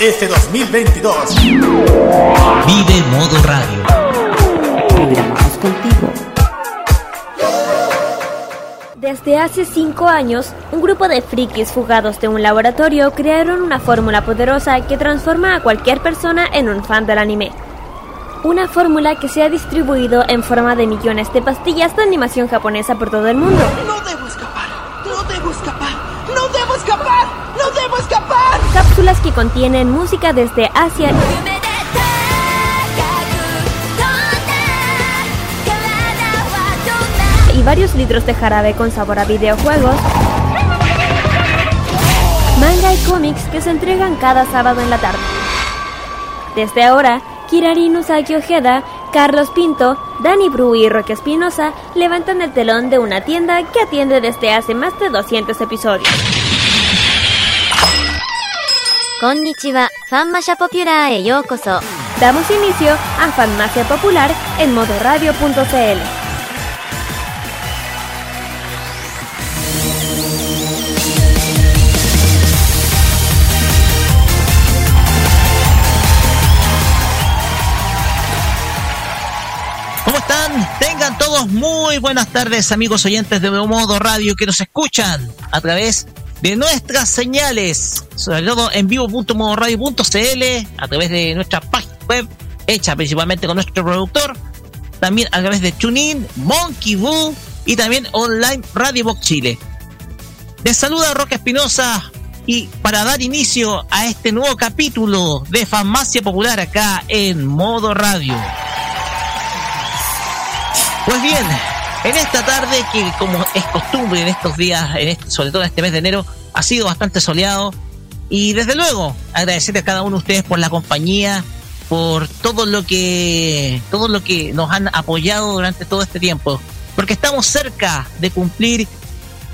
Este 2022 Vive Modo Radio. Contigo. Desde hace cinco años, un grupo de frikis fugados de un laboratorio crearon una fórmula poderosa que transforma a cualquier persona en un fan del anime. Una fórmula que se ha distribuido en forma de millones de pastillas de animación japonesa por todo el mundo. No debo escapar, no debo escapar, no debo escapar, no debo escapar. Cápsulas que contienen música desde Asia y varios litros de jarabe con sabor a videojuegos. Manga y cómics que se entregan cada sábado en la tarde. Desde ahora, Kirari Usagi Ojeda, Carlos Pinto, Dani Bru y Roque Espinosa levantan el telón de una tienda que atiende desde hace más de 200 episodios. Konnichiwa, Fanmasha Popular e yokoso. Damos inicio a Fanmacia Popular en modoradio.cl. ¿Cómo están? Tengan todos muy buenas tardes, amigos oyentes de Modo Radio que nos escuchan a través de nuestras señales, sobre todo en vivo.modoradio.cl, a través de nuestra página web, hecha principalmente con nuestro productor, también a través de TuneIn, Monkey Boo y también online Radio Box Chile. Les saluda Roque Espinosa y para dar inicio a este nuevo capítulo de Farmacia Popular acá en Modo Radio. Pues bien, en esta tarde que como es costumbre en estos días, en este, sobre todo en este mes de enero, ha sido bastante soleado. Y desde luego agradecerle a cada uno de ustedes por la compañía, por todo lo que todo lo que nos han apoyado durante todo este tiempo, porque estamos cerca de cumplir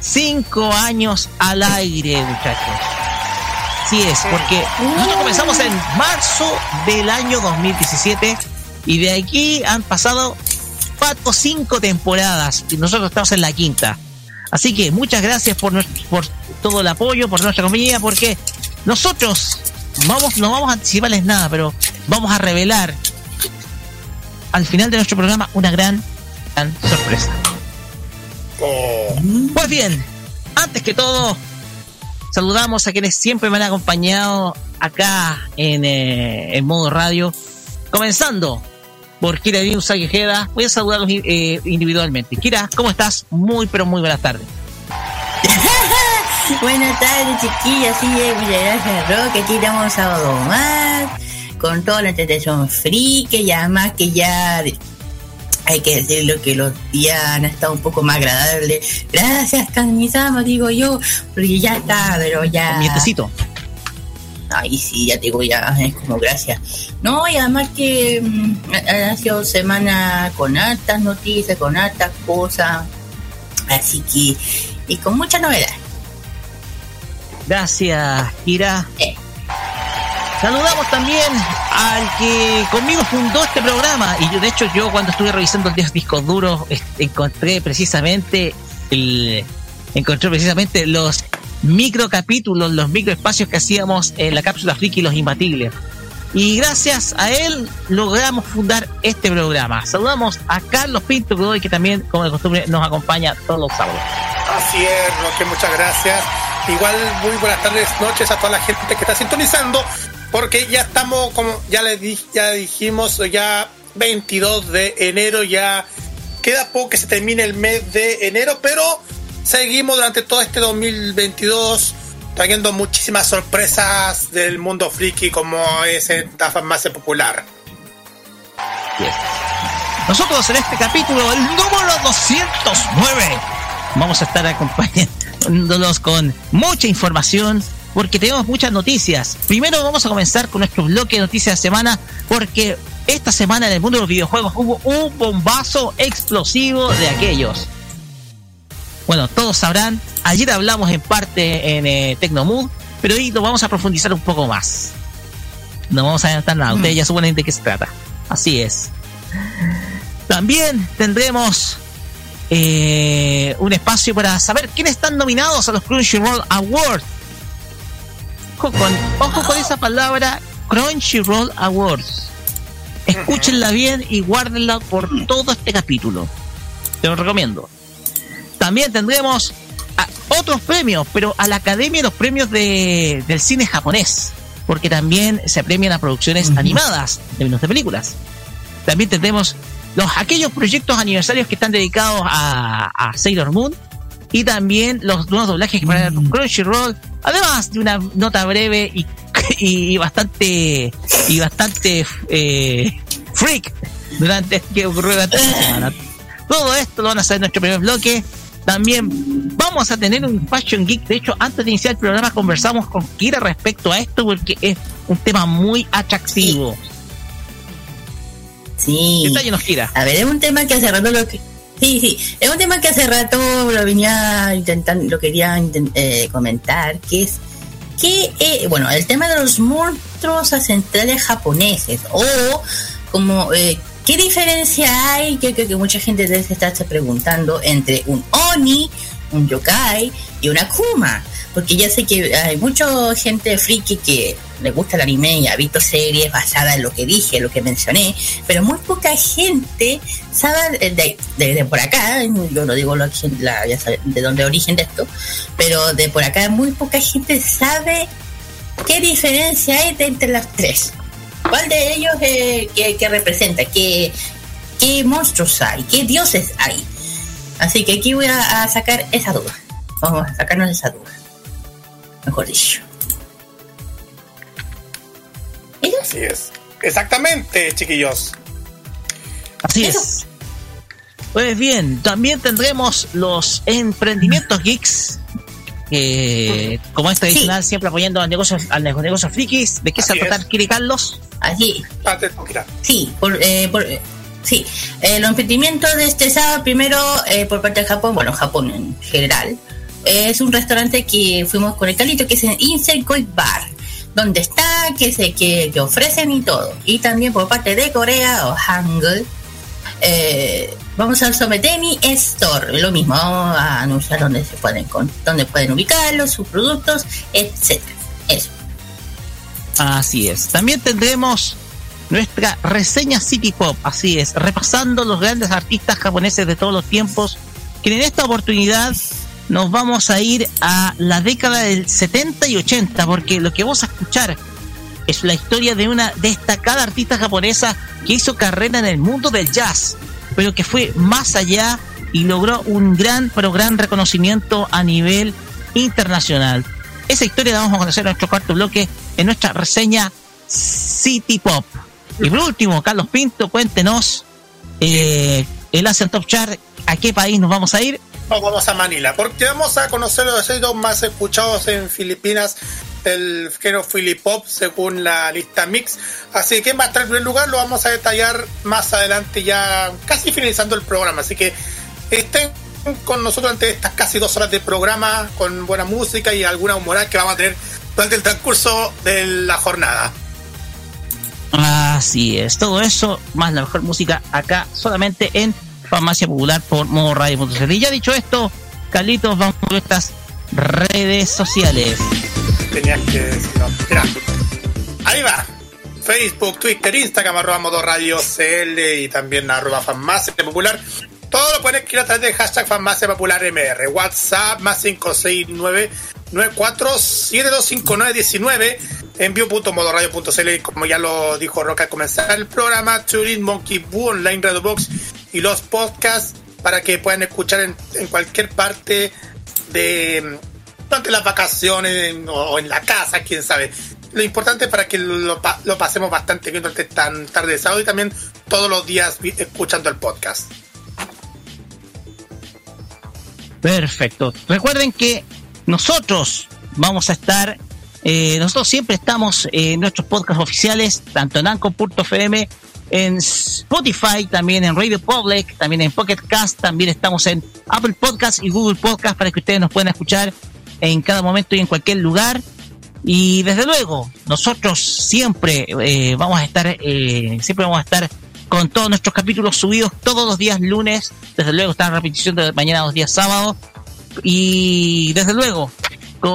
cinco años al aire, muchachos. Sí es, porque nosotros comenzamos en marzo del año 2017 y de aquí han pasado cuatro cinco temporadas y nosotros estamos en la quinta. Así que muchas gracias por, por todo el apoyo, por nuestra compañía, porque nosotros vamos, no vamos a anticiparles nada, pero vamos a revelar al final de nuestro programa una gran, gran sorpresa. Pues bien, antes que todo, saludamos a quienes siempre me han acompañado acá en, eh, en modo radio. Comenzando por Kira Usagi Ojeda. Voy a saludarlos eh, individualmente. Kira, ¿cómo estás? Muy, pero muy buenas tardes. Buenas tardes, chiquillas. Sí, eh, muchas gracias, Roque. Aquí estamos un sábado más. Con toda la entretención free, que ya más que ya hay que decirlo que los días han estado un poco más agradables. Gracias, Kanisama, digo yo, porque ya está, pero ya. Mientecito. Ay, sí, ya te digo, ya es como gracias. No, y además que mm, ha sido semana con altas noticias, con altas cosas. Así que, y con mucha novedad. Gracias, Kira. Eh. Saludamos también al que conmigo fundó este programa. Y yo, de hecho, yo cuando estuve revisando los discos duros, este, encontré precisamente el, encontré precisamente los microcapítulos, los microespacios que hacíamos en la cápsula Friki Los Imbatibles. Y gracias a él logramos fundar este programa. Saludamos a Carlos Pinto Godoy, que también, como de costumbre, nos acompaña todos los sábados. Así es, Roque, muchas gracias. Igual muy buenas tardes, noches a toda la gente que está sintonizando, porque ya estamos, como ya le di- ya dijimos, ya 22 de enero, ya queda poco que se termine el mes de enero, pero seguimos durante todo este 2022 trayendo muchísimas sorpresas del mundo friki como es la farmacia popular. Nosotros en este capítulo, el número 209, vamos a estar acompañándolos con mucha información porque tenemos muchas noticias. Primero vamos a comenzar con nuestro bloque de noticias de semana, porque esta semana en el mundo de los videojuegos hubo un bombazo explosivo de aquellos. Bueno, todos sabrán, ayer hablamos en parte en eh, Tecnomood, pero hoy lo vamos a profundizar un poco más. No vamos a adelantar nada, ustedes ya suponen de qué se trata. Así es. También tendremos eh, un espacio para saber quiénes están nominados a los Crunchyroll Awards. Ojo con, ojo con esa palabra Crunchyroll Awards. Escúchenla bien y guárdenla por todo este capítulo. Te lo recomiendo. También tendremos otros premios, pero a la Academia de los Premios de, del Cine Japonés, porque también se premian a producciones animadas de de películas. También tendremos los aquellos proyectos aniversarios que están dedicados a, a Sailor Moon y también los nuevos doblajes que van a mm. Crunchyroll, además de una nota breve y, y, bastante y bastante eh, freak durante que ocurrió durante esta semana. Todo esto lo van a hacer en nuestro primer bloque. También vamos a tener un Fashion Geek. De hecho, antes de iniciar el programa conversamos con Kira respecto a esto porque es un tema muy atractivo. Sí. A ver, es un tema que hace rato lo que. Sí, sí, es un tema que hace rato lo venía intentando, lo quería eh, comentar, que es que, eh, bueno, el tema de los monstruos centrales japoneses, o como, eh, ¿qué diferencia hay? Que creo que mucha gente debe estarse preguntando entre un Oni, un Yokai y una Kuma porque ya sé que hay mucha gente friki que le gusta el anime y ha visto series basadas en lo que dije, lo que mencioné, pero muy poca gente sabe de, por acá, yo no digo la, de dónde origen de esto, pero de por acá muy poca gente sabe qué diferencia hay entre las tres. ¿Cuál de ellos eh, que, representa? ¿Qué, ¿Qué monstruos hay? ¿Qué dioses hay? Así que aquí voy a sacar esa duda. Vamos a sacarnos esa duda mejor dicho. Así es. Exactamente, chiquillos. Así es. Pues bien, también tendremos los emprendimientos geeks. Como es tradicional, siempre apoyando a negocios, a negocios frikis. ¿De qué se va a tratar, Kiri Carlos? Allí. Sí, por, eh, por, eh, sí. Eh, los emprendimientos de este sábado, primero eh, por parte de Japón, bueno, Japón en general, es un restaurante que fuimos con el Calito, que es en Insekoi Bar, donde está, que, se, que, que, ofrecen y todo. Y también por parte de Corea o Hangul, eh, vamos al Sometemi Store, lo mismo, vamos a anunciar dónde se pueden, dónde pueden ubicarlos, sus productos, etcétera. Eso. Así es. También tendremos nuestra reseña City Pop, así es, repasando los grandes artistas japoneses de todos los tiempos, que en esta oportunidad nos vamos a ir a la década del 70 y 80, porque lo que vamos a escuchar es la historia de una destacada artista japonesa que hizo carrera en el mundo del jazz, pero que fue más allá y logró un gran, pero gran reconocimiento a nivel internacional. Esa historia la vamos a conocer en nuestro cuarto bloque, en nuestra reseña City Pop. Y por último, Carlos Pinto, cuéntenos eh, el Asian Top Chart, ¿a qué país nos vamos a ir? vamos a Manila, porque vamos a conocer los sitios más escuchados en Filipinas del género Pop según la lista Mix. Así que va a estar en primer lugar lo vamos a detallar más adelante, ya casi finalizando el programa. Así que estén con nosotros ante estas casi dos horas de programa con buena música y alguna humoral que vamos a tener durante el transcurso de la jornada. Así es, todo eso, más la mejor música acá solamente en Farmacia Popular por Modo Radio.cl. Y ya dicho esto, Carlitos, vamos a nuestras redes sociales. Tenías que decirlo. Mira, ahí va. Facebook, Twitter, Instagram, arroba Modo Radio CL y también arroba Farmacia Popular. Todo lo pueden escribir a través de hashtag Farmacia Popular MR. WhatsApp más 569 94725919 envío.modoradio.cl como ya lo dijo Roca al comenzar el programa Turing Monkey Boo Online Radio Box y los podcasts para que puedan escuchar en, cualquier parte de durante las vacaciones o en la casa, quién sabe. Lo importante para que lo, pasemos bastante bien durante tan tarde de sábado y también todos los días escuchando el podcast. Perfecto. Recuerden que nosotros vamos a estar Eh, nosotros siempre estamos en nuestros podcasts oficiales, tanto en Anchor.fm, en Spotify, también en Radio Public, también en Pocket Cast, también estamos en Apple Podcast y Google Podcast para que ustedes nos puedan escuchar en cada momento y en cualquier lugar. Y desde luego, nosotros siempre eh, vamos a estar, eh, siempre vamos a estar con todos nuestros capítulos subidos todos los días lunes. Desde luego está la repetición de mañana los días sábados. Y desde luego,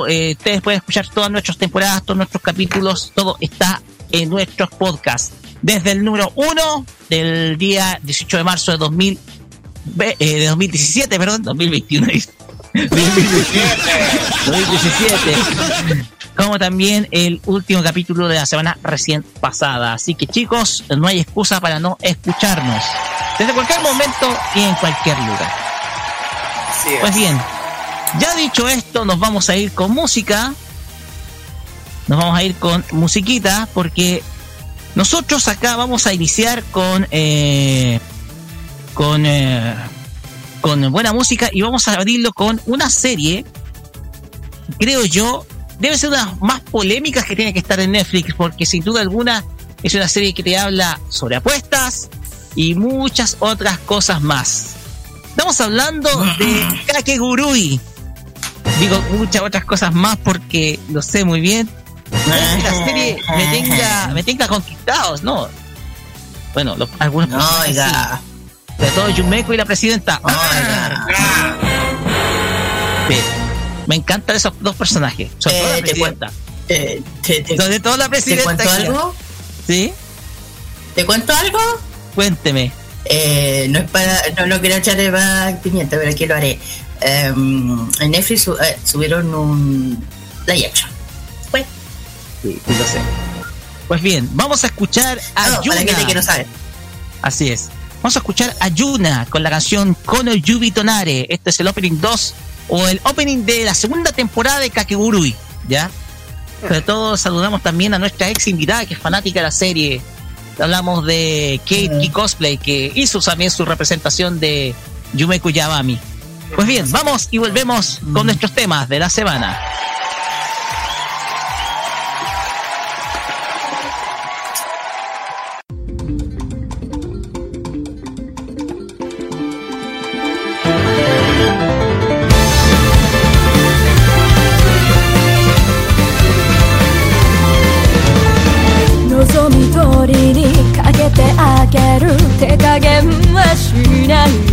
eh, ustedes pueden escuchar todas nuestras temporadas, todos nuestros capítulos, todo está en nuestros podcasts. Desde el número 1 del día 18 de marzo de 2000, de 2017, perdón, 2021. 2017 como también el último capítulo de la semana recién pasada. Así que chicos, no hay excusa para no escucharnos. Desde cualquier momento y en cualquier lugar. pues bien, ya dicho esto, nos vamos a ir con música. Nos vamos a ir con musiquita porque nosotros acá vamos a iniciar con eh, con eh, con buena música y vamos a abrirlo con una serie, creo yo, debe ser una más polémicas que tiene que estar en Netflix, porque sin duda alguna es una serie que te habla sobre apuestas y muchas otras cosas más. Estamos hablando de Kakegurui. Digo muchas otras cosas más porque lo sé muy bien. la serie me tenga, me tenga conquistados, ¿no? Bueno, algunos Oiga. De todo Yumeko y la presidenta. Oiga. Me encantan esos dos personajes. Sobre todo la eh, presidenta. Te, te, sobre todo la presidenta. ¿Te cuento algo? ¿Sí? ¿Te cuento algo? Cuénteme. Eh, no es para. No, no quiero echarle más pimienta, pero aquí lo haré. Um, en Netflix eh, subieron un live action. Pues. Sí, sí, lo sé. Pues bien, vamos a escuchar a no, Yuna. Para que no sabe. Así es. Vamos a escuchar a Yuna con la canción Kono Yubi Tonare. Este es el opening 2 o el opening de la segunda temporada de Kakegurui, ¿ya? Sobre todo saludamos también a nuestra ex invitada que es fanática de la serie. Hablamos de Kate Cosplay que hizo también su representación de Yumeku Yabami. Pues bien, vamos y volvemos con nuestros temas de la semana. 加減はしない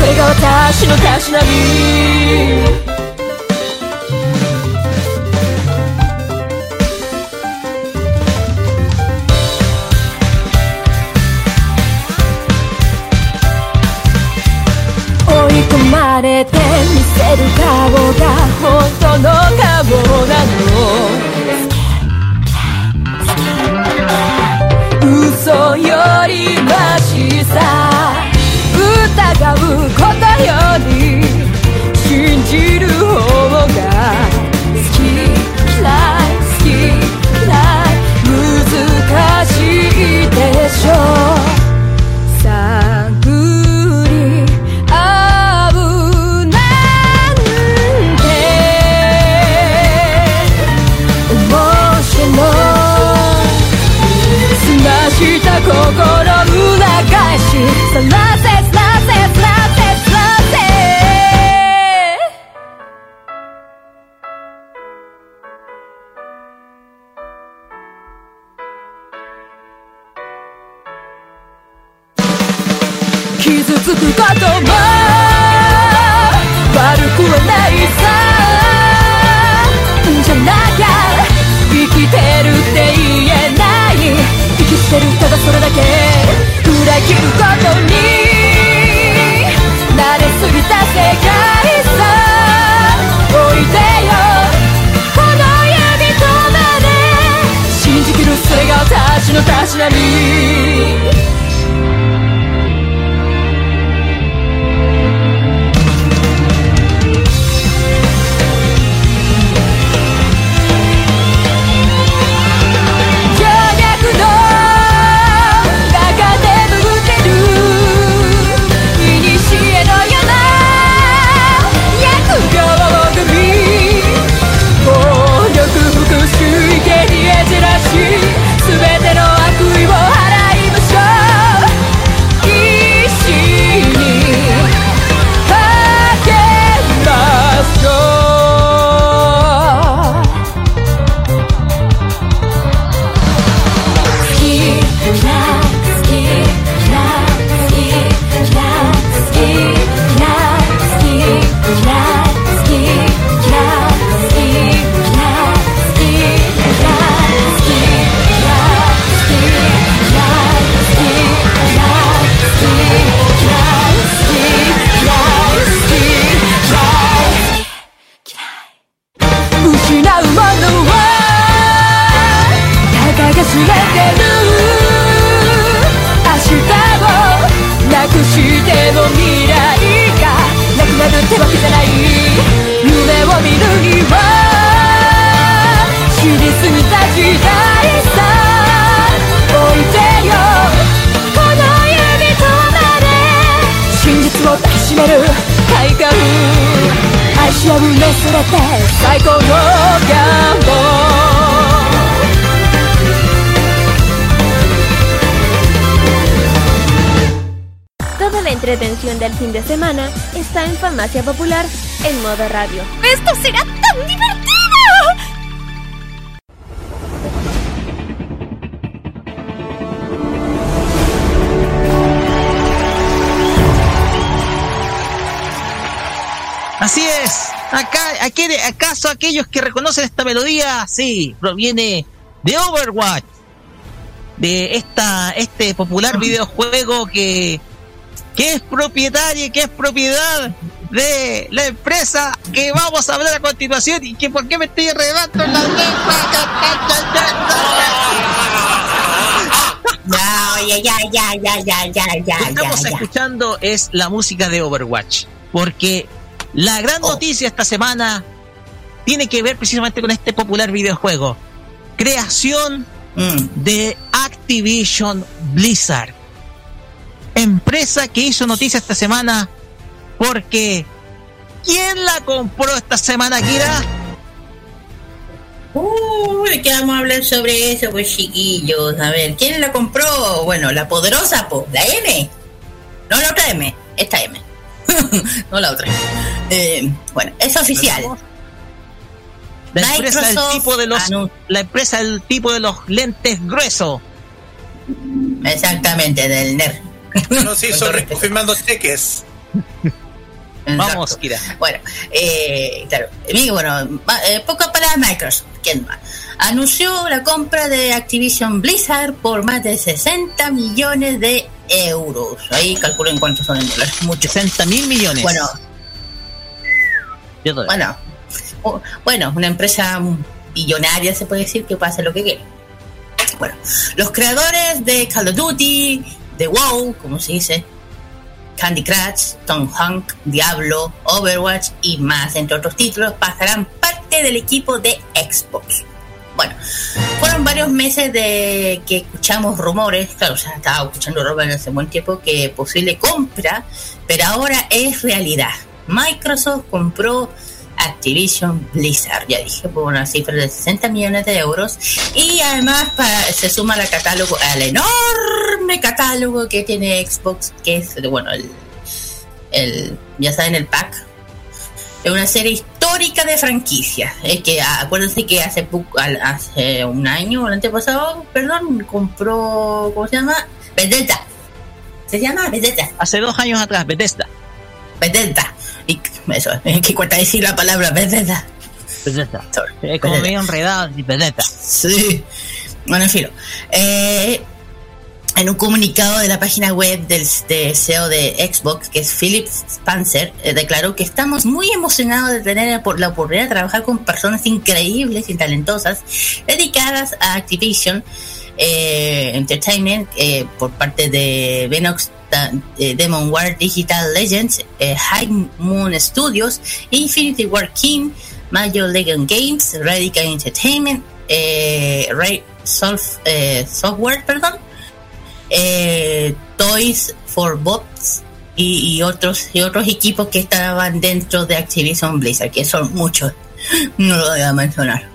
それが私のたしなみ。追い込まれて見せる顔が本当の顔なの。嘘よりことより信じる方が好き。嫌い好き嫌い難しいでしょう探り合うなんて面白澄ました心裏返しさらせ Farmacia Popular en modo radio. ¡Esto será tan divertido! Así es. Acá, aquí- ¿Acaso aquellos que reconocen esta melodía? Sí, proviene de Overwatch. De esta, este popular videojuego que, que es propietario y que es propiedad de la empresa que vamos a hablar a continuación y que por qué me estoy enredando en la Ya, oye, ya, ya, ya, ya, ya, ya, Lo que estamos ya, ya. escuchando es la música de Overwatch. Porque la gran Oh. noticia esta semana tiene que ver precisamente con este popular videojuego. Creación Mm. de Activision Blizzard. Empresa que hizo noticia esta semana porque ¿quién la compró esta semana, Kira? Uy, ¿qué vamos a hablar sobre eso, pues chiquillos? A ver, ¿quién la compró? Bueno, la poderosa, po, la M. No la otra M, esta M. no la otra. Eh, bueno, es oficial. La empresa del tipo de los anun- la empresa del tipo de los lentes gruesos. Exactamente, del NER. No se hizo rico firmando cheques. Vamos, Exacto. Kira. Bueno, eh, claro, y bueno, eh, poco para Microsoft, ¿quién más? Anunció la compra de Activision Blizzard por más de 60 millones de euros. Ahí calculen cuántos son en dólares, muchos. 60 mil millones. Bueno, bueno, o- bueno, una empresa billonaria se puede decir que pasa lo que quiere. Bueno, los creadores de Call of Duty, de WoW, como se dice, Candy Crush, Tom Hunk, Diablo, Overwatch y más, entre otros títulos, pasarán parte del equipo de Xbox. Bueno, fueron varios meses de que escuchamos rumores, claro, ya estaba escuchando rumores hace buen tiempo, que posible compra, pero ahora es realidad. Microsoft compró Activision Blizzard, ya dije, por una cifra de 60 millones de euros, y además se suma al catálogo, al enorme catálogo que tiene Xbox, que es, bueno, el, el ya saben, el pack es una serie histórica de franquicias. Es que acuérdense que hace hace un año, el antepasado, perdón, compró, ¿cómo se llama? Vendetta. Se llama Bethesda. Hace dos años atrás, Bethesda. Bethesda. Y eso, es que cuesta decir la palabra Bethesda. Bethesda. Es como Bethesda. medio enredado, y Bethesda. Sí. Bueno, en fin. Eh, en un comunicado de la página web del de CEO de Xbox, que es Philip Spencer, eh, declaró que estamos muy emocionados de tener por la oportunidad de trabajar con personas increíbles y talentosas dedicadas a Activision eh, Entertainment eh, por parte de Venox Demon War Digital Legends, eh, High Moon Studios, Infinity War King, Major Legend Games, Radical Entertainment, eh, Ray Sof- eh, Software, perdón, eh, Toys for Bots y, otros equipos que estaban dentro de Activision Blizzard, que son muchos, no lo voy a mencionar.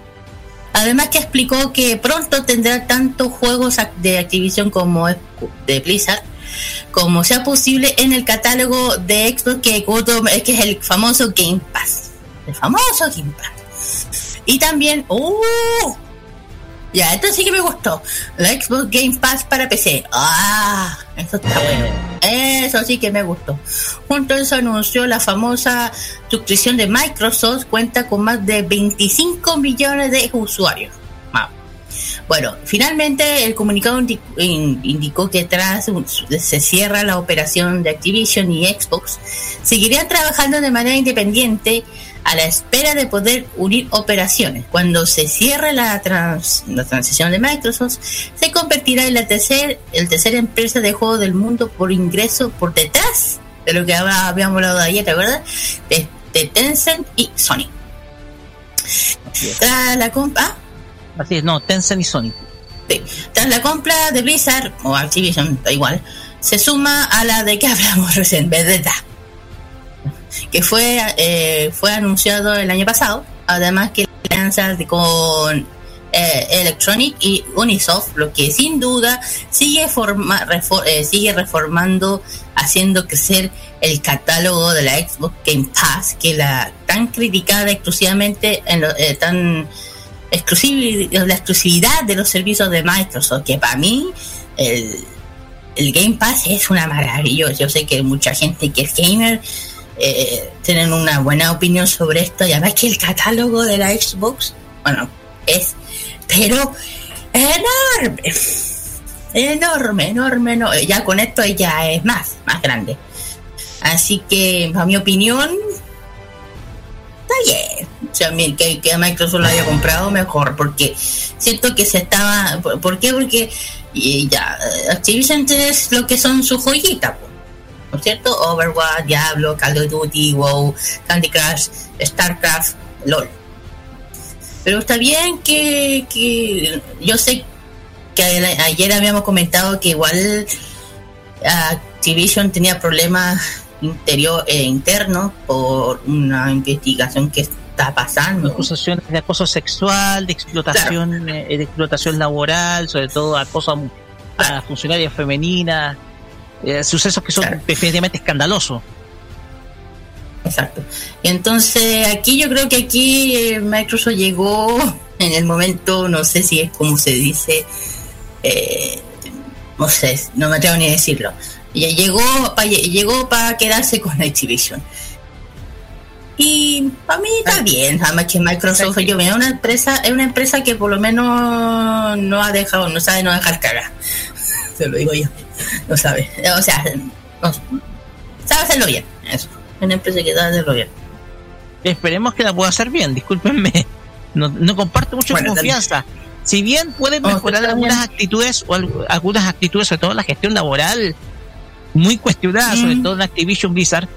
Además que explicó que pronto tendrá tantos juegos de Activision como de Blizzard como sea posible en el catálogo de Xbox que, es que es el famoso Game Pass. El famoso Game Pass. Y también, ¡uh! Ya, esto sí que me gustó. La Xbox Game Pass para PC. ¡Ah! Eso está bueno. Eso sí que me gustó. Junto a eso anunció la famosa suscripción de Microsoft. Cuenta con más de 25 millones de usuarios. Bueno, finalmente el comunicado indi- in- indicó que tras se cierra la operación de Activision y Xbox, seguirían trabajando de manera independiente a la espera de poder unir operaciones. Cuando se cierre la, trans- la transición de Microsoft, se convertirá en la tercera el tercera empresa de juegos del mundo por ingreso por detrás de lo que habíamos hablado ayer, ¿te acuerdas? De, de Tencent y Sony. Tras la compra, Así es, no, Tencent y Sony. Tras la compra de Blizzard, o Activision, da igual, se suma a la de que hablamos recién, Bethesda, que fue, eh, fue anunciado el año pasado, además que la alianza de- con eh, Electronic y Unisoft, lo que sin duda sigue, forma, refor- eh, sigue reformando, haciendo crecer el catálogo de la Xbox Game Pass, que la tan criticada exclusivamente, en lo- eh, tan exclusivi- la exclusividad de los servicios de Microsoft, que para mí el, el Game Pass es una maravilla. Yo sé que mucha gente que es gamer eh, tienen una buena opinión sobre esto y además que el catálogo de la Xbox, bueno, es, pero enorme, enorme, enorme, no, ya con esto ya es más, más grande. Así que, a mi opinión, está bien. O sea, que, que Microsoft lo haya comprado mejor, porque siento que se estaba. ¿Por, qué? Porque y ya, eh, Activision es lo que son sus joyitas, ¿no es cierto? Overwatch, Diablo, Call of Duty, WoW, Candy Crush, StarCraft, LOL. Pero está bien que, que yo sé que ayer habíamos comentado que igual Activision tenía problemas interior e internos por una investigación que está pasando. acusaciones de acoso sexual, de explotación, eh, de explotación laboral, sobre todo acoso a, a funcionarias femeninas, eh, sucesos que son Claro. definitivamente escandalosos. Exacto. Entonces aquí yo creo que aquí eh, Microsoft llegó en el momento, no sé si es como se dice, eh, no sé, no me atrevo ni a decirlo. Llegó para llegó para quedarse con Activision. Y para mí está bien, además que Microsoft, yo veo una empresa, es una empresa que por lo menos no ha dejado, no sabe no dejar cagar. Se lo digo yo. No sabe. O sea, no, sabe hacerlo bien. Eso. Una empresa que sabe hacerlo bien. Esperemos que la pueda hacer bien, discúlpenme. No, no comparto mucho Bueno, confianza. Si bien pueden No, mejorar algunas bien. actitudes o al- algunas actitudes, sobre todo la gestión laboral, muy cuestionada, sobre Mm. todo en Activision Blizzard,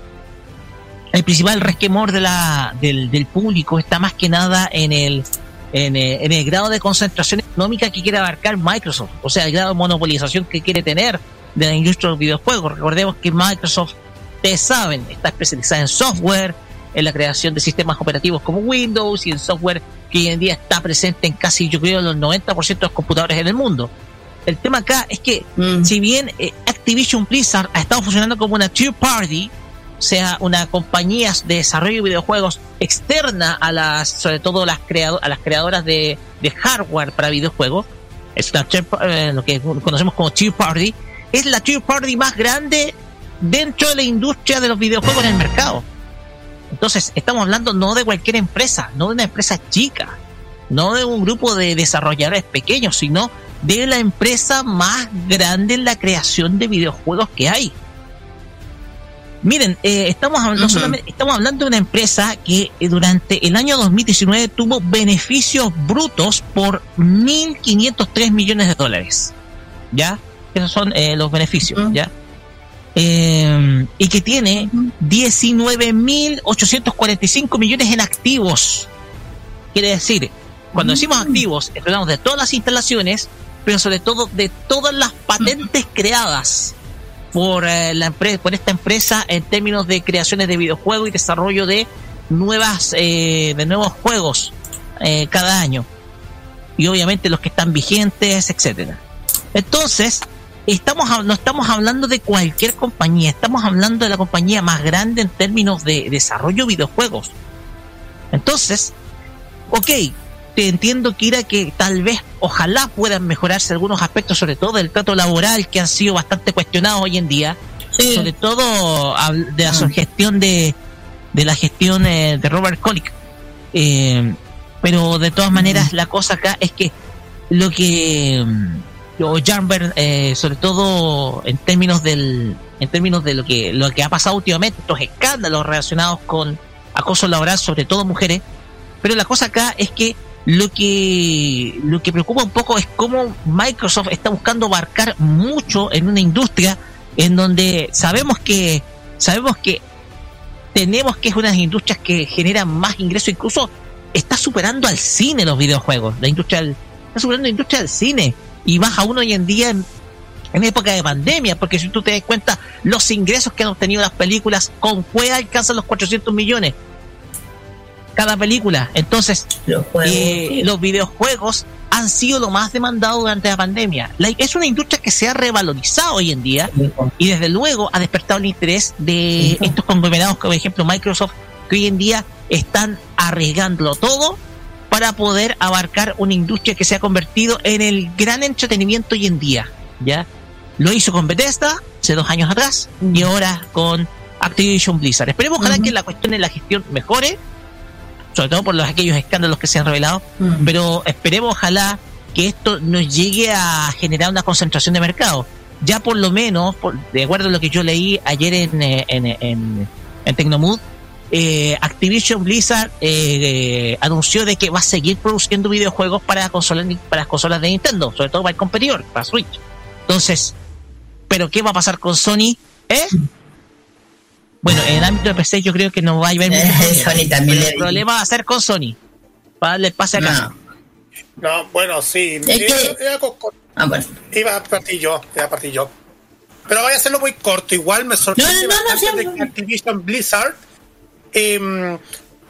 el principal resquemor de la, del, del público está más que nada en el, en, el, en el grado de concentración económica que quiere abarcar Microsoft, o sea, el grado de monopolización que quiere tener de la industria de los videojuegos. Recordemos que Microsoft, ustedes saben, está especializada en software, en la creación de sistemas operativos como Windows y en software que hoy en día está presente en casi, yo creo, los 90% de los computadores en el mundo. El tema acá es que Mm. si bien eh, Activision Blizzard ha estado funcionando como una tier party, sea, una compañía de desarrollo de videojuegos externa a las, sobre todo las creado- a las creadoras de, hardware para videojuegos, es una eh, lo que conocemos como tier party, es la tier party más grande dentro de la industria de los videojuegos en el mercado. Entonces, estamos hablando no de cualquier empresa, no de una empresa chica, no de un grupo de desarrolladores pequeños, sino de la empresa más grande en la creación de videojuegos que hay. Miren, eh, estamos, hablando, Ujú. solamente- estamos hablando de una empresa que eh, durante el año 2019 tuvo beneficios brutos por 1.503 millones de dólares. ¿Ya? Esos son eh, los beneficios. ¿ya? Eh, y que tiene 19.845 millones en activos. Quiere decir, cuando decimos activos, hablamos de todas las instalaciones, pero sobre todo de todas las patentes creadas por eh, la empresa, por esta empresa en términos de creaciones de videojuegos y desarrollo de nuevas, eh, de nuevos juegos eh, cada año. Y obviamente los que están vigentes, etcétera. Entonces, estamos no estamos hablando de cualquier compañía, estamos hablando de la compañía más grande en términos de desarrollo de videojuegos. Entonces, ok, entiendo, Kira, que tal vez, ojalá puedan mejorarse algunos aspectos, sobre todo del trato laboral, que han sido bastante cuestionados hoy en día, Sí. sobre todo de la Ah. gestión de, de la gestión eh, de Robert Colick. Eh, pero de todas maneras, la cosa acá es que lo que mm, o Jarnberg, eh, sobre todo en términos del en términos de lo que lo que ha pasado últimamente, estos escándalos relacionados con acoso laboral, sobre todo mujeres, pero la cosa acá es que lo que lo que preocupa un poco es cómo Microsoft está buscando abarcar mucho en una industria en donde sabemos que sabemos que tenemos que es una de las industrias que generan más ingresos, incluso está superando al cine los videojuegos, la industria está superando la industria del cine. Y más aún hoy en día en, en época de pandemia, porque si tú te das cuenta los ingresos que han obtenido las películas con juega alcanzan los 400 millones cada película, entonces Los eh, los videojuegos han sido lo más demandado durante la pandemia. La- es una industria que se ha revalorizado hoy en día y desde luego ha despertado el interés de Ujú. estos conglomerados, como por ejemplo Microsoft, que hoy en día están arriesgándolo todo para poder abarcar una industria que se ha convertido en el gran entretenimiento hoy en día. ¿ya? Lo hizo con Bethesda hace dos años atrás y ahora con Activision Blizzard. Esperemos ojalá Ujú. que la cuestión de la gestión mejore, sobre todo por los aquellos escándalos que se han revelado, Mm. pero esperemos ojalá que esto nos llegue a generar una concentración de mercado. Ya por lo menos, por- de acuerdo a lo que yo leí ayer en, eh, en, en, en Tecnomood, eh, Activision Blizzard eh, eh, anunció de que va a seguir produciendo videojuegos para consolas para las consolas de Nintendo, sobre todo para el competidor, para Switch. Entonces, ¿pero qué va a pasar con Sony? ¿Eh? Bueno, en el ámbito de PC yo creo que no va a haber. Sony también el problema va a ser con Sony. Para darle pase acá. No. No, bueno, sí. Iba- iba con- Ah, bueno. Iba a partir yo, iba a partir yo. Pero voy a hacerlo muy corto. Igual me sorprende No, no, no, bastante de que no. Activision Blizzard eh,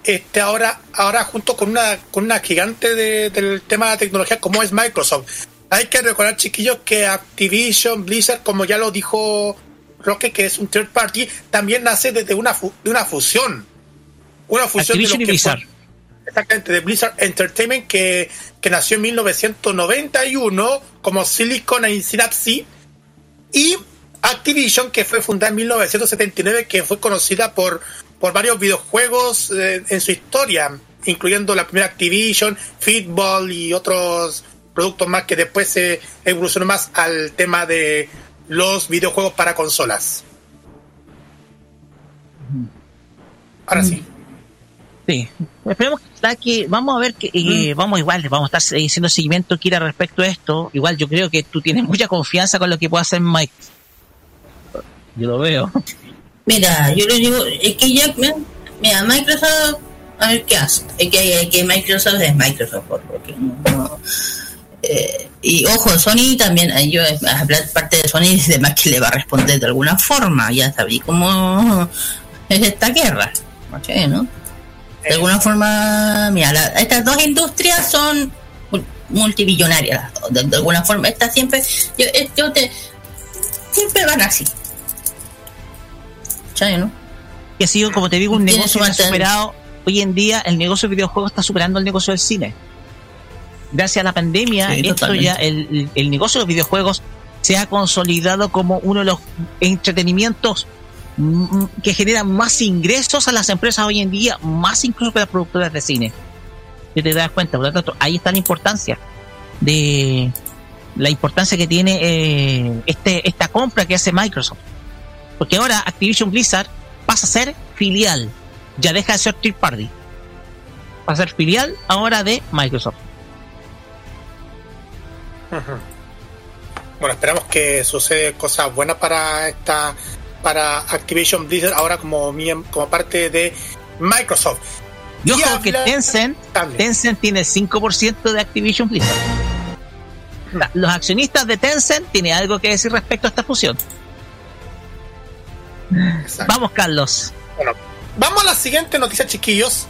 este ahora, ahora junto con una, con una gigante de- del tema de la tecnología como es Microsoft. Hay que recordar, chiquillos, que Activision Blizzard, como ya lo dijo Roque, que es un third party, también nace desde una, de una fusión. Una fusión Activision de lo que fue- Blizzard. Exactamente, de Blizzard Entertainment que, que nació en 1991 como Silicon and Synapse y Activision que fue fundada en 1979 que fue conocida por, por varios videojuegos eh, en su historia, incluyendo la primera Activision, Football y otros productos más que después se evolucionó más al tema de los videojuegos para consolas. Ahora sí. Sí. Esperemos que, la que vamos a ver que eh, vamos igual, vamos a estar eh, haciendo seguimiento Kira respecto a esto. Igual yo creo que tú tienes mucha confianza con lo que puede hacer Mike. Yo lo veo. Mira, yo le digo, es que ya, mira, mira, Microsoft, a ver qué hace. Es que, es que Microsoft es Microsoft, porque no, no, eh, y ojo, Sony también, eh, yo eh, hablar parte de Sony, además que le va a responder de alguna forma, ya sabí cómo es esta guerra, ¿cachai, ¿no? De alguna forma, mira, la- estas dos industrias son mul- multimillonarias, las dos, de, de alguna forma, estas siempre, yo, yo te, siempre van así. ¿Cachai, no? Que ha sido, como te digo, un negocio que ha superado. Hoy en día el negocio de videojuegos está superando el negocio del cine. Gracias a la pandemia, Sí, esto ya, el, el- negocio de los videojuegos se ha consolidado como uno de los entretenimientos que generan más ingresos a las empresas hoy en día, más incluso que las productoras de cine. Si te das cuenta, por lo tanto, ahí está la importancia de la importancia que tiene eh, este esta compra que hace Microsoft. Porque ahora Activision Blizzard pasa a ser filial, ya deja de ser third party. Va a ser filial ahora de Microsoft. Bueno, esperamos que sucede cosas buenas para esta para Activision Blizzard ahora como como parte de Microsoft. Y ojo habla- que Tencent, También. Tencent tiene 5% de Activision Blizzard. La- Los accionistas de Tencent tienen algo que decir respecto a esta fusión. Exacto. Vamos, Carlos. Bueno, vamos a la siguiente noticia, chiquillos.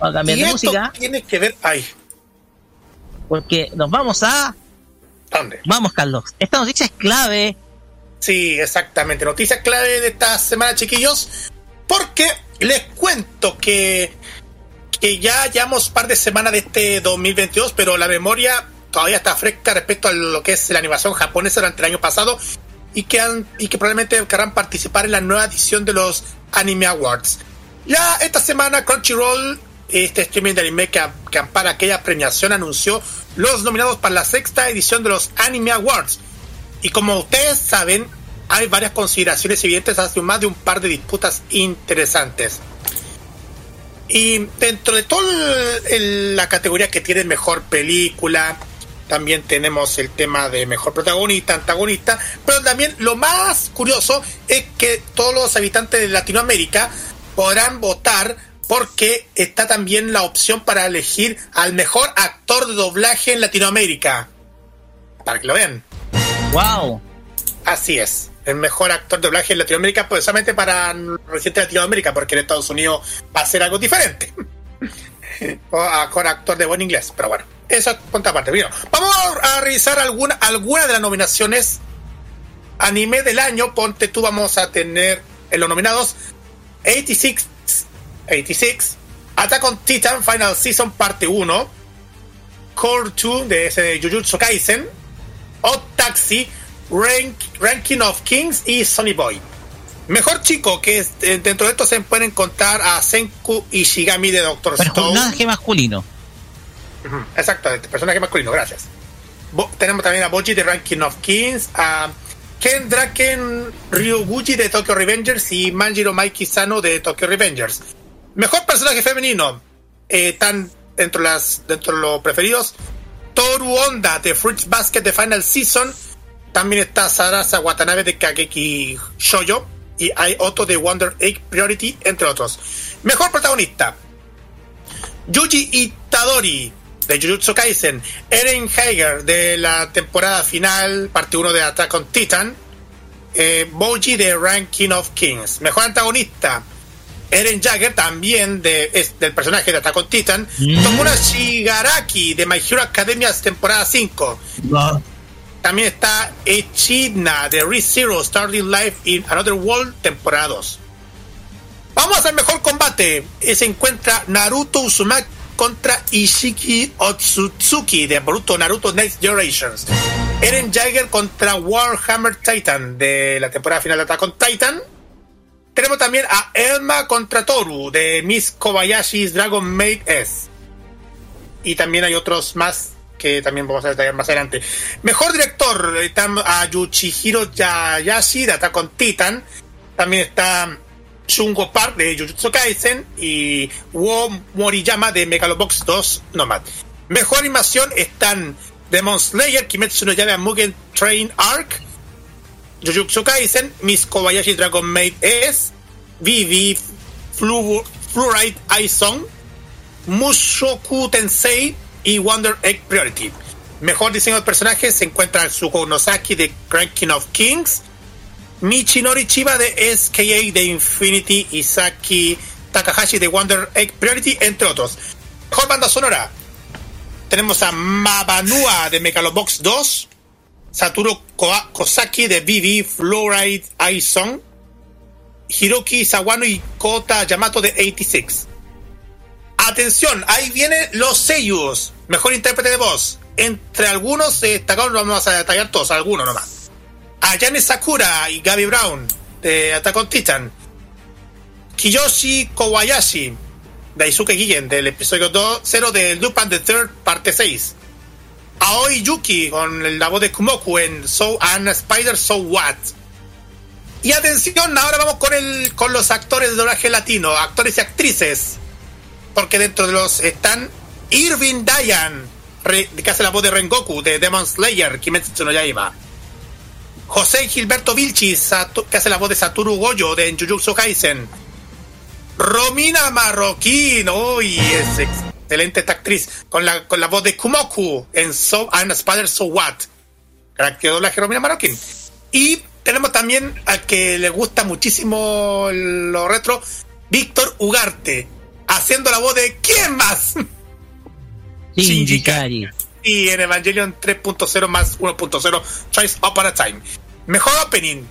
Vamos a cambiar y de esto música tiene que ver ahí. porque nos vamos a. Vamos, Carlos. Esta noticia es clave. Sí, exactamente. Noticia clave de esta semana, chiquillos. Porque les cuento que, que ya llevamos par de semanas de este 2022, pero la memoria todavía está fresca respecto a lo que es la animación japonesa durante el año pasado y que, han, y que probablemente querrán participar en la nueva edición de los Anime Awards. Ya esta semana Crunchyroll, este streaming de anime que, que ampara aquella premiación, anunció los nominados para la sexta edición de los Anime Awards. Y como ustedes saben, hay varias consideraciones evidentes hace más de un par de disputas interesantes. Y dentro de toda la categoría que tiene mejor película, también tenemos el tema de mejor protagonista, antagonista, pero también lo más curioso es que todos los habitantes de Latinoamérica podrán votar porque está también la opción para elegir al mejor actor de doblaje en Latinoamérica. Para que lo vean. ¡Wow! Así es. El mejor actor de doblaje en Latinoamérica, solamente para reciente Latinoamérica, porque en Estados Unidos va a ser algo diferente. o con actor de buen inglés, pero bueno, eso es punto aparte. Vamos a, a revisar alguna, alguna de las nominaciones anime del año. Ponte tú, vamos a tener en los nominados 86, 86, Attack on Titan Final Season Parte 1, Core 2 de ese de Jujutsu Kaisen, Odd Taxi, Rank- Ranking of Kings y Sonny Boy. Mejor chico, que eh, dentro de esto se pueden encontrar a Senku Ishigami de Doctor Stone. Personaje masculino. Ujú, Exactamente, personaje masculino, gracias. Bo- tenemos también a Boji de Ranking of Kings, a Ken Draken Ryuguchi de Tokyo Revengers y Manjiro Maiki Sano de Tokyo Revengers. Mejor personaje femenino, eh, están dentro de, las, dentro de los preferidos, Toru Honda de Fruits Basket de Final Season, también está Sarasa Watanabe de Kageki Shoujo y hay otro de Wonder Egg Priority, entre otros. Mejor protagonista, Yuji Itadori de Jujutsu Kaisen, Eren Heiger de la temporada final, parte 1 de Attack on Titan, eh, Boji de Ranking of Kings. Mejor antagonista, Eren Jagger también de, es del personaje de Attack on Titan, Tomura Shigaraki de My Hero Academia temporada 5. También está Echidna de ReZero Starting Life in Another World temporada 2. Vamos al mejor combate. Eh, Se encuentra Naruto Uzumaki contra Ishiki Otsutsuki de Boruto Naruto Next Generations. Eren Jaeger contra Warhammer Titan de la temporada final de Attack on Titan. Tenemos también a Elma contra Toru de Miss Kobayashi's Dragon Maid S. Y también hay otros más que también vamos a detallar más adelante. Mejor director, eh, a Yuchihiro Yayashi de Attack on Titan. También está Shungo Park de Jujutsu Kaisen y Wo Moriyama de Megalobox 2 Nomad. Mejor animación están Demon Slayer, Kimetsu no Yaiba Mugen Train Arc, Jujutsu Kaisen, Miss Kobayashi Dragon Maid S, Vivi Flu Fluoride Eye Song, Mushoku Tensei y Wonder Egg Priority. Mejor diseño de personajes se encuentra Suko Nosaki de Ranking of Kings, Michinori Chiba de SKA de Infinity y Takahashi de Wonder Egg Priority, entre otros. Mejor banda sonora. Tenemos a Mabanua de Megalobox 2, Satoru Kosaki de BB Fluoride Song, Hiroki Sawano y Kota Yamato de 86. Atención, ahí vienen los seiyus. Mejor intérprete de voz. Entre algunos eh, destacados, no vamos a detallar todos, algunos nomás. Ayane Sakura y Gaby Brown de Attack on Titan. Kiyoshi Kobayashi de Aizuke Gigen del episodio 2, 0 de Lupin the Third, parte 6. Aoi Yuki con la voz de Kumoku en So and Spider So What. Y atención, ahora vamos con el con los actores de doblaje latino, actores y actrices. Porque dentro de los están Irving Dayan, que hace la voz de Rengoku, de Demon Slayer, Kimetsu no Yaiba. José Gilberto Vilchis, que hace la voz de Satoru Goyo, de Jujutsu Kaisen. Romina Marroquín, uy, es excelente esta actriz, con la, con la voz de Kumoku en So and Spider So What. Que doblaje Romina Marroquín. Y tenemos también al que le gusta muchísimo lo retro, Víctor Ugarte, haciendo la voz de ¿Quién más? Shinji Kari. Y en Evangelion 3.0 más 1.0 Twice Upon a Time. Mejor opening.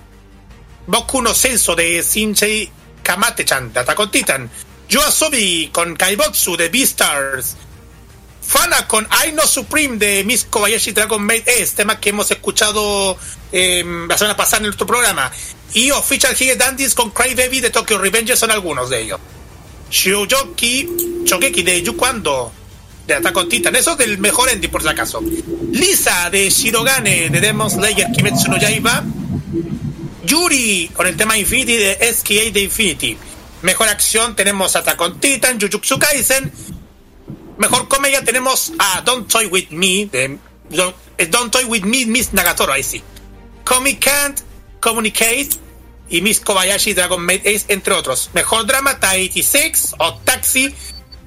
Boku no Senso de Shinji Kamate-chan de Attack on Titan. Yoasobi con Kaibotsu de Beastars. Fana con I No Supreme de Miss Kobayashi Dragon Maid S, tema que hemos escuchado eh, la semana pasada en nuestro programa. Y Official Hige Dandies con Cry Baby de Tokyo Revengers son algunos de ellos. Shoujoki Shogeki de Yukwando de Attack on Titan, eso del mejor ending por si acaso. Lisa de Shirogane de Demon Slayer Kimetsu no Yaiba. Yuri con el tema Infinity de SKA de Infinity. Mejor acción tenemos Attack on Titan, Jujutsu Kaisen. Mejor comedia tenemos a Don't Toy With Me de Don't, eh, Don't Toy With Me, Miss Nagatoro, ahí sí. Comic Can't Communicate y Miss Kobayashi Dragon Maid Ace, entre otros. Mejor drama, Tahiti 6 o Taxi.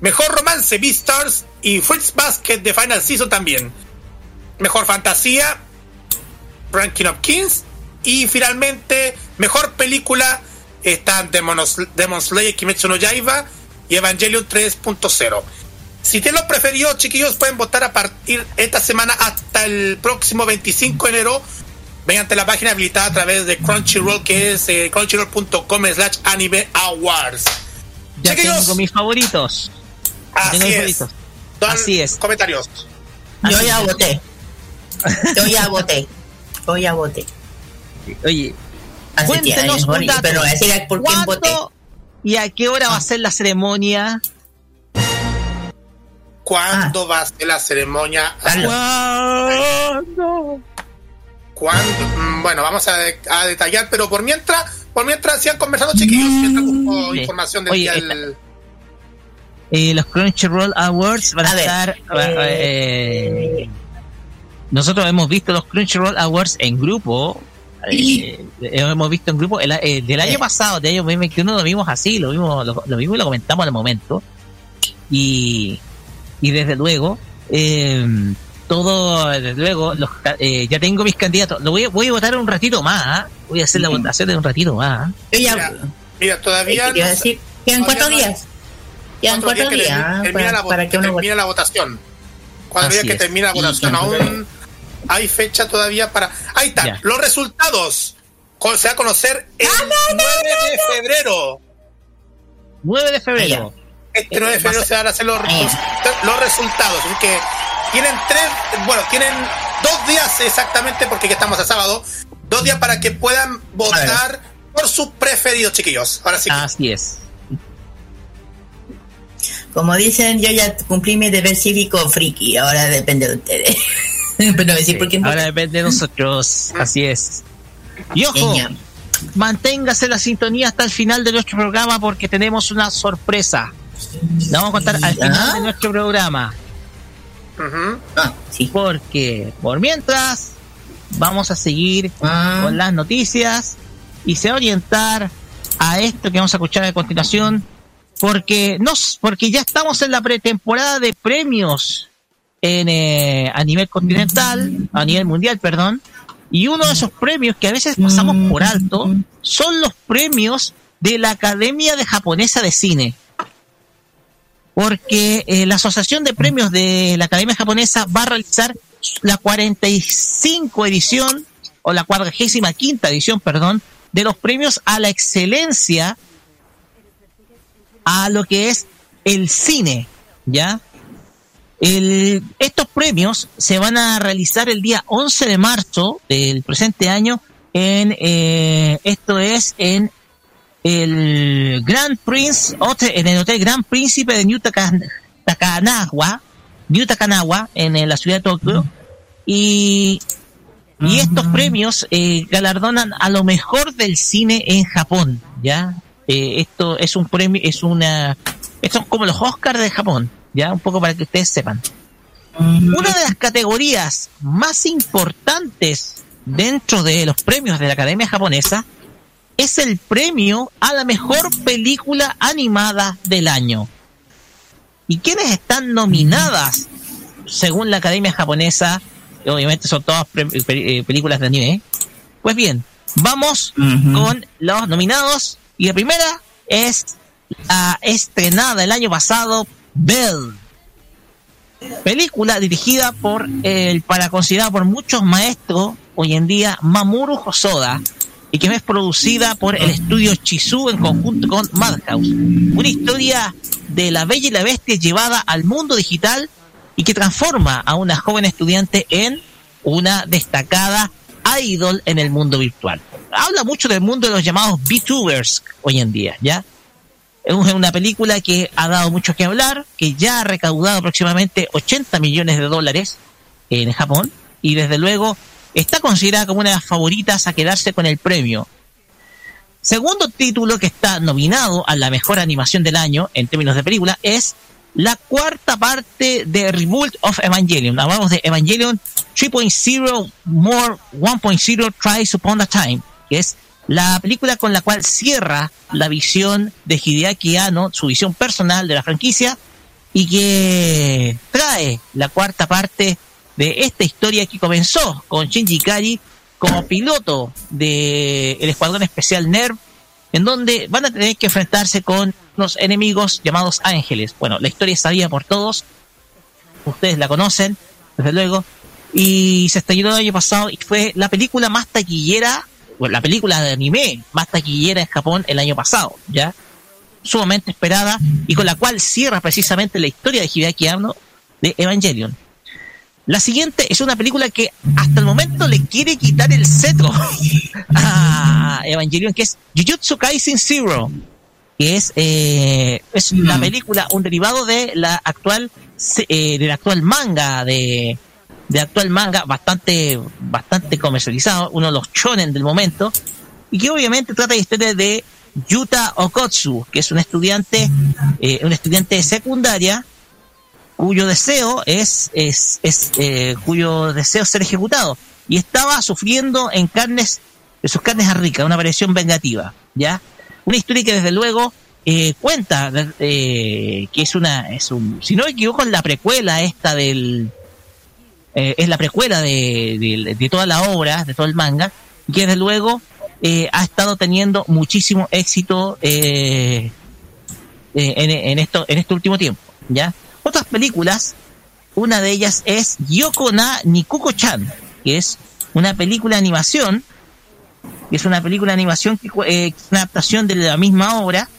Mejor romance, Beastars y Fruits Basket de Final Season también. Mejor fantasía, Ranking of Kings. Y finalmente, mejor película están Demon, Demon Slayer, Kimetsu no Yaiba y Evangelion 3.0. Si tienen los preferidos, chiquillos, pueden votar a partir esta semana hasta el próximo 25 de enero mediante la página habilitada a través de Crunchyroll, que es eh, crunchyroll.com slash anime awards. Ya Chiquillos. tengo mis favoritos. Así tengo mis es. favoritos. Don Así es. Comentarios. Yo ya voté. Yo ya voté. Yo ya voté. Oye, Hace Cuéntenos un dato. pero voy a decir por quién voté. ¿cuándo y a qué hora va a ser la ceremonia? ¿Cuándo va a ser la ceremonia? ¿Cuándo? ¿Cuándo? Mm, Bueno, vamos a, a detallar, pero por mientras, por mientras sigan conversando, chiquillos, mientras busco Sí. información del Oye, día del- Eh, los Crunchyroll Awards van a, A ver, estar. eh, nosotros hemos visto los Crunchyroll Awards en grupo. eh, hemos visto en grupo el, eh, del año Sí. pasado, del año 2021, lo vimos así, lo vimos, lo, lo vimos y lo comentamos al momento. Y, y desde luego, eh, todo, desde luego, los, eh, ya tengo mis candidatos. Lo voy, a- voy a votar un ratito más. ¿ah? Voy a hacer la votación de un ratito más. ¿ah? Mira, Mira, todavía. Quedan cuatro días. Quedan cuatro cuatro días que días termi- ah, termina, para, la, para que que termina votación. Cuatro días que termina la votación, que- aún hay fecha todavía para... Ahí están, Ya. los resultados. Se va a conocer el Ah, 9 de febrero. 9 de febrero. Este 9 de febrero se van a hacer los, los resultados. Así que tienen tres, bueno, tienen dos días exactamente, porque ya estamos a sábado, dos días para que puedan votar por sus preferidos, chiquillos. Ahora sí. Así es. Como dicen, yo ya cumplí mi deber cívico friki. Ahora depende de ustedes. Pero decir por quién Ahora depende de nosotros. Así es. Y ojo, manténgase la sintonía hasta el final de nuestro programa porque tenemos una sorpresa. La vamos a contar al final de nuestro programa. Ah, sí. Porque por mientras vamos a seguir Ah, con las noticias y se va a orientar a esto que vamos a escuchar a continuación porque nos porque ya estamos en la pretemporada de premios en eh, a nivel continental a nivel mundial perdón y uno de esos premios que a veces pasamos por alto son los premios de la Academia de Japonesa de Cine porque eh, la Asociación de Premios de la Academia Japonesa va a realizar la 45 edición o la 45 quinta edición, perdón, de los premios a la excelencia a lo que es el cine, ¿ya? El- estos premios se van a realizar el día 11 de marzo del presente año en eh, esto es en el Grand Prince Hotel, en el Hotel Grand Príncipe de New Taka- Takanawa, New Takanawa, en, eh, la ciudad de Tokio. Y, y estos premios eh, galardonan a lo mejor del cine en Japón, ¿ya? Eh, esto es un premio, es una, estos son como los Oscars de Japón, ¿ya? Un poco para que ustedes sepan. Una de las categorías más importantes dentro de los premios de la Academia Japonesa es el premio a la mejor película animada del año. ¿Y quiénes están nominadas según la Academia Japonesa? Obviamente son todas pe- eh, películas de anime. Pues bien, vamos con los nominados. Y la primera es la estrenada el año pasado, Bell. Película dirigida por el para considerado por muchos maestros hoy en día Mamoru Hosoda y que es producida por el estudio Chizu en conjunto con Madhouse. Una historia de la bella y la bestia llevada al mundo digital y que transforma a una joven estudiante en una destacada idol en el mundo virtual. Habla mucho del mundo de los llamados VTubers hoy en día, ¿ya? Es una película que ha dado mucho que hablar, que ya ha recaudado aproximadamente 80 millones de dólares en Japón y desde luego está considerada como una de las favoritas a quedarse con el premio. Segundo título que está nominado a la mejor animación del año en términos de película es la cuarta parte de Rebuild of Evangelion. Hablamos de Evangelion 3.0 More 1.0 Tries Upon a Time, que es la película con la cual cierra la visión de Hideaki Anno, su visión personal de la franquicia, y que trae la cuarta parte de esta historia que comenzó con Shinji Ikari como piloto del Escuadrón Especial NERV, en donde van a tener que enfrentarse con unos enemigos llamados ángeles. Bueno, la historia es sabida por todos, ustedes la conocen, desde luego, y se estrenó el año pasado y fue la película más taquillera, bueno, la película de anime más taquillera en Japón el año pasado, ¿ya? Sumamente esperada y con la cual cierra precisamente la historia de Hideaki Anno de Evangelion. La siguiente es una película que hasta el momento le quiere quitar el cetro a Evangelion, que es Jujutsu Kaisen Zero, que es, eh, es una película, un derivado de la actual, eh, del actual manga de, de actual manga bastante, bastante comercializado, uno de los shonen del momento, y que obviamente trata de historia de Yuta Okotsu, que es un estudiante, eh, un estudiante de secundaria, cuyo deseo es, es, es eh, cuyo deseo es ser ejecutado. Y estaba sufriendo en carnes de sus carnes a rica una aparición vengativa ya una historia que desde luego eh, cuenta eh, que es una es un si no me equivoco es la precuela esta del eh, es la precuela de, de, de toda la obra de todo el manga y que desde luego eh, ha estado teniendo muchísimo éxito eh, eh, en, en esto en este último tiempo ya otras películas, una de ellas es Yoko na Nikuko-chan, que es una película de animación, que es una película de animación que es una adaptación de la misma obra,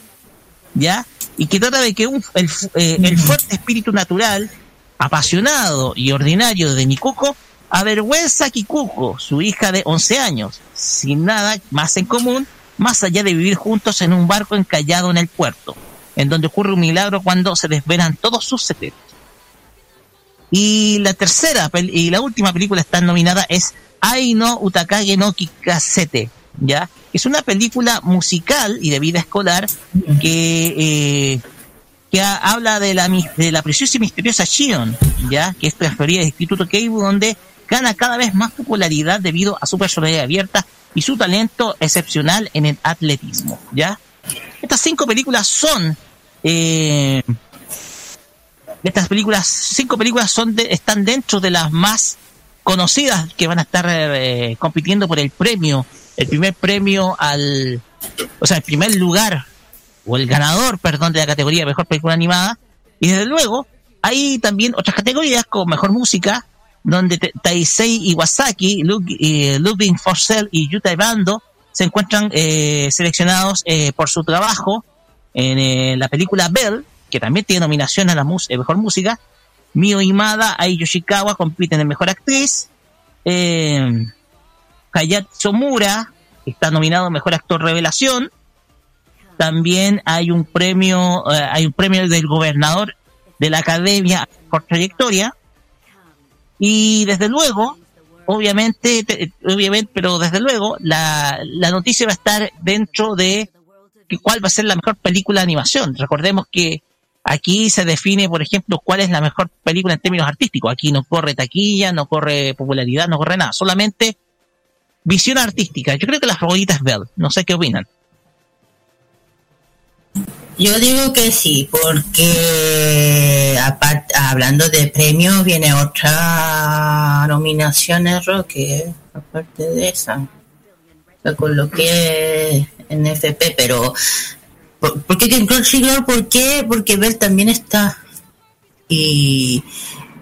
¿ya? Y que trata de que un, el, el fuerte espíritu natural, apasionado y ordinario de Nikuko, avergüenza a Kikuko, su hija de 11 años, sin nada más en común, más allá de vivir juntos en un barco encallado en el puerto en donde ocurre un milagro cuando se desvelan todos sus secretos. Y la tercera y la última película está nominada es Ai no Utakage no Kikasete, ¿ya? Es una película musical y de vida escolar que, eh, que ha- habla de la, de la preciosa y misteriosa Shion, ¿ya? Que es transferida del Instituto Keibu, donde gana cada vez más popularidad debido a su personalidad abierta y su talento excepcional en el atletismo, ¿ya? Estas cinco películas son eh, estas películas, cinco películas son de- están dentro de las más conocidas que van a estar eh, compitiendo por el premio, el primer premio al, o sea, el primer lugar o el ganador, perdón, de la categoría mejor película animada. Y desde luego hay también otras categorías como mejor música, donde Taisei Iwasaki, Lud- eh, Ludwig Forsell y Yuta Bando se encuentran eh, seleccionados eh, por su trabajo en eh, la película Bell, que también tiene nominación a la eh, mejor música. Mio Imada, Ai Yoshikawa compiten en mejor actriz. Eh, Hayato Mura, que está nominado Mejor Actor Revelación. También hay un premio, eh, hay un premio del gobernador de la Academia por trayectoria. Y desde luego, obviamente, te- obviamente, pero desde luego, la, la noticia va a estar dentro de que cuál va a ser la mejor película de animación. Recordemos que aquí se define, por ejemplo, cuál es la mejor película en términos artísticos. Aquí no corre taquilla, no corre popularidad, no corre nada. Solamente visión artística. Yo creo que la favorita es. No sé qué opinan. Yo digo que sí, porque aparte, hablando de premios, viene otra nominación, error, que aparte de esa, la coloqué en FP, pero ¿por, por qué que en Crunchyroll? ¿Por qué? Porque Bell también está. Y,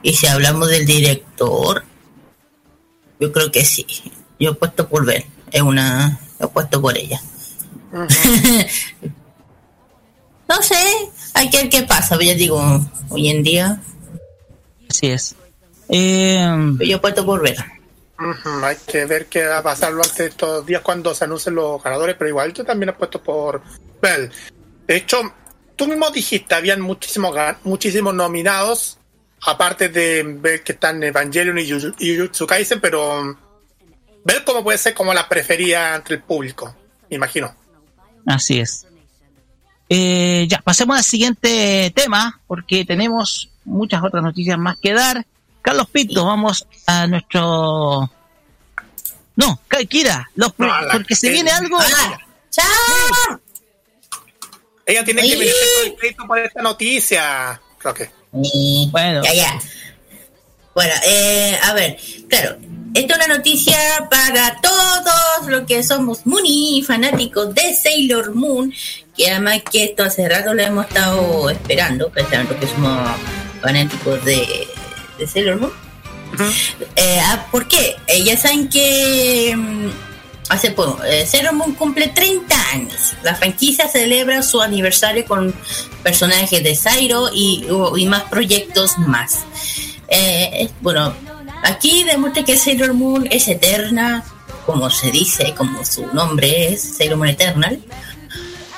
y si hablamos del director, yo creo que sí. Yo he puesto por Bell, es una, he puesto por ella. No sé, hay que ver qué pasa, ya digo, hoy en día Así es. Eh, yo puesto por ver. Ujú, Hay que ver qué va a pasar durante estos días cuando se anuncien los ganadores, pero igual yo también he puesto por Bell. De hecho, tú mismo dijiste, habían muchísimos muchísimos nominados, aparte de ver que están Evangelion y Jujutsu Kaisen, pero Bell como puede ser como la preferida entre el público, me imagino. Así es. Eh, ya, pasemos al siguiente tema, porque tenemos muchas otras noticias más que dar. Carlos Pinto, vamos a nuestro... No, Kira, los pro- No, porque se viene algo... ¡Ah! ¡Chao! Ella tiene que merecer todo el crédito por esta noticia, creo que. Y- Bueno. Ya, ya. Bueno, eh, a ver, claro, esta es una noticia para todos los que somos Mooney, fanáticos de Sailor Moon, que además que esto hace rato lo hemos estado esperando, pensando que somos fanáticos de, de Sailor Moon. Eh, ah, ¿Por qué? Eh, ya saben que mm, hace poco, eh, Sailor Moon cumple 30 años. La franquicia celebra su aniversario con personajes de Sairo y, y más proyectos más. Eh, bueno, aquí demuestra que Sailor Moon es eterna, como se dice, como su nombre es, Sailor Moon Eternal,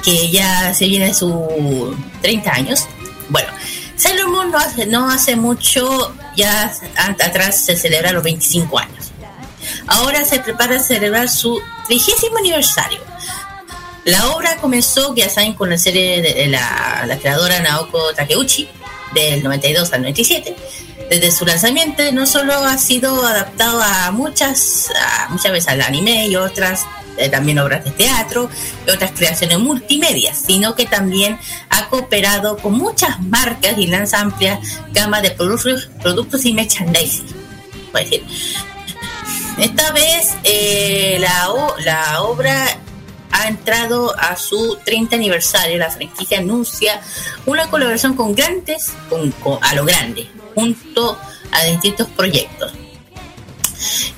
que ya se viene su 30 años. Bueno, Sailor Moon no hace, no hace mucho, ya atrás se celebra los 25 años. Ahora se prepara a celebrar su trigésimo aniversario. La obra comenzó, ya saben, con la serie de la, la creadora Naoko Takeuchi, del 92 al 97. Desde su lanzamiento no solo ha sido adaptado a muchas, a- muchas veces al anime y otras eh, también obras de teatro y otras creaciones multimedia, sino que también ha cooperado con muchas marcas y lanza amplia gama de productos, y merchandising. Esta vez eh, la, la obra ha entrado a su 30 aniversario. La franquicia anuncia una colaboración con grandes, con- a lo grande, junto a distintos proyectos.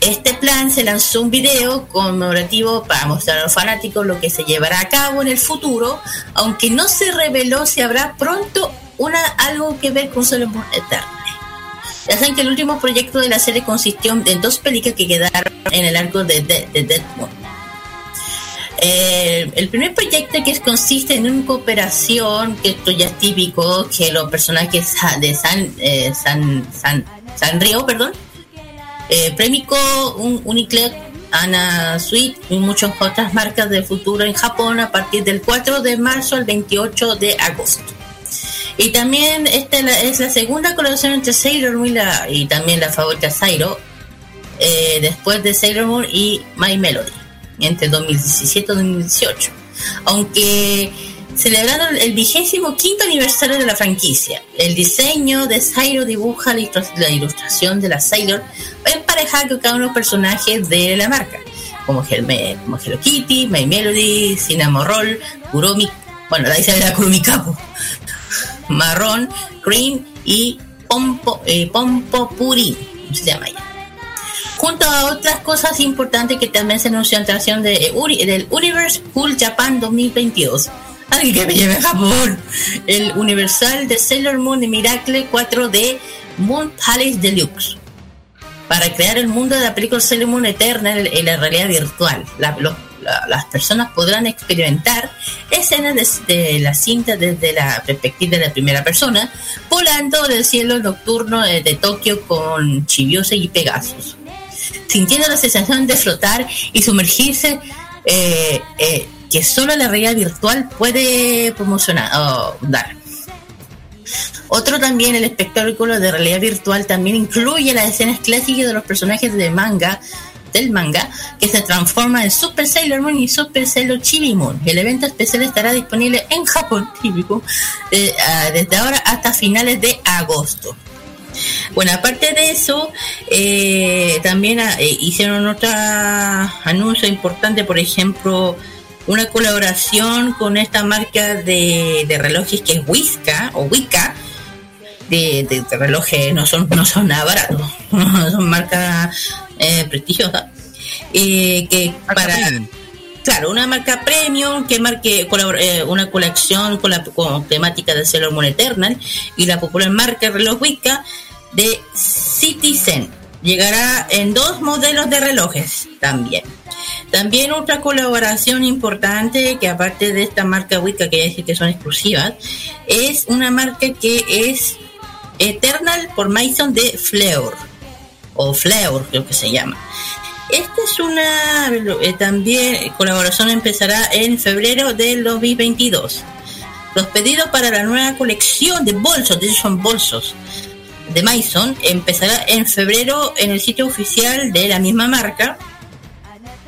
Este plan se lanzó un video conmemorativo para mostrar a los fanáticos lo que se llevará a cabo en el futuro, aunque no se reveló si habrá pronto una, algo que ver con Sailor Moon Eternal. Ya saben que el último proyecto de la serie consistió en dos películas que quedaron en el arco de, de, de Death Moon. Eh, el primer proyecto que consiste en una cooperación, que esto ya es típico, que los personajes de San, eh, San, San, Sanrio, perdón, eh, Premico, un, Uniclep, Ana Sweet y muchas otras marcas de futuro en Japón a partir del 4 de marzo al 28 de agosto. Y también esta es la segunda colaboración entre Sailor Moon y, la- y también la favorita Sairo, eh, después de Sailor Moon y My Melody, entre 2017 y 2018. Aunque celebrando el vigésimo quinto aniversario de la franquicia, el diseño de Sairo dibuja la, ilustra- la ilustración de la Sailor emparejada con cada uno de los personajes de la marca, como, Helme, como Hello Kitty, My Melody, Cinnamon Roll, Kuromi, bueno, ahí sale la Kuromi Capo, Marrón, Cream y Pompo, eh, Pompo Purín, se llama ella junto a otras cosas importantes que también se anunció en de, del Universe Cool Japan 2022. Alguien que me lleve a Japón. El Universal de Sailor Moon y Miracle 4D Moon Palace Deluxe. para crear el mundo de la película Sailor Moon Eternal en la realidad virtual. La- la- las personas podrán experimentar escenas de, la cinta desde la perspectiva de la primera persona, volando del cielo nocturno de, de Tokio con Chibiose y Pegasus, sintiendo la sensación de flotar y sumergirse eh, eh, que solo la realidad virtual puede promocionar o dar. Otro también, el espectáculo de realidad virtual también incluye las escenas clásicas de los personajes de manga, del manga, que se transforman en Super Sailor Moon y Super Sailor Chibi Moon. El evento especial estará disponible en Japón, típico, ah, desde ahora hasta finales de agosto. Bueno, aparte de eso, eh, también ah, eh, hicieron otro anuncio importante, por ejemplo, una colaboración con esta marca de, de relojes que es Whisca o Wicca, de, de- de relojes no son no son nada baratos, son marcas eh, prestigiosas. eh, que para claro una marca premium que marque colabor- eh, una colección con la con temática de Sailor Moon Eternal y la popular marca reloj Wicca de Citizen llegará en dos modelos de relojes también. También otra colaboración importante que aparte de esta marca Wicca que dije que son exclusivas es una marca que es Eternal por Mason de Fleur o Fleur creo que se llama. Esta es una eh, también colaboración empezará en febrero del 2022 los pedidos para la nueva colección de bolsos de esos son bolsos de Mason empezará en febrero en el sitio oficial de la misma marca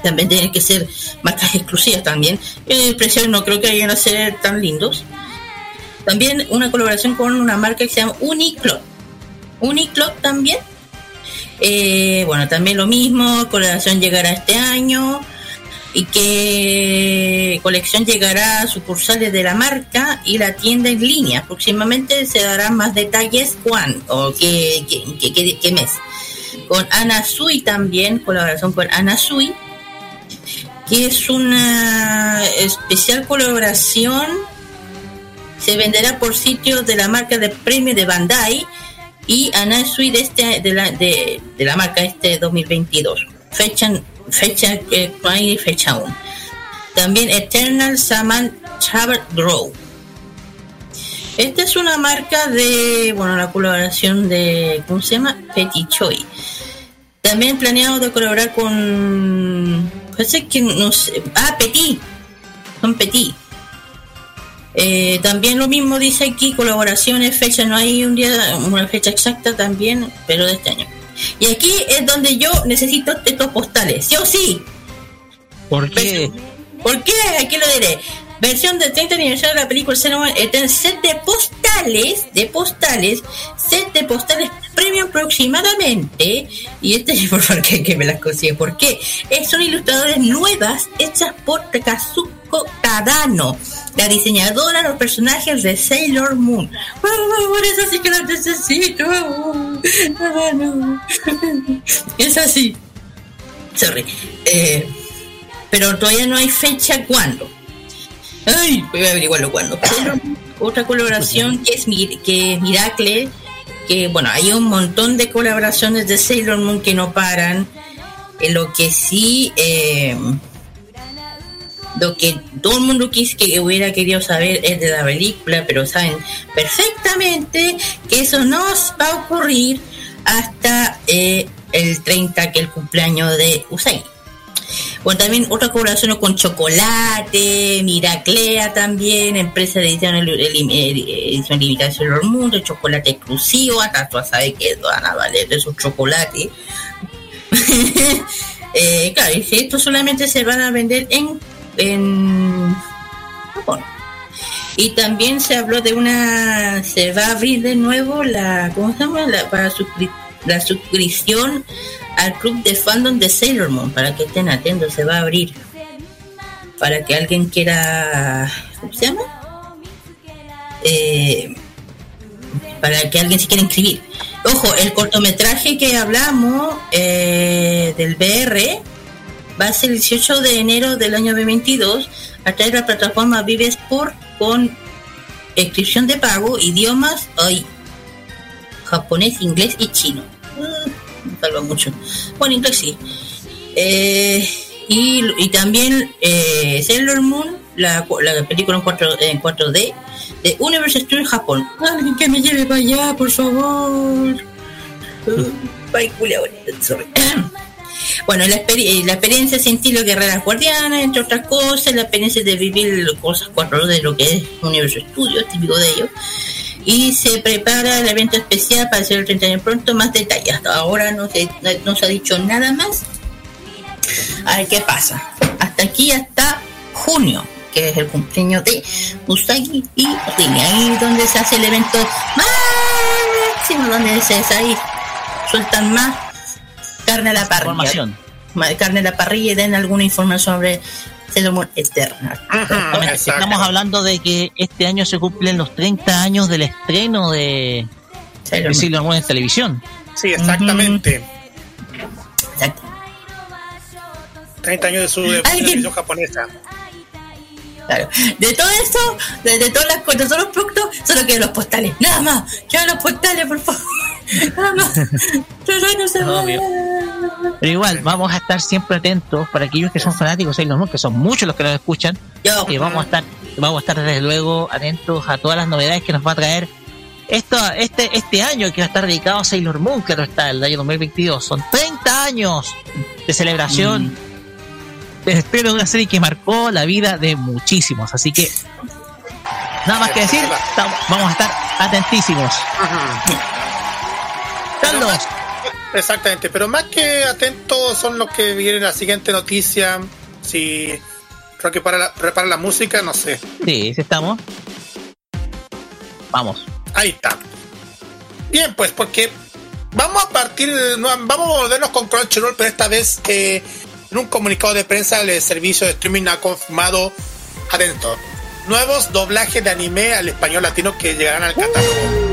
también tienen que ser marcas exclusivas también. El precio no creo que vayan a ser tan lindos. También una colaboración con una marca que se llama Uniclot. Uniclot también. Eh, bueno, también lo mismo, colaboración llegará este año y que colección llegará a sucursales de la marca y la tienda en línea. Próximamente se darán más detalles cuándo o qué, qué, qué- mes. Con Anasui también, colaboración con Anasui que es una especial colaboración. Se venderá por sitios de la marca de premio de Bandai y Anasui de este de la de, de la marca este 2022. Fecha fecha eh, no hay fecha aún. También Eternal Saman Travel Grow. Esta es una marca de, bueno, la colaboración de, ¿cómo se llama? Petit Choi. También planeado de colaborar con. Parece que no sé. Ah, Petit. Son Petit. Eh, también lo mismo dice aquí, colaboraciones, fecha, no hay un día, una fecha exacta también, pero de este año. Y aquí es donde yo necesito estos postales, sí o sí. ¿Por qué? ¿Por qué? Aquí lo diré. Versión del 30 aniversario de la película Eternal, set de postales, de postales, set de postales premium aproximadamente. Y este, por favor, que, que me las consigue. ¿Por qué? Eh, son ilustradores nuevas hechas por Kazuko Tadano, la diseñadora de los personajes de Sailor Moon. Por favor, es así que las necesito. Tadano. Es así. Sorry. Eh, pero todavía no hay fecha cuándo. Ay, voy a averiguarlo cuándo. Pero otra colaboración que es, que es Miracle, que bueno, hay un montón de colaboraciones de Sailor Moon que no paran. Eh, lo que sí, eh, lo que todo el mundo quis, que hubiera querido saber es de la película, pero saben perfectamente que eso no va a ocurrir hasta eh, el 30, que es el cumpleaños de Usagi. Bueno, también otra colaboración con Chocolate, Miraclea también, empresa de edición, edición limitada de Sailor Moon, de chocolate exclusivo, hasta tú sabes que van a valer de esos chocolates. eh, claro, y estos solamente se van a vender en, en Japón. Y también se habló de una, se va a abrir de nuevo la, ¿cómo se llama? La, para suscri- la suscripción al club de fandom de Sailor Moon, para que estén atentos, se va a abrir. Para que alguien quiera, ¿cómo se llama? Eh, para que alguien se quiera inscribir. Ojo, el cortometraje que hablamos eh, del BR va a ser el 18 de enero del año 2022 a través de la plataforma Vive Sport con inscripción de pago, idiomas hoy japonés, inglés y chino. Mm, salva mucho. Bueno, inglés sí. Eh, y, y también eh, Sailor Moon, la, la película en, 4, en 4D, de Universe Studios Japón. Alguien que me lleve para allá, por favor. Sorry. Bueno, la, exper- la experiencia sentir lo guerreras guardianas, entre otras cosas, la experiencia de vivir cosas 4D de lo que es Universo Studios, típico de ellos. Y se prepara el evento especial para hacer el 30 años pronto, más detalles. Hasta ahora no se, no, no se ha dicho nada más. A ver qué pasa. Hasta aquí hasta junio, que es el cumpleaños de Usagi y Rini. Ahí donde se hace el evento máximo, donde se ahí sueltan más carne a la parrilla. Información. Ma- Carne a la parrilla y den alguna información sobre Sailor Moon Eterna. Exactamente. Estamos hablando de que este año se cumplen los 30 años del estreno de Sailor. Sailor Moon en televisión. Sí, exactamente. Exacto. 30 años de su de televisión japonesa. Claro. De todo esto, de, de todas las cosas, de todos los productos, solo quiero los postales. Nada más. Quiero los postales, por favor. No. Pero igual, vamos a estar siempre atentos para aquellos que son fanáticos de Sailor Moon, que son muchos los que nos escuchan. Yo. que vamos a estar, vamos a estar desde luego atentos a todas las novedades que nos va a traer esto, este, este año que va a estar dedicado a Sailor Moon, que no está el año 2022. Son 30 años de celebración, de estreno de una serie que marcó la vida de muchísimos. Así que, nada más que decir, estamos- vamos a estar atentísimos. Carlos, más- exactamente, pero más que atentos son los que vienen la siguiente noticia. Si Rocky para la, prepara la música, no sé. sí, sí estamos. Vamos. Ahí está. Bien, pues porque vamos a partir, vamos a volvernos con Crunchyroll, pero esta vez eh, en un comunicado de prensa el servicio de streaming ha confirmado, atento, nuevos doblajes de anime al español latino que llegarán al catálogo.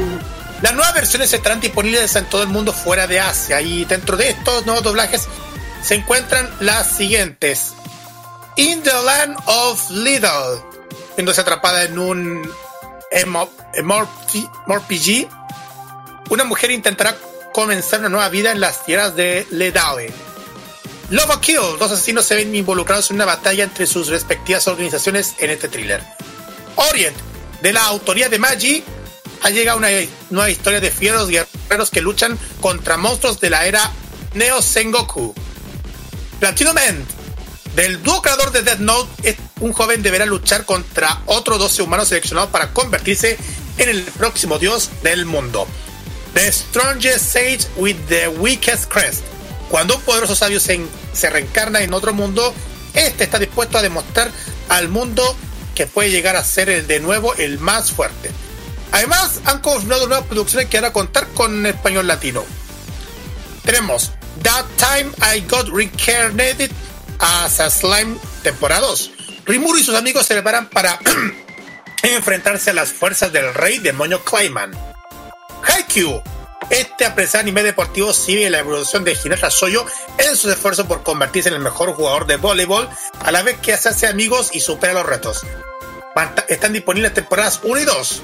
Las nuevas versiones estarán disponibles en todo el mundo fuera de Asia y dentro de estos nuevos doblajes se encuentran las siguientes. In the Land of Little, viéndose atrapada en un MORPG, una mujer intentará comenzar una nueva vida en las tierras de Ledale. Love or Kill, dos asesinos se ven involucrados en una batalla entre sus respectivas organizaciones en este thriller. Orient, de la autoría de Magi, ha llegado una nueva historia de fieros guerreros que luchan contra monstruos de la era Neo Sengoku. Platinum End, del dúo creador de Death Note, un joven deberá luchar contra otros 12 humanos seleccionados para convertirse en el próximo dios del mundo. The Strongest Sage with the Weakest Crest. Cuando un poderoso sabio se, en- se reencarna en otro mundo, este está dispuesto a demostrar al mundo que puede llegar a ser de nuevo el más fuerte. Además, han confirmado nuevas producciones que van a contar con español latino. Tenemos That Time I Got Reincarnated as a Slime temporada 2. Rimuru y sus amigos se preparan para enfrentarse a las fuerzas del rey demonio Clayman. Haikyuu. Este apreciado anime deportivo sigue la evolución de Hinata Soyo en sus esfuerzos por convertirse en el mejor jugador de voleibol, a la vez que se hace amigos y supera los retos. Están disponibles temporadas 1 y 2.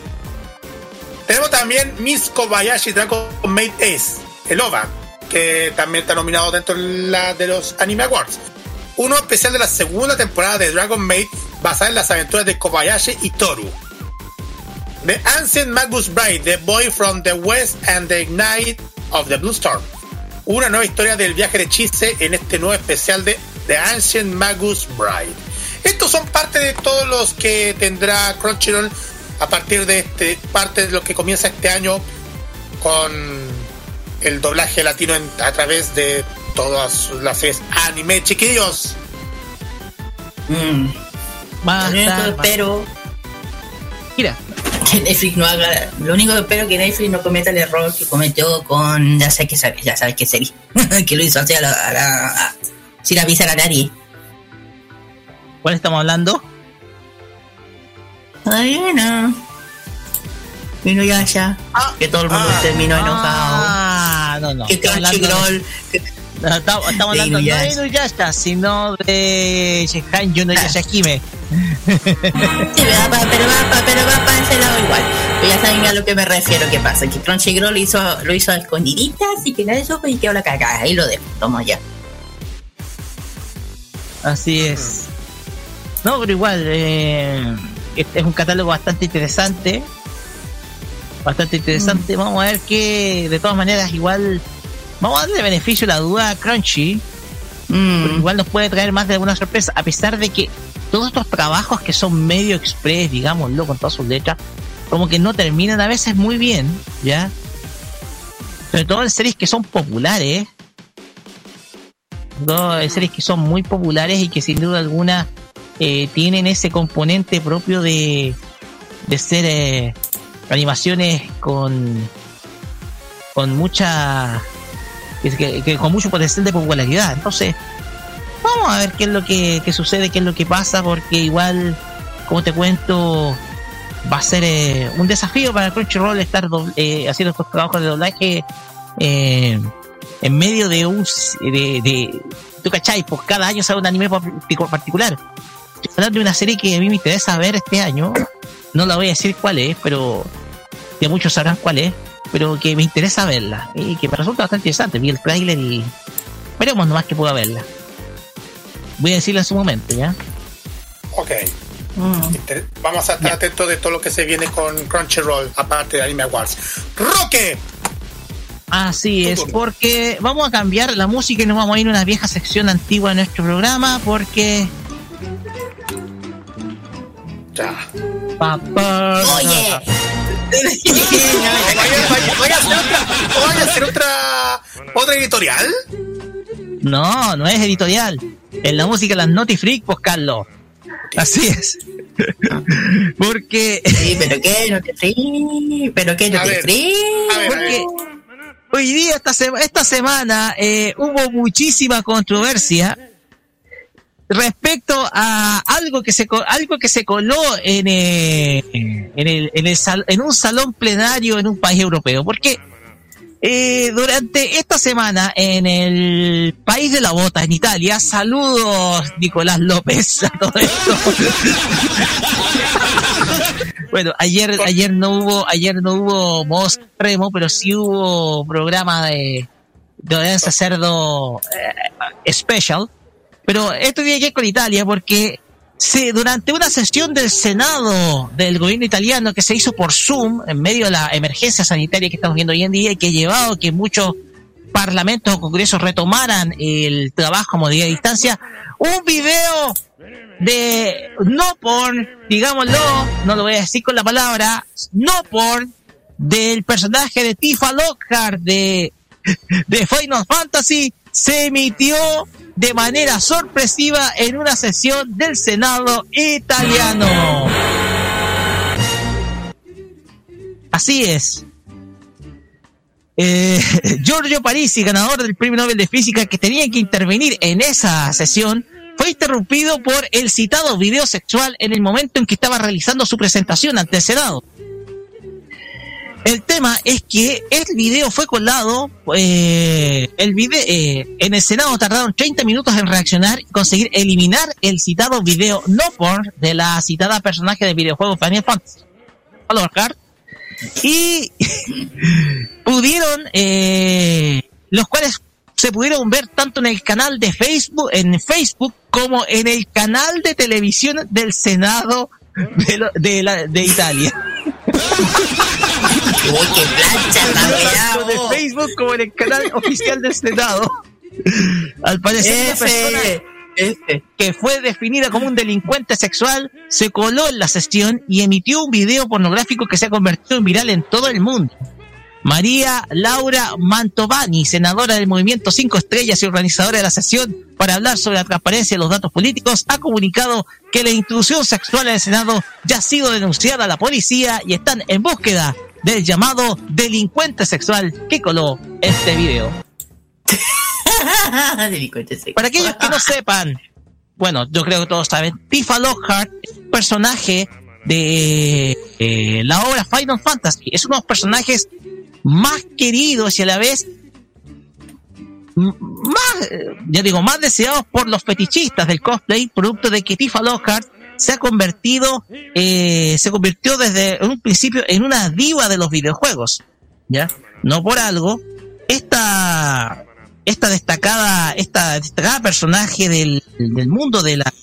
Tenemos también Miss Kobayashi Dragon Maid Ace, el OVA, que también está nominado dentro de los Anime Awards. Uno especial de la segunda temporada de Dragon Maid, basada en las aventuras de Kobayashi y Toru. The Ancient Magus Bride, The Boy from the West and the Night of the Blue Storm. Una nueva historia del viaje de Chise en este nuevo especial de The Ancient Magus Bride. Estos son parte de todos los que tendrá Crunchyroll a partir de este parte de lo que comienza este año con el doblaje latino en- a través de todas las series anime chiquillos. Mm. A Lo único que espero Mira, que Netflix no haga. Lo único que espero que Netflix no cometa el error que cometió con. Ya sabes que sabes, ya sabes qué serie. que lo hizo así a la. A la a- sin avisar a nadie. ¿cuál estamos hablando? Ay, no. Vino ya, ya. que todo el mundo terminó enojado. Ah, no, no. que hablando Crunchyroll. que- No, estamos, estamos De hablando no de Inuyasha. Inuyasha, sino de Shehan Yuno Yashahime. Sí, pero va, pero va, pero va para ese lado igual. Pero ya saben a lo que me refiero, ¿qué pasa? Que Crunchyroll hizo, lo hizo a escondiditas y que nadie supo y quedó la cagada. Ahí lo dejo, toma ya. Así es. No, pero igual, eh, es un catálogo bastante interesante. Bastante interesante. Vamos a ver que, de todas maneras, igual, vamos a darle beneficio a la duda a Crunchy. Mm, igual nos puede traer más de alguna sorpresa, a pesar de que todos estos trabajos que son medio express, digámoslo, con todas sus letras, como que no terminan a veces muy bien, ¿ya? Sobre todo en series que son populares, ¿no? En series que son muy populares y que sin duda alguna eh, tienen ese componente propio de, de ser eh, animaciones con con mucha que, con mucho potencial de popularidad. Entonces vamos a ver qué es lo que, que sucede qué es lo que pasa porque igual como te cuento va a ser eh, un desafío para Crunchyroll estar doble- eh, haciendo estos trabajos de doblaje en medio de un de, de tú cachai pues cada año sale un anime partic- particular Hablando de una serie que a mí me interesa ver este año no la voy a decir cuál es pero ya muchos sabrán cuál es pero que me interesa verla y que me resulta bastante interesante vi el trailer y veremos nomás que pueda verla voy a decirla en su momento ya Ok. mm. Vamos a estar atentos de todo lo que se viene con Crunchyroll, aparte de Anime Awards. ¡Roque! Así es, turno. porque vamos a cambiar la música y nos vamos a ir a una vieja sección antigua de nuestro programa, porque... Ya. Papá, Oye, ¿O vaya, vaya- vaya a hacer otra, vaya a hacer otra, otra editorial? No, no es editorial. Es la música de las Naughty Freak, pues Carlos. Así es. porque... sí, pero qué, no te frí, pero qué, a ver, Porque hoy día, esta, sema- esta semana, eh, hubo muchísima controversia respecto a algo que se algo que se coló en, eh, en, el, en, el sal- en un salón plenario en un país europeo. Porque eh, durante esta semana en el país de la bota, en Italia, saludos Nicolás López a todo esto. Bueno, ayer, ayer no hubo, ayer no hubo modo supremo, pero sí hubo programa de, de Cerdo eh, Special. Pero esto tiene que ver con Italia porque se, durante una sesión del Senado del gobierno italiano que se hizo por Zoom en medio de la emergencia sanitaria que estamos viendo hoy en día y que ha llevado a que muchos parlamentos o congresos retomaran el trabajo a modalidad de distancia, un video de no porn, digámoslo, no lo voy a decir con la palabra, no porn, del personaje de Tifa Lockhart de, de Final Fantasy, se emitió de manera sorpresiva en una sesión del Senado italiano. Así es. Eh, Giorgio Parisi, ganador del Premio Nobel de Física que tenía que intervenir en esa sesión, fue interrumpido por el citado video sexual en el momento en que estaba realizando su presentación ante el Senado. El tema es que el video fue colado, eh, el video, eh, en el Senado tardaron 30 minutos en reaccionar y conseguir eliminar el citado video no porn de la citada personaje del videojuego Final Fantasy. Alucard. Y pudieron, eh, los cuales se pudieron ver tanto en el canal de Facebook, en Facebook, como en el canal de televisión del Senado de, lo- de, de Italia. Uy, qué plancha, la weá, Tanto de. Facebook como en el canal oficial del Senado. Al parecer, una persona F, F. que fue definida como un delincuente sexual se coló en la sesión y emitió un video pornográfico que se ha convertido en viral en todo el mundo. María Laura Mantovani, senadora del Movimiento Cinco Estrellas y organizadora de la sesión para hablar sobre la transparencia de los datos políticos, ha comunicado que la intrusión sexual en el Senado ya ha sido denunciada a la policía y están en búsqueda del llamado delincuente sexual que coló este video. Delincuente sexual. Para aquellos que no sepan, bueno, yo creo que todos saben, Tifa Lockhart es un personaje de eh, la obra Final Fantasy. Es uno de los personajes más queridos y a la vez más, ya digo, más deseados por los fetichistas del cosplay, producto de que Tifa Lockhart se ha convertido, eh, se convirtió desde un principio en una diva de los videojuegos, ¿ya? No por algo, esta, esta destacada, esta destacada personaje del, del mundo de la,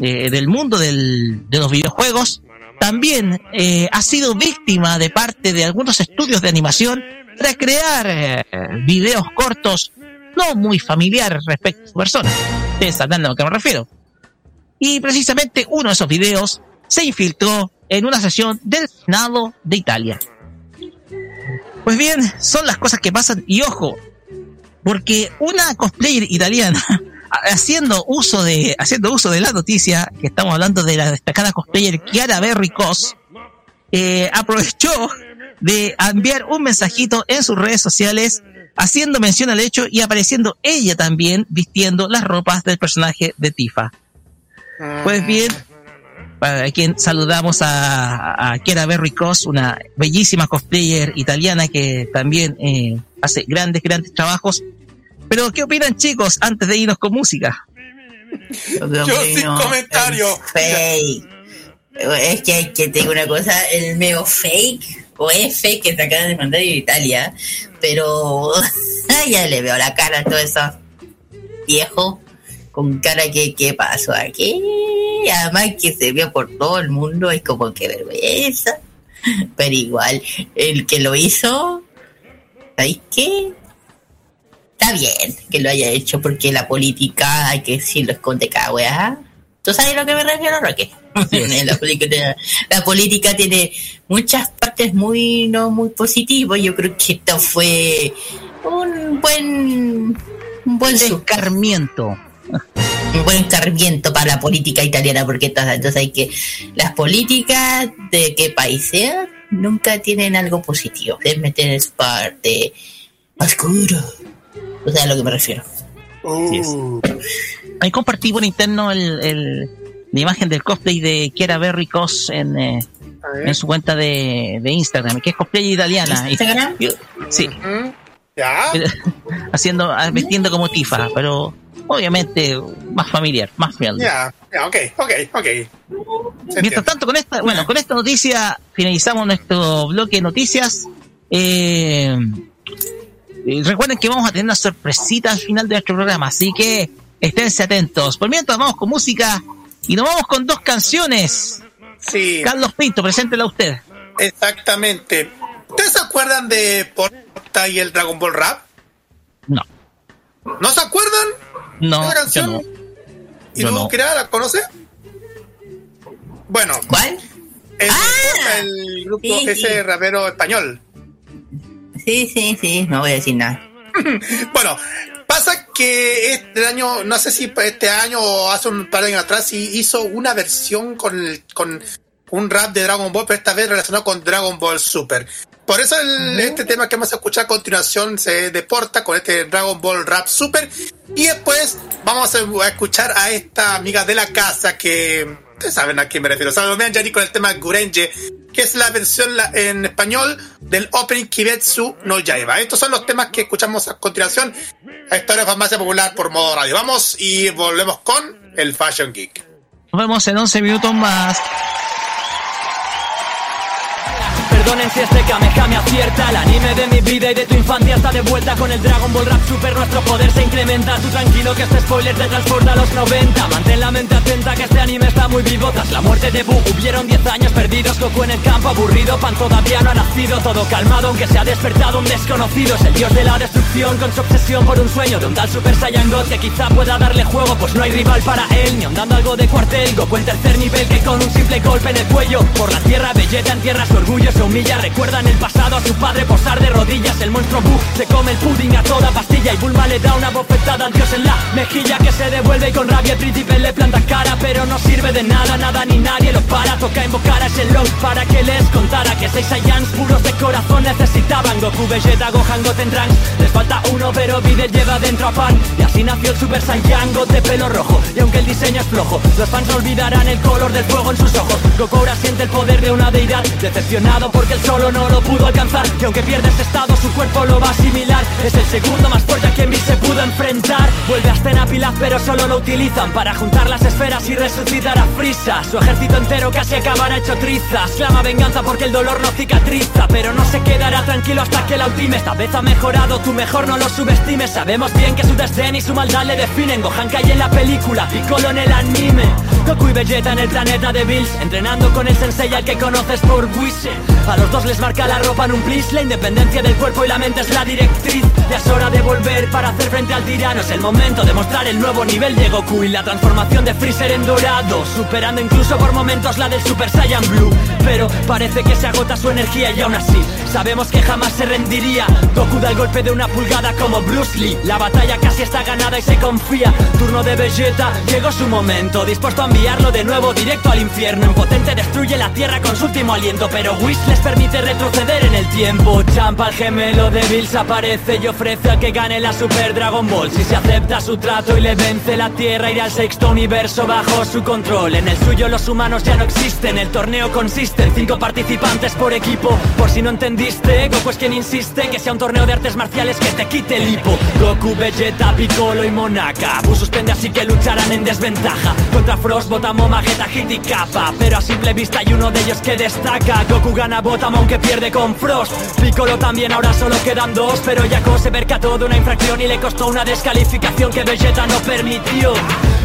eh, del mundo del- de los videojuegos, también eh, ha sido víctima de parte de algunos estudios de animación para crear eh, videos cortos no muy familiares respecto a su persona. Ustedes a lo que me refiero. Y precisamente uno de esos videos se infiltró en una sesión del Senado de Italia. Pues bien, son las cosas que pasan y ojo, porque una cosplayer italiana haciendo uso de haciendo uso de la noticia que estamos hablando de la destacada cosplayer Chiara Berry Cos eh, aprovechó de enviar un mensajito en sus redes sociales haciendo mención al hecho y apareciendo ella también vistiendo las ropas del personaje de Tifa. Pues bien, para quien saludamos a, a Chiara Berry Cos, una bellísima cosplayer italiana que también eh, hace grandes, grandes trabajos. Pero, ¿qué opinan chicos antes de irnos con música? Yo sin comentario. Fake. Es que que tengo una cosa, el medio fake, o es fake que se acaban de mandar de Italia, pero ya le veo la cara a todo eso viejo, con cara que, ¿qué pasó aquí? Además que se vio por todo el mundo, es como que vergüenza. Pero igual, el que lo hizo, ¿sabéis qué? Está bien que lo haya hecho porque la política, hay que decirlo, esconde cada weá. ¿Tú sabes a lo que me refiero, Roque? la, política, la política tiene muchas partes muy no muy positivas. Yo creo que esto fue un buen un buen su- Escarmiento. un buen carmiento para la política italiana, porque entonces, hay que las políticas de qué país sea nunca tienen algo positivo, es meter en su parte oscuro. O sea, a lo que me refiero. Es. Ahí compartí por interno el, el- la imagen del cosplay de Chiara Berry Cos en, eh, en su cuenta de, de Instagram, que es cosplay italiana. ¿Instagram? Y- sí. ¿Ya? haciendo, ah, vistiendo como Tifa, pero obviamente más familiar, más friendly. Ya, ya, ok, ok, ok. Se Mientras entiende. tanto, con esta, bueno, con esta noticia finalizamos nuestro bloque de noticias. Eh, recuerden que vamos a tener una sorpresita al final de nuestro programa, así que esténse atentos. Por mientras vamos con música y nos vamos con dos canciones. Sí, Carlos Pinto, preséntela usted. exactamente. ¿Ustedes se acuerdan de Porta y el Dragon Ball Rap? No, ¿No se acuerdan? no, ¿Esa yo canción? no. ¿Y Yo tú, no. Kira, la conoces? Bueno, ¿Cuál? el, Ah, el grupo, sí, ese sí. rapero español. Sí, sí, sí, no voy a decir nada. Bueno, pasa que este año, no sé si este año o hace un par de años atrás, hizo una versión con, con un rap de Dragon Ball, pero esta vez relacionado con Dragon Ball Super. Por eso el- este tema que vamos a escuchar a continuación se deporta con este Dragon Ball Rap Super. Y después vamos a escuchar a esta amiga de la casa que... Ustedes saben a quién me refiero. Salomé Anjani con el tema Gurenje, que es la versión en español del opening Kibetsu no Yaiba. Estos son los temas que escuchamos a continuación a Historia de Farmacia Popular por modo radio. Vamos y volvemos con el Fashion Geek. Nos vemos en 11 minutos más. Perdonen si este me acierta. El anime de mi vida y de tu infancia está de vuelta. Con el Dragon Ball Rap Super nuestro poder se incrementa. Tú tranquilo que este spoiler te transporta a los 90 Mantén la mente atenta que este anime está muy vivo. Tras la muerte de Buu hubieron 10 años perdidos. Goku en el campo aburrido, Pan todavía no ha nacido. Todo calmado aunque se ha despertado un desconocido. Es el dios de la destrucción con su obsesión por un sueño De un tal Super Saiyan God que quizá pueda darle juego Pues no hay rival para él, ni andando algo de cuartel Goku el tercer nivel que con un simple golpe en el cuello. Por la tierra, Vegeta entierra su orgullo, humilla Recuerda en el pasado a su padre posar de rodillas. El monstruo Buu se come el pudding a toda pastilla Y Bulma le da una bofetada al dios en la mejilla Que se devuelve y con rabia el príncipe le planta cara Pero no sirve de nada, nada ni nadie lo para. Toca invocar a ese Lord para que les contara Que seis Saiyans puros de corazón necesitaban. Goku, Vegeta, Gohan, Goten, Les falta uno pero Videl lleva dentro a Pan. Y así nació el Super Saiyan God de pelo rojo Y aunque el diseño es flojo Los fans olvidarán el color del fuego en sus ojos. Goku ahora siente el poder de una deidad Decepcionado porque él solo no lo pudo alcanzar. Y aunque pierde ese estado su cuerpo lo va a asimilar. Es el segundo más fuerte a quien vi se pudo enfrentar. Vuelve a escena Pilaf pero solo lo utilizan Para juntar las esferas y resucitar a Frisa. Su ejército entero casi acabará hecho trizas Clama venganza porque el dolor no cicatriza. Pero no se quedará tranquilo hasta que la ultime. Esta vez ha mejorado, tú mejor no lo subestimes. Sabemos bien que su desdén y su maldad le definen. Gohan cae en la película, Piccolo en el anime. Goku y Vegeta en el planeta de Bills Entrenando con el sensei al que conoces por Whis A los dos les marca la ropa en un plis La independencia del cuerpo y la mente es la directriz. Ya es hora de volver para hacer frente al tirano. Es el momento de mostrar el nuevo nivel de Goku Y la transformación de Freezer en dorado Superando incluso por momentos la del Super Saiyan Blue. Pero parece que se agota su energía y aún así Sabemos que jamás se rendiría. Goku da el golpe de una pulgada como Bruce Lee. La batalla casi está ganada y se confía. Turno de Vegeta, llegó su momento Dispuesto a enviarlo de nuevo directo al infierno. Impotente destruye la tierra con su último aliento Pero Whis les permite retroceder en el tiempo. Champa el gemelo de Bills aparece y ofrece a que gane la Super Dragon Ball. Si se acepta su trato y le vence la tierra Irá al sexto universo bajo su control. En el suyo los humanos ya no existen. El torneo consiste en cinco participantes por equipo. Por si no entendiste, Goku es quien insiste Que sea un torneo de artes marciales que te quite el hipo. Goku, Vegeta, Piccolo y Monaka. Buu suspende así que lucharán en desventaja. Contra Frost, Botamo, Mageta, Hit y Kappa. Pero a simple vista hay uno de ellos que destaca. Goku gana Botamo aunque pierde con Frost. Piccolo también ahora solo quedan dos Pero Yaco se percató de una infracción y le costó una descalificación que Vegeta no permitió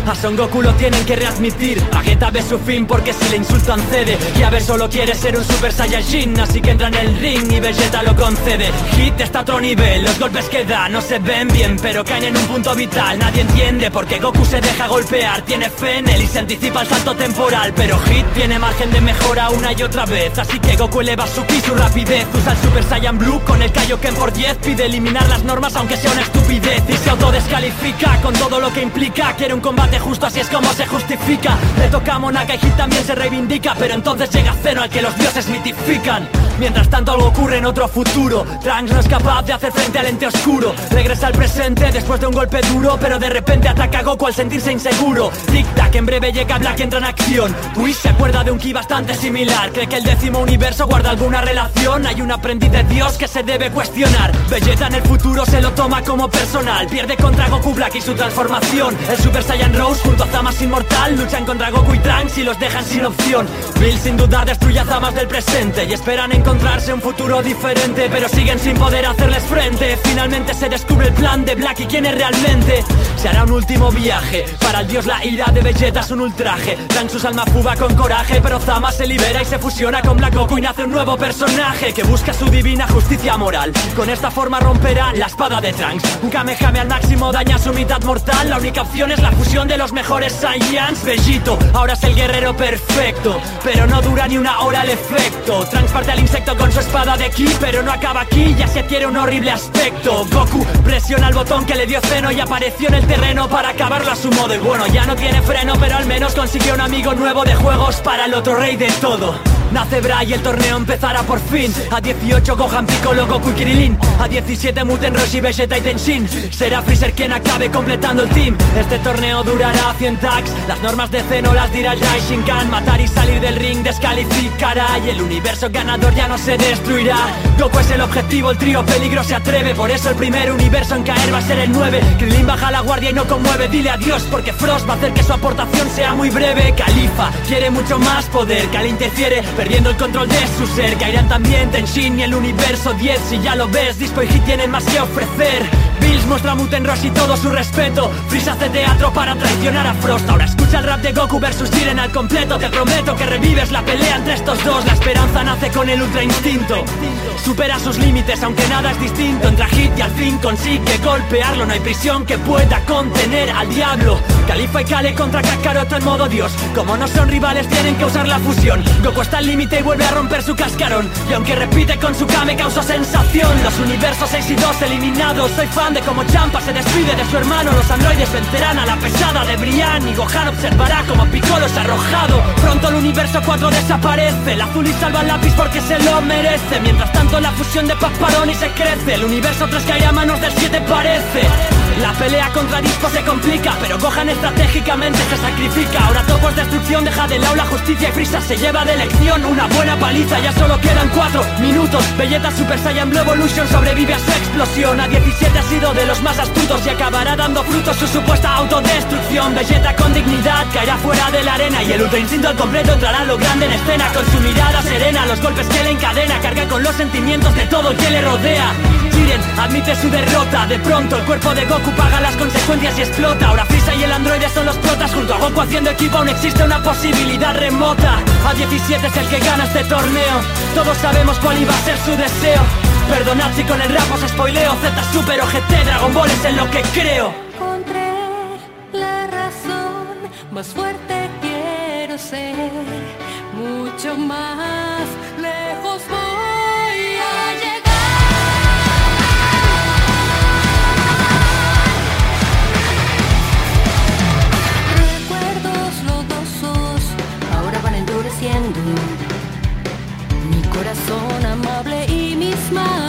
a Son Goku lo tienen que readmitir. Vegeta ve su fin porque si le insultan cede Y a ver solo quiere ser un Super Saiyajin Así que entra en el ring y Vegeta lo concede. Hit está a otro nivel, los golpes que da no se ven bien Pero caen en un punto vital, nadie entiende por qué Goku se deja golpear. Tiene fe en él y se anticipa el salto temporal Pero Hit tiene margen de mejora una y otra vez. Así que Goku eleva su ki, su rapidez. Usa el Super Saiyan Blue con el Kaioken por 10 Pide eliminar las normas aunque sea una estupidez. Y se autodescalifica con todo lo que implica. Quiere un combate justo así es como se justifica. Le toca a Monaka y Hit también se reivindica Pero entonces llega Zeno al que los dioses mitifican. Mientras tanto algo ocurre en otro futuro. Trunks no es capaz de hacer frente al ente oscuro. Regresa al presente después de un golpe duro Pero de repente ataca a Goku al sentirse inseguro. Tic tac, en breve llega Black y entra en acción. Whis se acuerda de un ki bastante similar. Cree que el décimo universo guarda alguna relación. Hay un aprendiz de Dios que se debe cuestionar. Vegeta en el futuro se lo toma como personal. Pierde contra Goku Black y su transformación. El Super Saiyan Rose junto a Zamas inmortal Luchan contra Goku y Trunks y los dejan sin opción. Bill sin dudar destruye a Zamas del presente Y esperan encontrarse un futuro diferente Pero siguen sin poder hacerles frente. Finalmente se descubre el plan de Black y quién es realmente. Se hará un último viaje Para el dios la ira de Vegeta es un ultraje. Trunks su alma fuga con coraje Pero Zama se libera y se fusiona con Black Goku Y nace un nuevo personaje que busca su divina justicia moral. Con esta forma romperá la espada de Trunks. Un Kamehame al máximo daña su mitad mortal La única opción es la fusión de los mejores Saiyans Vegito ahora es el guerrero perfecto Pero no dura ni una hora el efecto. Trunks parte al insecto con su espada de ki Pero no acaba aquí, ya se adquiere un horrible aspecto. Goku presiona el botón que le dio Zeno Y apareció en el terreno para acabarlo a su modo. Y bueno, ya no tiene freno pero al menos consiguió un amigo nuevo de juegos Para el otro rey de todo. Nace Bra y el torneo empezará por fin. A 18 Gohan, Piccolo, Goku y Krilin A 17 Muten, Roshi, Vegeta y Tenshin. Será Freezer quien acabe completando el team. Este torneo durará 100 tags Las normas de Zeno las dirá Jai Shinkan Matar y salir del ring descalificará Y el universo ganador ya no se destruirá. Goku es el objetivo, el trío peligro se atreve. Por eso el primer universo en caer va a ser el 9 Krilin baja la guardia y no conmueve. Dile adiós porque Frost va a hacer que su aportación sea muy breve. Califa quiere mucho más poder que al interfiere Perdiendo el control de su ser Caerán también Tenshin y el universo 10 Si ya lo ves, Dispo y Hit tienen más que ofrecer Muestra Muten Roshi todo su respeto. Freeze hace teatro para traicionar a Frost. Ahora escucha el rap de Goku versus Jiren al completo. Te prometo que revives la pelea entre estos dos. La esperanza nace con el ultra instinto. Supera sus límites aunque nada es distinto. Entra Hit y al fin consigue golpearlo. No hay prisión que pueda contener al diablo. Califa y Kale contra Kakaroto en modo dios. Como no son rivales tienen que usar la fusión. Goku está al límite y vuelve a romper su cascarón. Y aunque repite con su Kame causa sensación. Los universos 6 y 2 eliminados. Soy fan de como Champa se despide de su hermano Los androides vencerán a la pesada de Brian Y Gohan observará como Piccolo es arrojado. Pronto el universo 4 desaparece El azul y salva el lápiz porque se lo merece. Mientras tanto la fusión de Pasparoni se crece El universo 3 cae a manos del 7 parece la pelea contra Disco se complica, pero Gohan estratégicamente se sacrifica. Ahora todo por destrucción deja de lado la justicia y Frisa se lleva de elección una buena paliza. Ya solo quedan 4 minutos. Vegeta Super Saiyan Blue Evolution sobrevive a su explosión. A 17 ha sido de los más astutos y acabará dando frutos su supuesta autodestrucción. Vegeta con dignidad caerá fuera de la arena y el Ultra Instinto al completo entrará lo grande en escena con su mirada serena. Los golpes que le encadena carga con los sentimientos de todo el que le rodea. Admite su derrota. De pronto el cuerpo de Goku paga las consecuencias y explota. Ahora Frieza y el androide son los protas. Junto a Goku haciendo equipo aún existe una posibilidad remota. A 17 es el que gana este torneo. Todos sabemos cuál iba a ser su deseo. Perdonad si con el rap os spoileo. Z Super o GT Dragon Ball es en lo que creo. Encontré la razón, más fuerte quiero ser, mucho más lejos Mi corazón amable y mis manos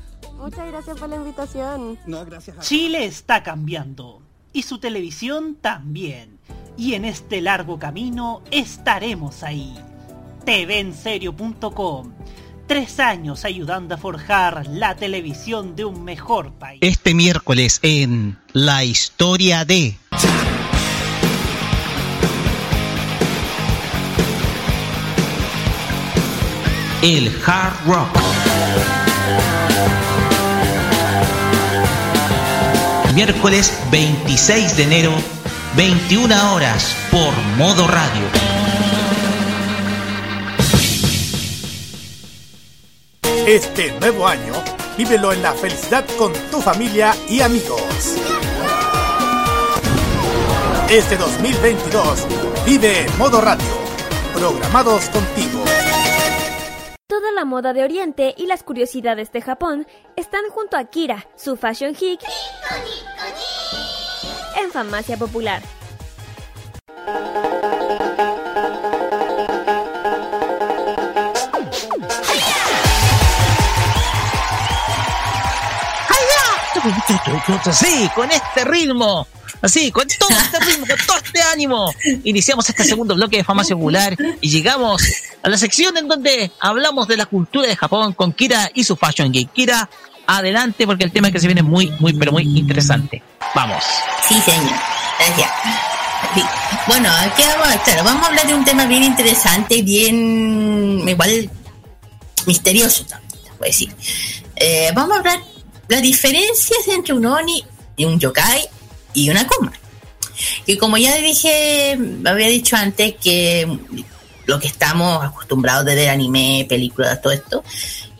Muchas gracias por la invitación. No, gracias a Chile está cambiando y su televisión también. Y en este largo camino estaremos ahí. TVenserio.com. Tres años ayudando a forjar la televisión de un mejor país. Este miércoles en La Historia de... El Hard Rock. Miércoles 26 de enero, 21 horas, por Modo Radio. Este nuevo año, vívelo en la felicidad con tu familia y amigos. Este 2022, vive modo radio. Programados contigo. Toda la moda de Oriente y las curiosidades de Japón están junto a Kira, su fashion geek, en Farmacia Popular. Así, con este ritmo. Así, con todo este ritmo, con todo este ánimo. Iniciamos este segundo bloque de Farmacia Popular y llegamos a la sección en donde hablamos de la cultura de Japón con Kira y su Fashion Geek. Kira, adelante porque el tema que se viene es muy, muy, pero muy interesante. Vamos. Sí, señor. Gracias. Bueno, aquí vamos, a- vamos a hablar de un tema bien interesante, bien igual misterioso también, te puedo decir. Eh, vamos a hablar las diferencias entre un Oni y un Yokai y una Kuma. Y como ya dije, había dicho antes que lo que estamos acostumbrados de ver anime, películas, todo esto,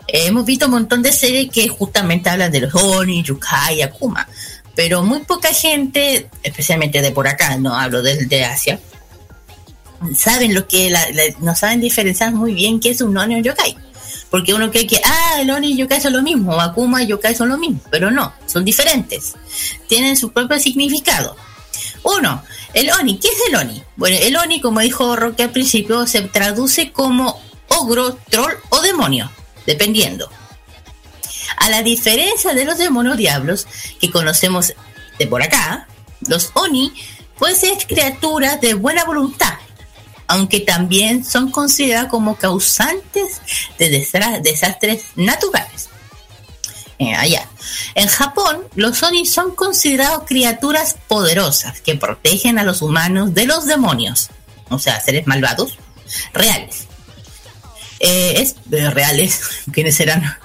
eh, hemos visto un montón de series que justamente hablan de los Oni, Yokai y Akuma. Pero muy poca gente, especialmente de por acá, no hablo de, Asia, saben lo que la- no saben diferenciar muy bien qué es un Oni o Yokai. Porque uno cree que, ah, el Oni y Yokai son lo mismo, Akuma y Yokai son lo mismo, pero no, son diferentes. Tienen su propio significado. Uno, el Oni, ¿qué es el Oni? Bueno, el Oni, como dijo Roque al principio, se traduce como ogro, troll o demonio, dependiendo. A la diferencia de los demonios diablos que conocemos de por acá, los Oni pueden ser criaturas de buena voluntad, aunque también son consideradas como causantes de desastres naturales. Eh, allá. En Japón, los Oni son considerados criaturas poderosas que protegen a los humanos de los demonios, o sea, seres malvados, reales. Eh, es eh, reales, ¿quiénes serán?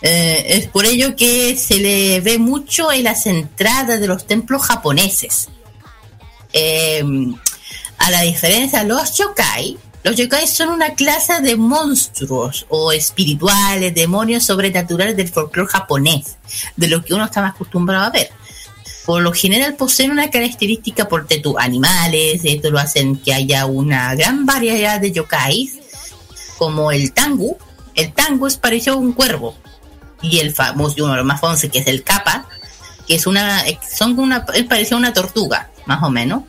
Es por ello que se le ve mucho en las entradas de los templos japoneses. Eh, a la diferencia los yokai, los yokai son una clase de monstruos o espirituales, demonios sobrenaturales del folclore japonés, de lo que uno está más acostumbrado a ver. Por lo general poseen una característica por tetu animales, esto lo hacen que haya una gran variedad de yokais, como el tangu. El tangu es parecido a un cuervo, y el famoso, uno de los más famosos, que es el kappa, que es una, son una, es parecido a una tortuga, más o menos,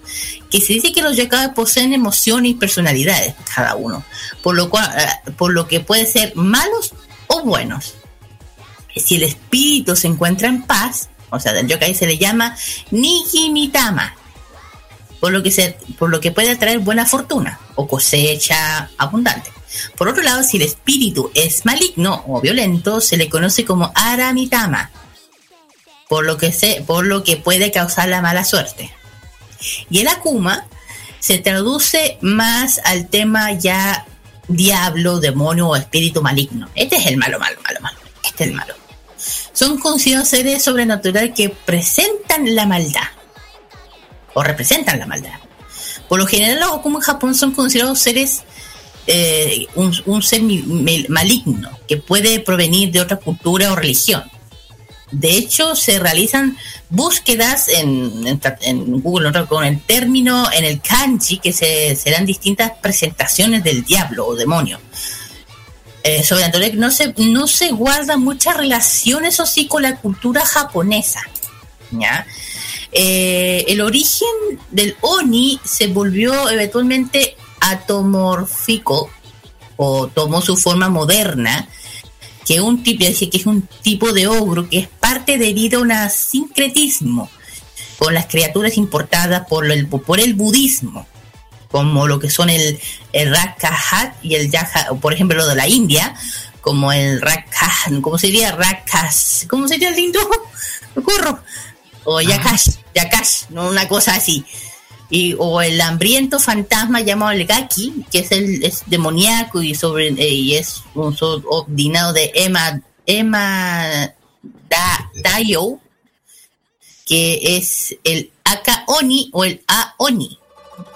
que se dice que los yokai poseen emociones y personalidades, cada uno, por lo cual, eh, por lo que pueden ser malos o buenos. Si el espíritu se encuentra en paz, o sea, del yokai se le llama Niki Mitama, por lo que se, por lo que puede atraer buena fortuna o cosecha abundante. Por otro lado, si el espíritu es maligno o violento, se le conoce como Aramitama, por lo que se, por lo que puede causar la mala suerte. Y el Akuma se traduce más al tema ya diablo, demonio o espíritu maligno. Este es el malo, malo, malo, malo. Este es el malo. Son considerados seres sobrenaturales que presentan la maldad o representan la maldad. Por lo general, los Akuma en Japón son considerados seres eh, un, ser maligno que puede provenir de otra cultura o religión. De hecho, se realizan búsquedas en, en, Google con el término, en el kanji, que se, serán distintas presentaciones del diablo o demonio. Eh, sobre no se, guarda mucha relación, eso sí, con la cultura japonesa. Eh, el origen del Oni se volvió eventualmente atomórfico o tomó su forma moderna, que un tipo, que es un tipo de ogro que es parte debido a un sincretismo con las criaturas importadas por el, por el budismo, como lo que son el, el y el Yaha, por ejemplo, lo de la India, como el Rakah, ¿cómo sería? Rakas, ¿cómo sería el lindo? Corro. O Yakash, Yakash, ¿no? una cosa así. Y, o el hambriento fantasma llamado el Gaki, que es el demoníaco y sobre eh, y es un subordinado de Emma Emma da, Dayo, que es el Aka Oni o el A Oni,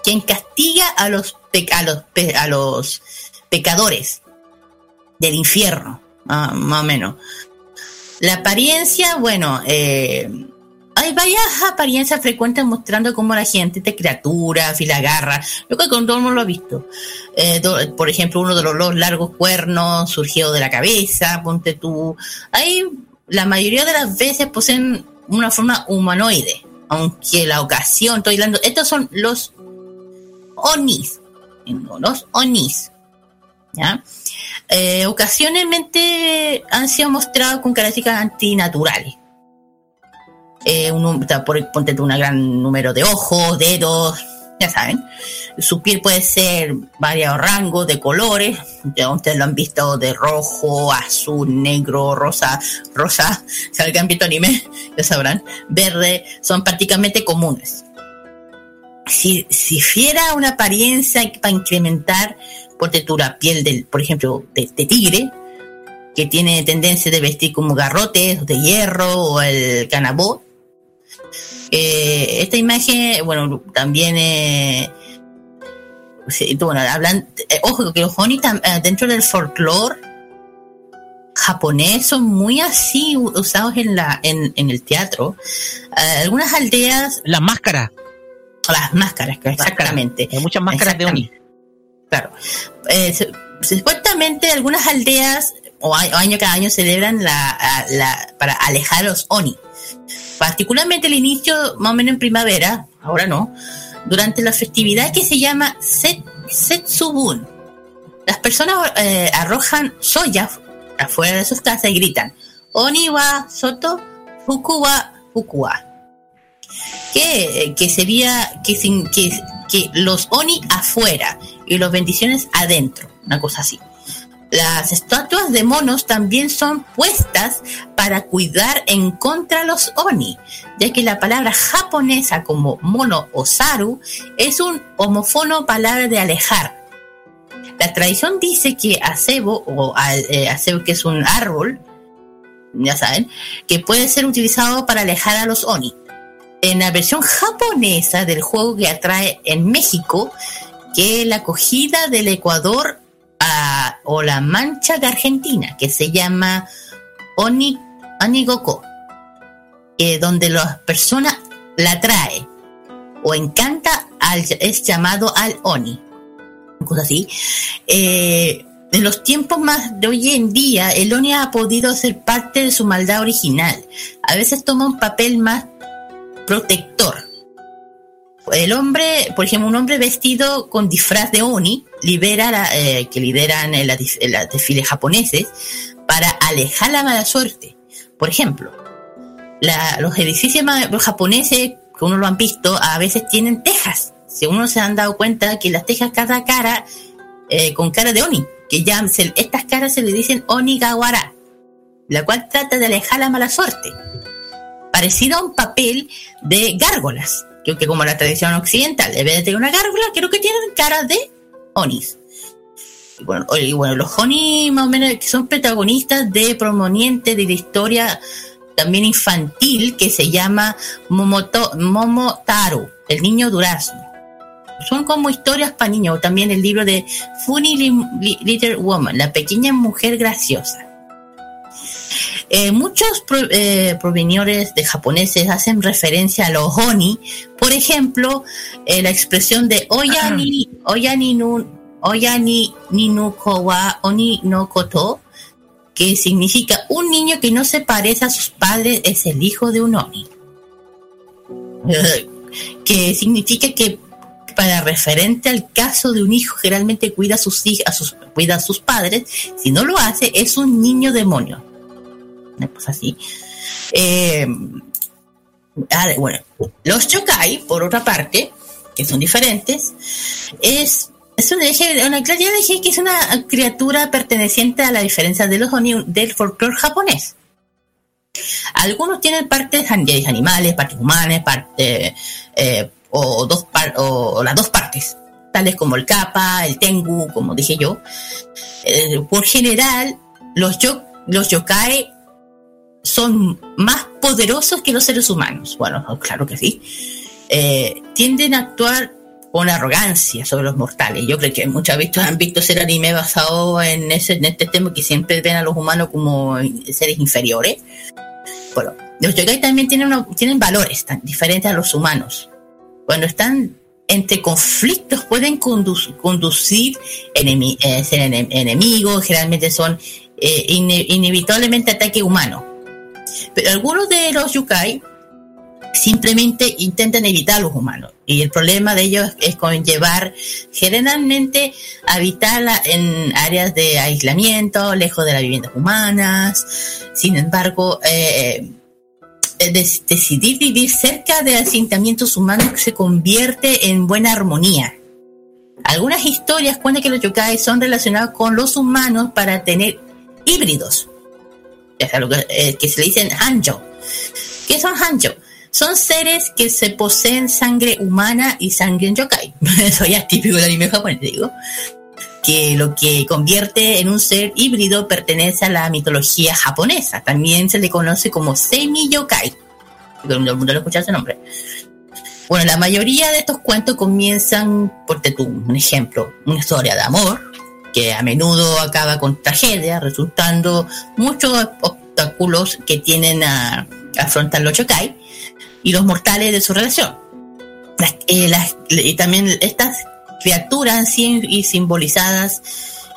quien castiga a los pe- a los, pe- a los pecadores del infierno, ah, más o menos. La apariencia, bueno, eh, hay varias apariencias frecuentes mostrando cómo la gente te criatura, fila garra, lo que con todo el mundo lo ha visto. Eh, por ejemplo, uno de los, los largos cuernos surgido de la cabeza, ponte tú. Hay, la mayoría de las veces poseen una forma humanoide, aunque la ocasión, estoy hablando, estos son los onis, los onis. Eh, ocasionalmente han sido mostrados con características antinaturales. Eh, un, por- ponte un gran número de ojos, dedos, ya saben. Su piel puede ser varios rangos de colores, ya ustedes lo han visto de rojo, azul, negro, rosa, rosa, si alguien han visto anime, ya sabrán, verde, son prácticamente comunes. Si, si fiera una apariencia para incrementar, ponte la piel del, por ejemplo, de, de tigre, que tiene tendencia de vestir como garrotes de hierro o el canabó. Eh, esta imagen, bueno, también eh, bueno, hablan, eh, ojo que los Oni tam- eh, dentro del folclore japonés son muy así usados en la en, en el teatro. Algunas aldeas las máscaras, las máscaras, exactamente. Hay muchas máscaras de Oni. Claro. Eh, supuestamente algunas aldeas o año cada año celebran la- para alejar a los oni. Particularmente el inicio, más o menos en primavera, ahora no, durante la festividad que se llama Set, Setsubun. Las personas eh, arrojan soya afuera de sus casas y gritan Oni wa Soto Fuku wa Fuku wa que, que sería que, sin, que, que los oni afuera y los bendiciones adentro, una cosa así. Las estatuas de monos también son puestas para cuidar en contra los oni, ya que la palabra japonesa como mono o saru es un homofono palabra de alejar. La tradición dice que acebo o eh, acebo que es un árbol, ya saben, que puede ser utilizado para alejar a los oni en la versión japonesa del juego que atrae en México, que la acogida del Ecuador a- o la mancha de Argentina, que se llama Oni, Onigoko, donde las personas la atrae o encanta al, es llamado al Oni. Una cosa así. Eh, en los tiempos más de hoy en día, el Oni ha podido ser parte de su maldad original. A veces toma un papel más protector. El hombre, por ejemplo, un hombre vestido con disfraz de Oni, libera eh, que lideran en en los desfiles japoneses para alejar la mala suerte. Por ejemplo, los edificios ma- japoneses, que uno lo han visto, a veces tienen tejas. Si uno se han dado cuenta que las tejas cada cara eh, con cara de Oni, que ya estas caras se le dicen Onigawara, la cual trata de alejar la mala suerte parecido a un papel de gárgolas. Creo que como la tradición occidental, en vez de tener una gárgola, creo que tienen cara de onis. Y bueno, los onis más o menos son protagonistas de promoniente de la historia también infantil que se llama Momoto, Momotaru, el niño durazno. Son como historias para niños, o también el libro de Funny Li- Li- Little Woman, la pequeña mujer graciosa. Eh, muchos pro- eh, provenientes de japoneses hacen referencia a los oni, por ejemplo, eh, la expresión de oyani, oyani nu, oyani ni nu ko wa oni no koto, que significa un niño que no se parece a sus padres es el hijo de un oni. Que significa que para referente al caso de un hijo que realmente cuida a sus hij- a sus cuida a sus padres, si no lo hace es un niño demonio. Una cosa así. Eh, bueno, los yokai, por otra parte, que son diferentes, es es dije- una ya dije que es una criatura perteneciente a la diferencia de los oni del folclore japonés. Algunos tienen partes an- animales, partes humanas, parte, eh, o, dos o las dos partes, tales como el kappa, el tengu, como dije yo. Eh, por general, los, yo, los yokai son más poderosos que los seres humanos. Bueno, claro que sí. Eh, tienden a actuar con arrogancia sobre los mortales. Yo creo que muchas veces han visto ser anime basado en, ese, en este tema que siempre ven a los humanos como seres inferiores. Bueno, los yokai también tienen, tienen valores tan diferentes a los humanos. Cuando están entre conflictos pueden condu- conducir enemi- eh, ser ene- enemigos, generalmente son eh, ine- inevitablemente ataque humano. Pero algunos de los yokai simplemente intentan evitar a los humanos. Y el problema de ellos es conllevar generalmente habitar en áreas de aislamiento, lejos de las viviendas humanas. Sin embargo, eh, eh, decidir vivir cerca de asentamientos humanos se convierte en buena armonía. Algunas historias cuentan que los yokai son relacionados con los humanos para tener híbridos, eh, que se le dicen hanjo. ¿Qué son hanjo? Son seres que se poseen sangre humana y sangre en yokai. Eso ya es típico del anime japonés, digo. Que lo que convierte en un ser híbrido pertenece a la mitología japonesa. También se le conoce como semi-yokai. Todo el mundo lo escucha ese nombre. Bueno, la mayoría de estos cuentos comienzan, por un ejemplo, una historia de amor, que a menudo acaba con tragedia, resultando muchos obstáculos que tienen a, afrontar los yokai y los mortales de su relación. Eh, y también estas criaturas sí y simbolizadas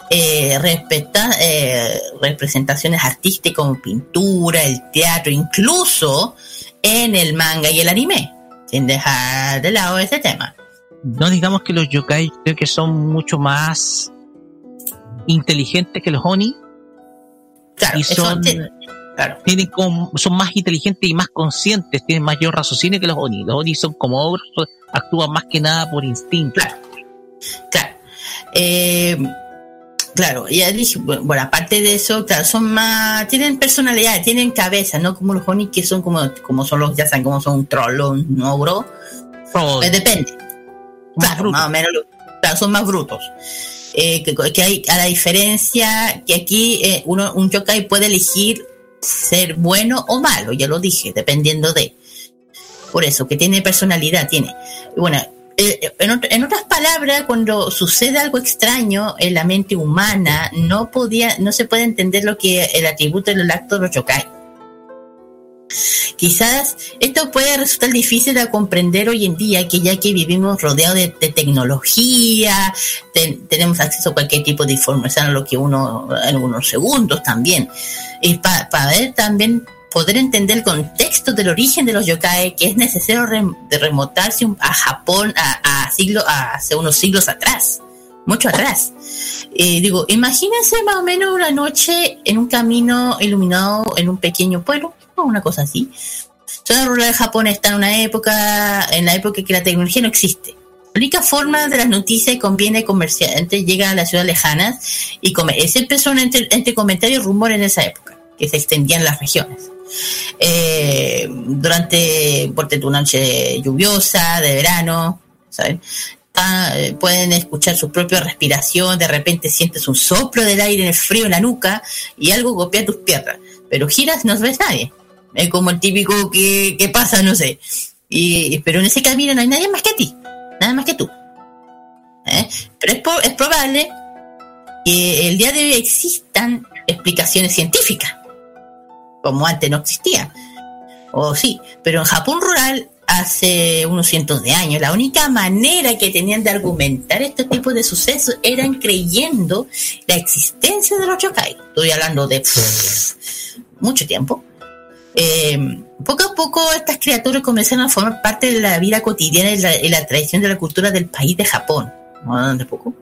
eh, respeta- eh, representaciones artísticas como pintura, el teatro, incluso en el manga y el anime, sin dejar de lado ese tema. No digamos que los yokai creo que son mucho más inteligentes que los oni. y eso son, ti- tienen como- son más inteligentes y más conscientes, tienen mayor raciocinio que los oni. Los oni son como ogros, actúan más que nada por instinto. Claro. Eh, claro, ya dije, bueno, aparte de eso, claro, son más, tienen personalidad, tienen cabeza, no como los Oni que son como, como son los, ya saben, como son un troll o un ogro. Pues depende. Claro, más o menos, claro, son más brutos. Eh, que, hay, a la diferencia que aquí eh, uno, un yokai puede elegir ser bueno o malo, ya lo dije, dependiendo de. Por eso, que tiene personalidad, tiene. Bueno, eh, en, ot- en otras palabras, cuando sucede algo extraño en la mente humana, no podía, no se puede entender lo que el atributo del acto de los yokai. Quizás esto puede resultar difícil de comprender hoy en día, que ya que vivimos rodeados de, de tecnología, ten- tenemos acceso a cualquier tipo de información a lo que uno en unos segundos también. Y para ver también poder entender el contexto del origen de los yokai, que es necesario rem- de remontarse un- a Japón a, a siglo, a hace unos siglos atrás, mucho atrás. Eh, digo, imagínense más o menos una noche en un camino iluminado en un pequeño pueblo, o una cosa así. Zona rural de Japón está en una época, en la época que la tecnología no existe. La única forma de las noticias conviene comerciantes llegan a las ciudades lejanas y come- ese empezó entre, entre comentarios y rumores en esa época, que se extendían en las regiones. Eh, durante por una noche lluviosa, de verano, ¿saben? Eh, pueden escuchar su propia respiración, de repente sientes un soplo del aire en el frío en la nuca y algo golpea tus piernas, pero giras no ves nadie. Es como el típico que, que pasa, no sé. Y, pero en ese camino no hay nadie más que a ti, nada más que tú. ¿Eh? Pero es, es probable que el día de hoy existan explicaciones científicas como antes no existía. O sí, pero en Japón rural hace unos cientos de años, la única manera que tenían de argumentar este tipo de sucesos eran creyendo la existencia de los yokai. Estoy hablando de pff, mucho tiempo. Eh, poco a poco estas criaturas comenzaron a formar parte de la vida cotidiana y la, y la tradición de la cultura del país de Japón. ¿no? De poco.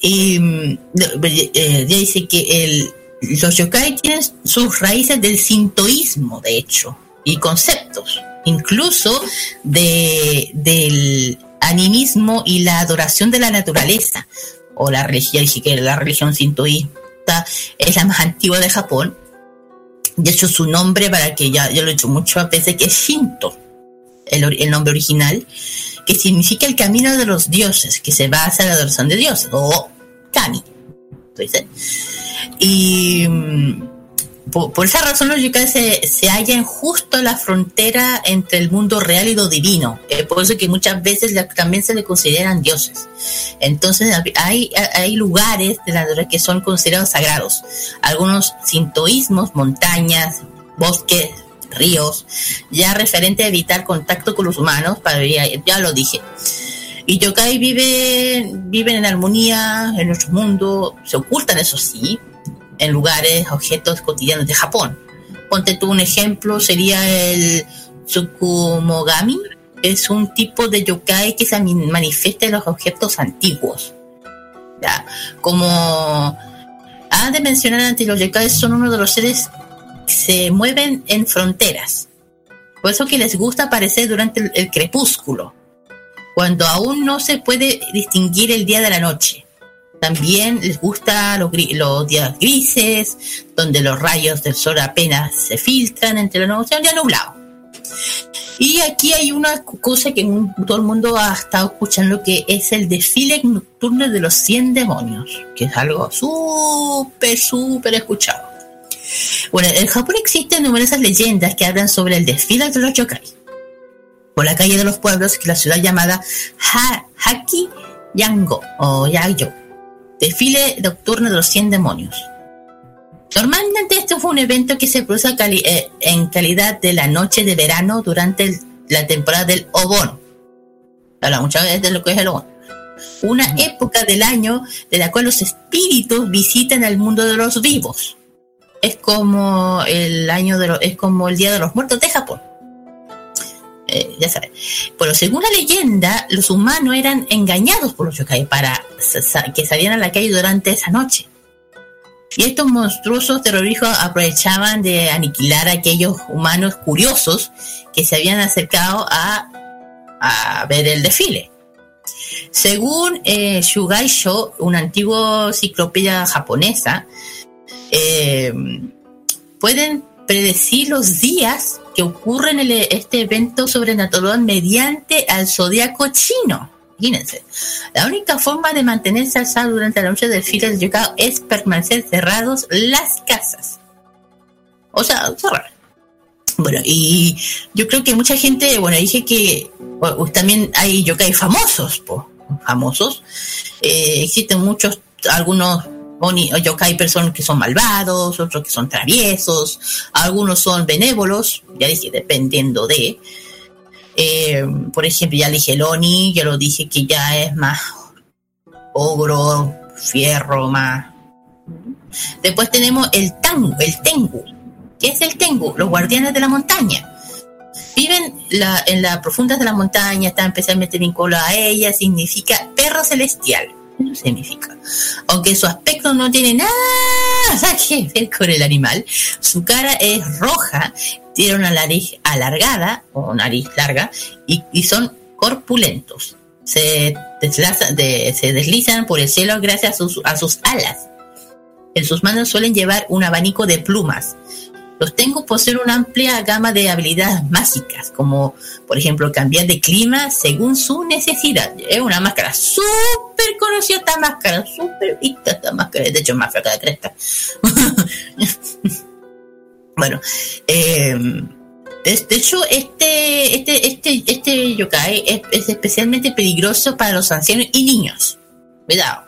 Y eh, ya dice que el, los yokai tienen sus raíces del sintoísmo, de hecho, y conceptos, incluso de, del animismo y la adoración de la naturaleza, o la religión, que la religión sintoísta es la más antigua de Japón. De hecho, su nombre, para que ya yo lo he dicho muchas veces, que es Shinto, el, el nombre original, que significa el camino de los dioses, que se basa en la adoración de dioses, o Kami. Entonces, y mm, por, esa razón los yokai se, se hallan justo la frontera entre el mundo real y lo divino. Por eso que muchas veces también se le consideran dioses. Entonces hay, hay lugares de la que son considerados sagrados. Algunos sintoísmos, montañas, bosques, ríos, ya referente a evitar contacto con los humanos, ya, ya lo dije. Y yokai viven, viven en armonía en nuestro mundo, se ocultan, eso sí, en lugares, objetos cotidianos de Japón. Ponte tú un ejemplo, sería el Tsukumogami, es un tipo de yokai que se manifiesta en los objetos antiguos. Ya, como han de mencionar antes, los yokai son uno de los seres que se mueven en fronteras. Por eso que les gusta aparecer durante el, el crepúsculo, cuando aún no se puede distinguir el día de la noche. También les gusta los, días grises, donde los rayos del sol apenas se filtran entre la noche, un día nublado. Y aquí hay una cosa que todo el mundo ha estado escuchando, que es el desfile nocturno de los 100 demonios, que es algo súper, súper escuchado. Bueno, en Japón existen numerosas leyendas que hablan sobre el desfile de los yokai. Por la calle de los pueblos, que es la ciudad llamada ha Haki Yango o Yayo, desfile nocturno de los 100 demonios. Normalmente esto fue un evento que se produce cali- eh, en calidad de la noche de verano durante el- la temporada del Obon. Habla muchas veces de lo que es el Obon. Una época del año de la cual los espíritus visitan el mundo de los vivos. Es como el año de los, es como el Día de los Muertos de Japón. Eh, ya sabes. Pero según la leyenda, los humanos eran engañados por los yokai para que salieran a la calle durante esa noche. Y estos monstruosos terroristas aprovechaban de aniquilar a aquellos humanos curiosos que se habían acercado a, a ver el desfile. Según eh, Shugaisho, una antigua enciclopedia japonesa, eh, pueden predecir los días que ocurren el, este evento sobrenatural mediante al zodiaco chino. Imagínense. La única forma de mantenerse al salvo durante la noche del desfile del Yokao es permanecer cerrados las casas. O sea, cerrar. Bueno, y yo creo que mucha gente, bueno, dije que bueno, también hay yokai famosos, po, famosos. Eh, existen muchos, algunos yokai personas que son malvados, otros que son traviesos, algunos son benévolos, ya dije, dependiendo de. Eh, por ejemplo, ya dije el Oni, ya lo dije que ya es más ogro, fierro, más. Después tenemos el Tangu, el Tengu. ¿Qué es el Tengu? Los guardianes de la montaña. Viven en las profundas de la montaña, están especialmente vinculados a ella, significa perro celestial. Significa. Aunque su aspecto no tiene nada que ver con el animal, su cara es roja, tiene una nariz alargada o nariz larga y, son corpulentos. Se, deslazan- de- se deslizan por el cielo gracias a sus, a sus alas. En sus manos suelen llevar un abanico de plumas. Los tengo poseen una amplia gama de habilidades mágicas, como por ejemplo cambiar de clima según su necesidad. Es una máscara súper conocida esta máscara, súper vista esta máscara, de hecho más que la cresta. bueno, eh, de, de hecho este, este, este, este yokai es, es especialmente peligroso para los ancianos y niños. Cuidado,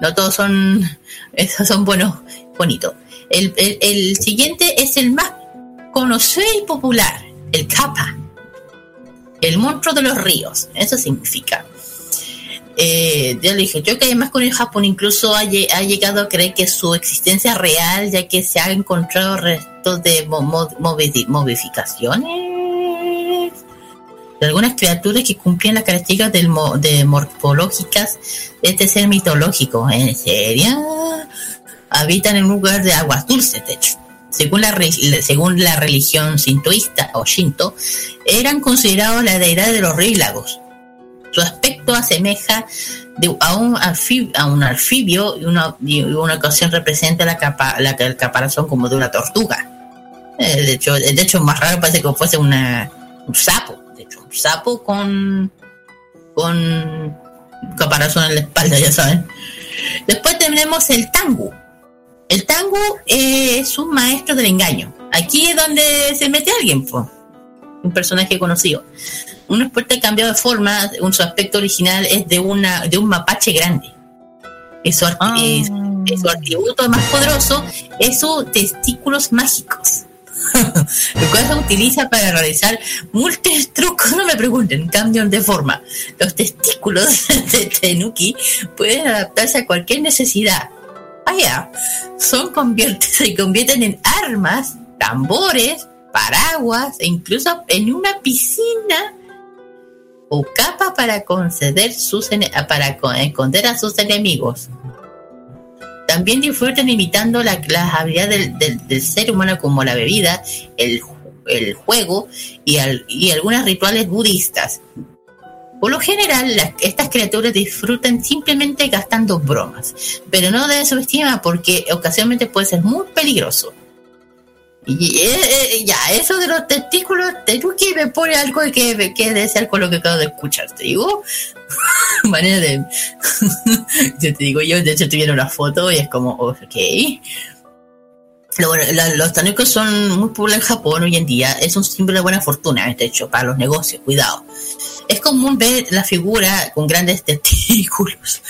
no todos son, son buenos, bonitos. El, siguiente es el más conocido y popular, el Kappa, el monstruo de los ríos. Eso significa. Eh, ya le dije, yo que además con el Japón incluso ha, lle- ha llegado a creer que su existencia es real, ya que se han encontrado restos de mo- mo- movi- modificaciones de algunas criaturas que cumplían las características de morfológicas de este ser mitológico. ¿En serio? Habitan en un lugar de aguas dulces, de hecho. Según la, según la religión sintoísta o shinto, eran considerados la deidad de los ríos y lagos. Su aspecto asemeja a, un anfibio, a un anfibio y una, una ocasión representa la, capa, la, el caparazón como de una tortuga. Eh, de, hecho, de hecho, más raro parece que fuese un sapo. De hecho, un sapo con, con caparazón en la espalda, ya saben. Después tenemos el tangu. El tangu eh, es un maestro del engaño. Aquí es donde se mete alguien, po. un personaje conocido. Un ha cambiado de forma, un, su aspecto original es de una de un mapache grande. Es su, arti- es- es su atributo más poderoso es sus testículos mágicos. Lo cual se utiliza para realizar múltiples trucos, no me pregunten, cambian de forma. Los testículos de Tenuki pueden adaptarse a cualquier necesidad. Allá, son convierte- se convierten en armas, tambores, paraguas e incluso en una piscina o capa para conceder sus para co- esconder a sus enemigos. También disfrutan imitando la- las habilidades del, ser humano como la bebida, el juego y, al- y algunos rituales budistas. Por lo general, estas criaturas disfrutan simplemente gastando bromas, pero no deben subestimar porque ocasionalmente puede ser muy peligroso. Y eh, eh, ya, eso de los testículos, Teruki me pone algo que, que debe ser con lo que acabo de escuchar, te digo. Manera de. yo te digo, yo de hecho tuviera una foto y es como, ok. Los tanucos son muy populares en Japón hoy en día. Es un símbolo de buena fortuna, de hecho, para los negocios. Cuidado. Es común ver la figura con grandes testículos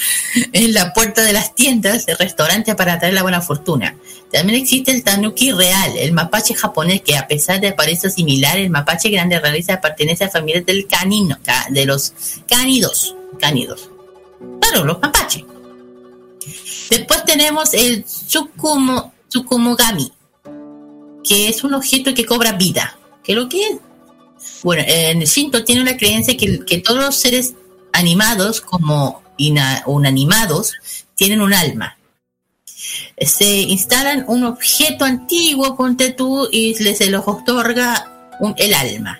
en la puerta de las tiendas de restaurantes para atraer la buena fortuna. También existe el tanuki real, el mapache japonés, que a pesar de apariencia similar, el mapache grande realiza pertenece a familias del canino, ca- de los cánidos. Cánidos. Claro, los mapaches. Después tenemos el Tsukumo, Tsukumogami, que es un objeto que cobra vida. ¿Qué es lo que es? Bueno, en el Shinto tiene una creencia que, que todos los seres animados como ina- inanimados tienen un alma. Se instalan un objeto antiguo, ponte tú, y le- se los otorga un- el alma.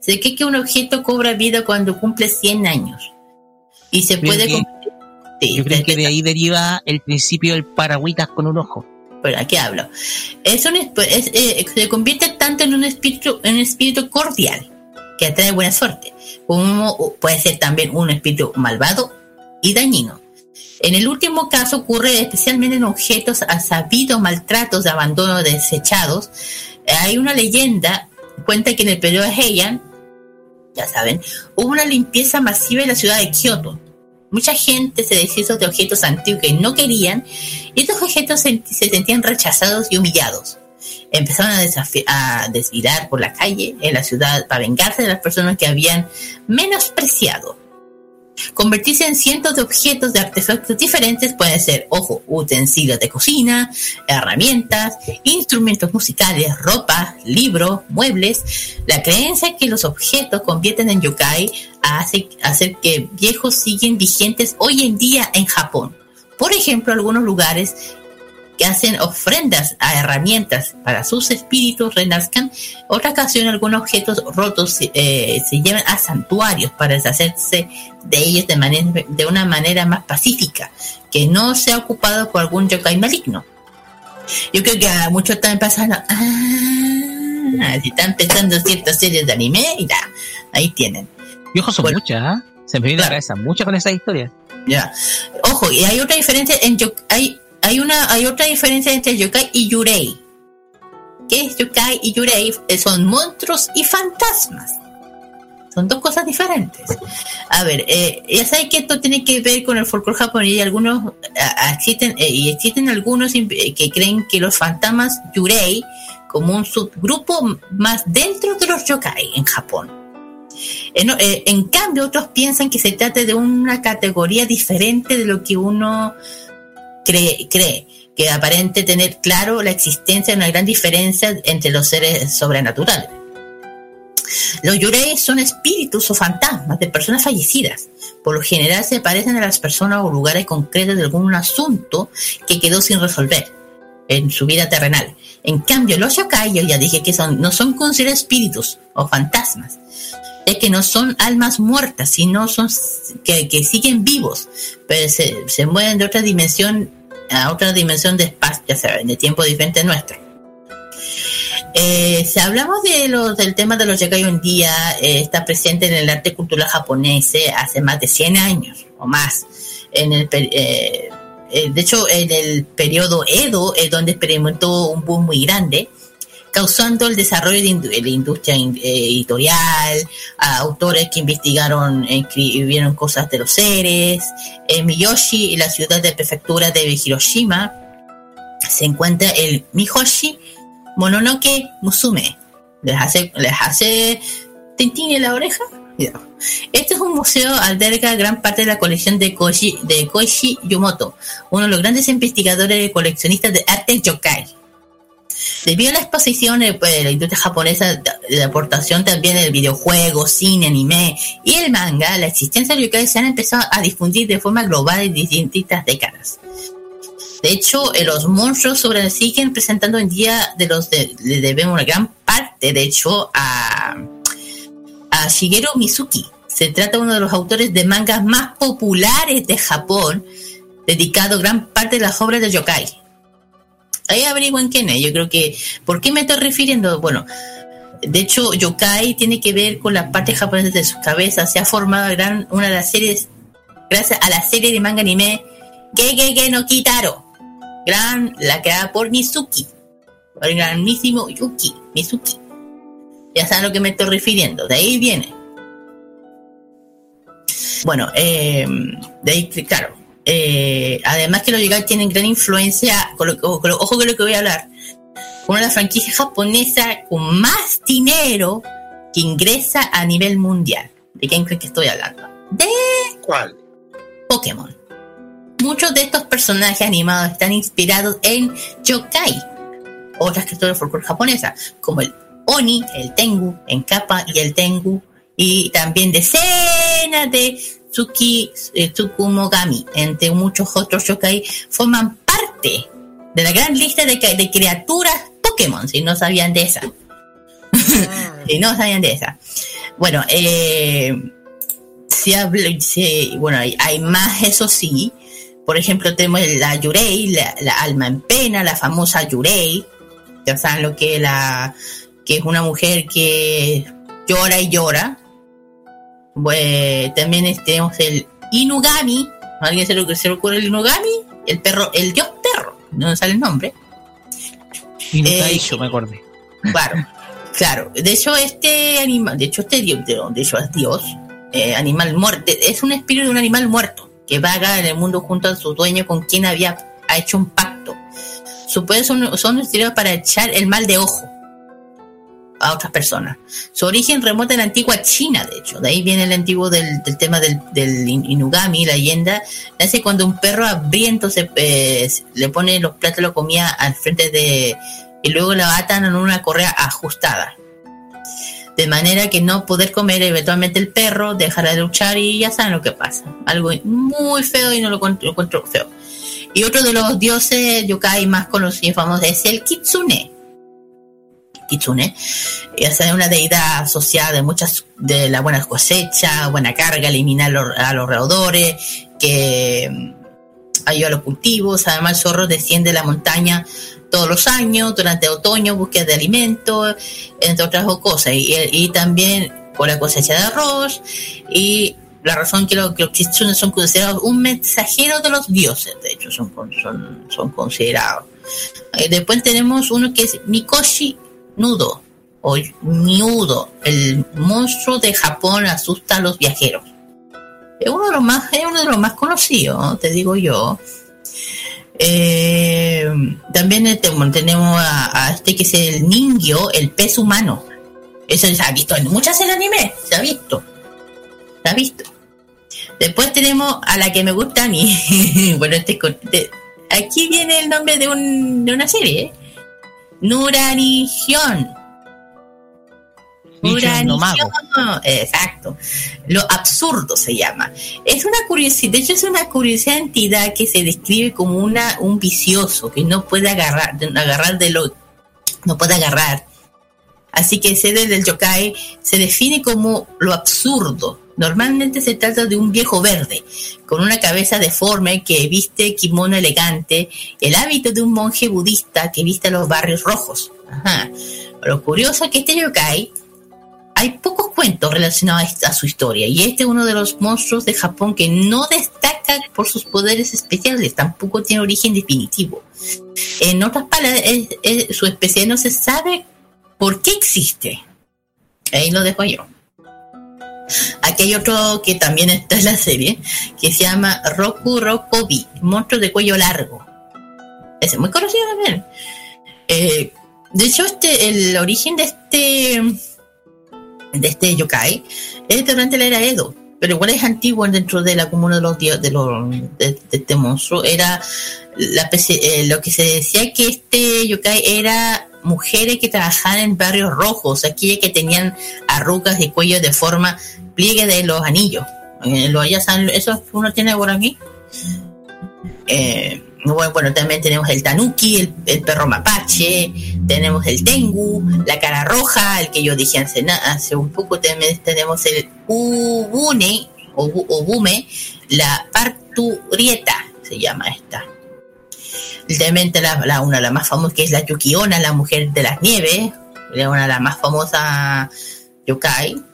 Se cree que un objeto cobra vida cuando cumple 100 años. Y se Creo puede... que- Sí, Yo creo que de ahí deriva el principio del paragüitas con un ojo. ¿Pero a qué hablo? Es un, eh, se convierte tanto en un espíritu, en un espíritu cordial que atrae buena suerte, como puede ser también un espíritu malvado y dañino. En el último caso ocurre especialmente en objetos a sabido maltratos de abandono desechados. Hay una leyenda, cuenta que en el periodo Heian, ya saben, hubo una limpieza masiva en la ciudad de Kioto. Mucha gente se deshizo de objetos antiguos que no querían y estos objetos se, se sentían rechazados y humillados. Empezaron a, a por la calle en la ciudad para vengarse de las personas que habían menospreciado. Convertirse en cientos de objetos de artefactos diferentes pueden ser, ojo, utensilios de cocina, herramientas, instrumentos musicales, ropa, libros, muebles. La creencia que los objetos convierten en yokai hace hacer que viejos siguen vigentes hoy en día en Japón. Por ejemplo, algunos lugares que hacen ofrendas a herramientas para sus espíritus renazcan. Otra ocasión, algunos objetos rotos eh, se llevan a santuarios para deshacerse de ellos de, manera, de una manera más pacífica, que no sea ocupado por algún yokai maligno. Yo creo que a muchos están pensando, ah, si están pensando ciertas series de anime, mira, ahí tienen. Y ojo, son muchas, ¿ah? Se me viene a la cabeza muchas con esa historia. Ya. Ojo, y hay otra diferencia en yo- hay hay una hay otra diferencia entre yokai y yurei. ¿Qué es yokai y yurei? Eh, Son monstruos y fantasmas. Son dos cosas diferentes. A ver, eh, ya sabes que esto tiene que ver con el folclore japonés y algunos existen eh, y existen algunos eh, que creen que los fantasmas yurei como un subgrupo más dentro de los yokai en Japón. En cambio, otros piensan que se trata de una categoría diferente de lo que uno cree, que aparente tener claro la existencia de una gran diferencia entre los seres sobrenaturales. Los yurei son espíritus o fantasmas de personas fallecidas. Por lo general se parecen a las personas o lugares concretos de algún asunto que quedó sin resolver en su vida terrenal. En cambio, los yokai, yo ya dije que son, no son considerados espíritus o fantasmas, es que no son almas muertas, sino son que, siguen vivos, pero se, mueven de otra dimensión a otra dimensión de espacio, ya saben, de tiempo diferente nuestro. Eh, si hablamos del tema de los yokai hoy día, eh, está presente en el arte cultural japonés eh, hace más de 100 años o más. En el, eh, de hecho, en el periodo Edo es donde experimentó un boom muy grande, causando el desarrollo de, la industria in- eh, editorial, autores que investigaron, e escribieron cosas de los seres. En Miyoshi, la ciudad de prefectura de Hiroshima, se encuentra el Mihoshi Mononoke Musume. Les hace, les hace tintín en la oreja. Este es un museo alberga gran parte de la colección de Koji, de Koichi Yumoto, uno de los grandes investigadores y coleccionistas de arte yokai. Debido a la exposición pues, de la industria japonesa, la aportación también del videojuego, cine, anime y el manga, la existencia de yokai se han empezado a difundir de forma global en distintas décadas. De hecho, eh, los monstruos sobre siguen presentando en día de los de, le debemos una gran parte, de hecho, a, a Shigeru Mizuki. Se trata de uno de los autores de mangas más populares de Japón, dedicado gran parte de las obras de yokai. Ahí averigüen quién es. Yo creo que, ¿por qué me estoy refiriendo? Bueno, de hecho, yokai tiene que ver con la parte japonesa de su cabeza. Se ha formado gran, una de las series, gracias a la serie de manga anime Gegege no Kitaro, gran, la creada por Mizuki, el grandísimo Yuki, Mizuki. Ya saben a lo que me estoy refiriendo, de ahí viene. Bueno, eh, de ahí, claro. Eh, además que los yokai tienen gran influencia, con lo, con lo- ojo con lo que voy a hablar, una de las franquicias japonesas con más dinero que ingresa a nivel mundial. ¿De quién creen que estoy hablando? De ¿Cuál? Pokémon. Muchos de estos personajes animados están inspirados en yokai, otras criaturas folclore japonesas, como el Oni, el Tengu, en Kappa y el Tengu, y también decenas de Tsuki, eh, Tsukumogami, entre muchos otros yokai, forman parte de la gran lista de, de criaturas Pokémon, si no sabían de esa. si no sabían de esa. Bueno, eh, si bueno, hay, hay más, eso sí. Por ejemplo, tenemos la Yurei, la, la alma en pena, la famosa Yurei. Ya saben lo que la que es una mujer que llora y llora. Pues, también tenemos el Inugami. ¿A ¿Alguien se le, se le ocurre el Inugami? El perro, el dios perro. No sale el nombre. No Eh, me acordé. Claro, claro. De hecho, este animal, de hecho, este dios, de, de hecho es Dios, eh, animal muerto, es un espíritu de un animal muerto que vaga en el mundo junto a su dueño con quien había ha hecho un pacto. Sus poderes son, son utilizados para echar el mal de ojo a otras personas. Su origen remonta en la antigua China, de hecho. De ahí viene el antiguo del, del tema del, del in- Inugami, la leyenda. Hace cuando un perro hambriento se, eh, le pone los platos de la comida al frente de... y luego la atan en una correa ajustada. De manera que no poder comer eventualmente el perro, dejará de luchar y ya saben lo que pasa. Algo muy feo y no lo lo encuentro feo. Y otro de los dioses yokai más conocidos y famosos es el Kitsune. Kitsune, sea una deidad asociada de muchas de la buena cosecha, buena carga, eliminar a los roedores, que mm, ayuda a los cultivos. Además, el zorro desciende de la montaña todos los años, durante otoño, búsqueda de alimentos, entre otras cosas. Y, también con la cosecha de arroz. Y la razón que, que los kitsune son considerados un mensajero de los dioses, de hecho, son, son, son considerados. Eh, después tenemos uno que es Mikoshi Nudo. o Miudo, el monstruo de Japón asusta a los viajeros. Es uno de los más, es uno de los más conocidos, te digo yo. Eh, también este, tenemos a, este que es el Ningyo, el pez humano. Eso se ha visto en muchas de anime, se ha visto. Se ha visto. Después tenemos a la que me gusta a mí. bueno, este, aquí viene el nombre de, un, de una serie. Hyun, Exacto. Lo absurdo se llama. Es una curiosidad, de hecho es una curiosa entidad que se describe como una, un vicioso que no puede agarrar, agarrar de lo, no puede agarrar. Así que sede del yokai se define como lo absurdo. Normalmente se trata de un viejo verde, con una cabeza deforme que viste kimono elegante, el hábito de un monje budista que viste los barrios rojos. Ajá. Lo curioso es que este yokai hay pocos cuentos relacionados a su historia y este es uno de los monstruos de Japón que no destaca por sus poderes especiales, tampoco tiene origen definitivo. En otras palabras, su especie no se sabe por qué existe. Ahí lo dejo yo. Aquí hay otro que también está en la serie, que se llama Roku Rokobi, monstruo de cuello largo. Es muy conocido también. Eh, de hecho, este, el origen de este de este yokai es durante la era Edo, pero igual es antiguo dentro de la comuna de los de, los, de, este monstruo. Era eh, lo que se decía que este yokai era mujeres que trabajaban en barrios rojos, aquellas que tenían arrugas de cuello de forma pliegue de los anillos. Eh, lo, ya eso uno tiene por aquí. Eh, bueno, bueno, también tenemos el tanuki, el, el perro mapache, tenemos el tengu, la cara roja, el que yo dije hace, hace un poco, también tenemos el ubune, obume, la parturieta, se llama esta. También tenemos la, una de las más famosas, que es la Yukiona, la mujer de las nieves, es una de las más famosas yokai.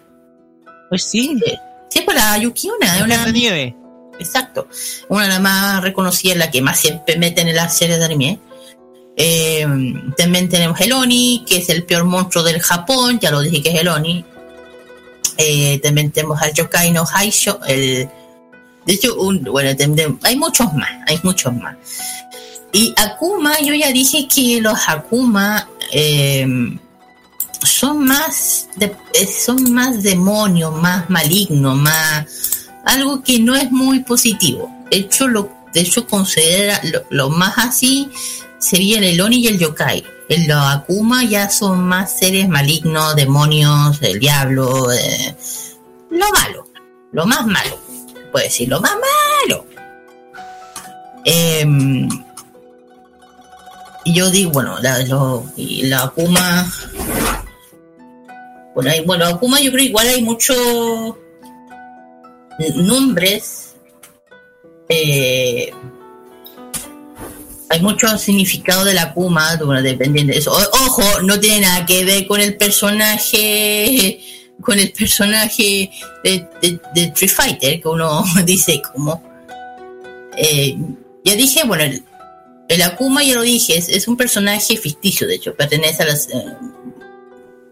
Pues sí. Sí, pues la Yukiona, es una de nieve. Exacto. Una de las más reconocidas, la que más siempre meten en las series de anime. Eh, también tenemos el Oni, que es el peor monstruo del Japón, ya lo dije que es el Oni. Eh, también tenemos al Yokai no Haisho, el... De hecho, un, bueno, tem- hay muchos más, hay muchos más. Y Akuma, yo ya dije que los Akuma eh, son más de- eh, son más demonios, más malignos, más algo que no es muy positivo. De hecho, lo, de hecho considera lo, más así sería el Oni y el Yokai. El Akuma ya son más seres malignos, demonios, el diablo, eh, lo malo, lo más malo, puede decir, lo más malo. Y yo digo, bueno, la, la Akuma. Bueno, hay, bueno, Akuma yo creo igual hay muchos nombres. eh, hay mucho significado de la Akuma, bueno, dependiendo de eso. O- ojo, no tiene nada que ver con el personaje, con el personaje de, de, Street Fighter, que uno dice como. eh, ya dije, bueno, el, Akuma ya lo dije, es, es un personaje ficticio, de hecho, pertenece a las. eh,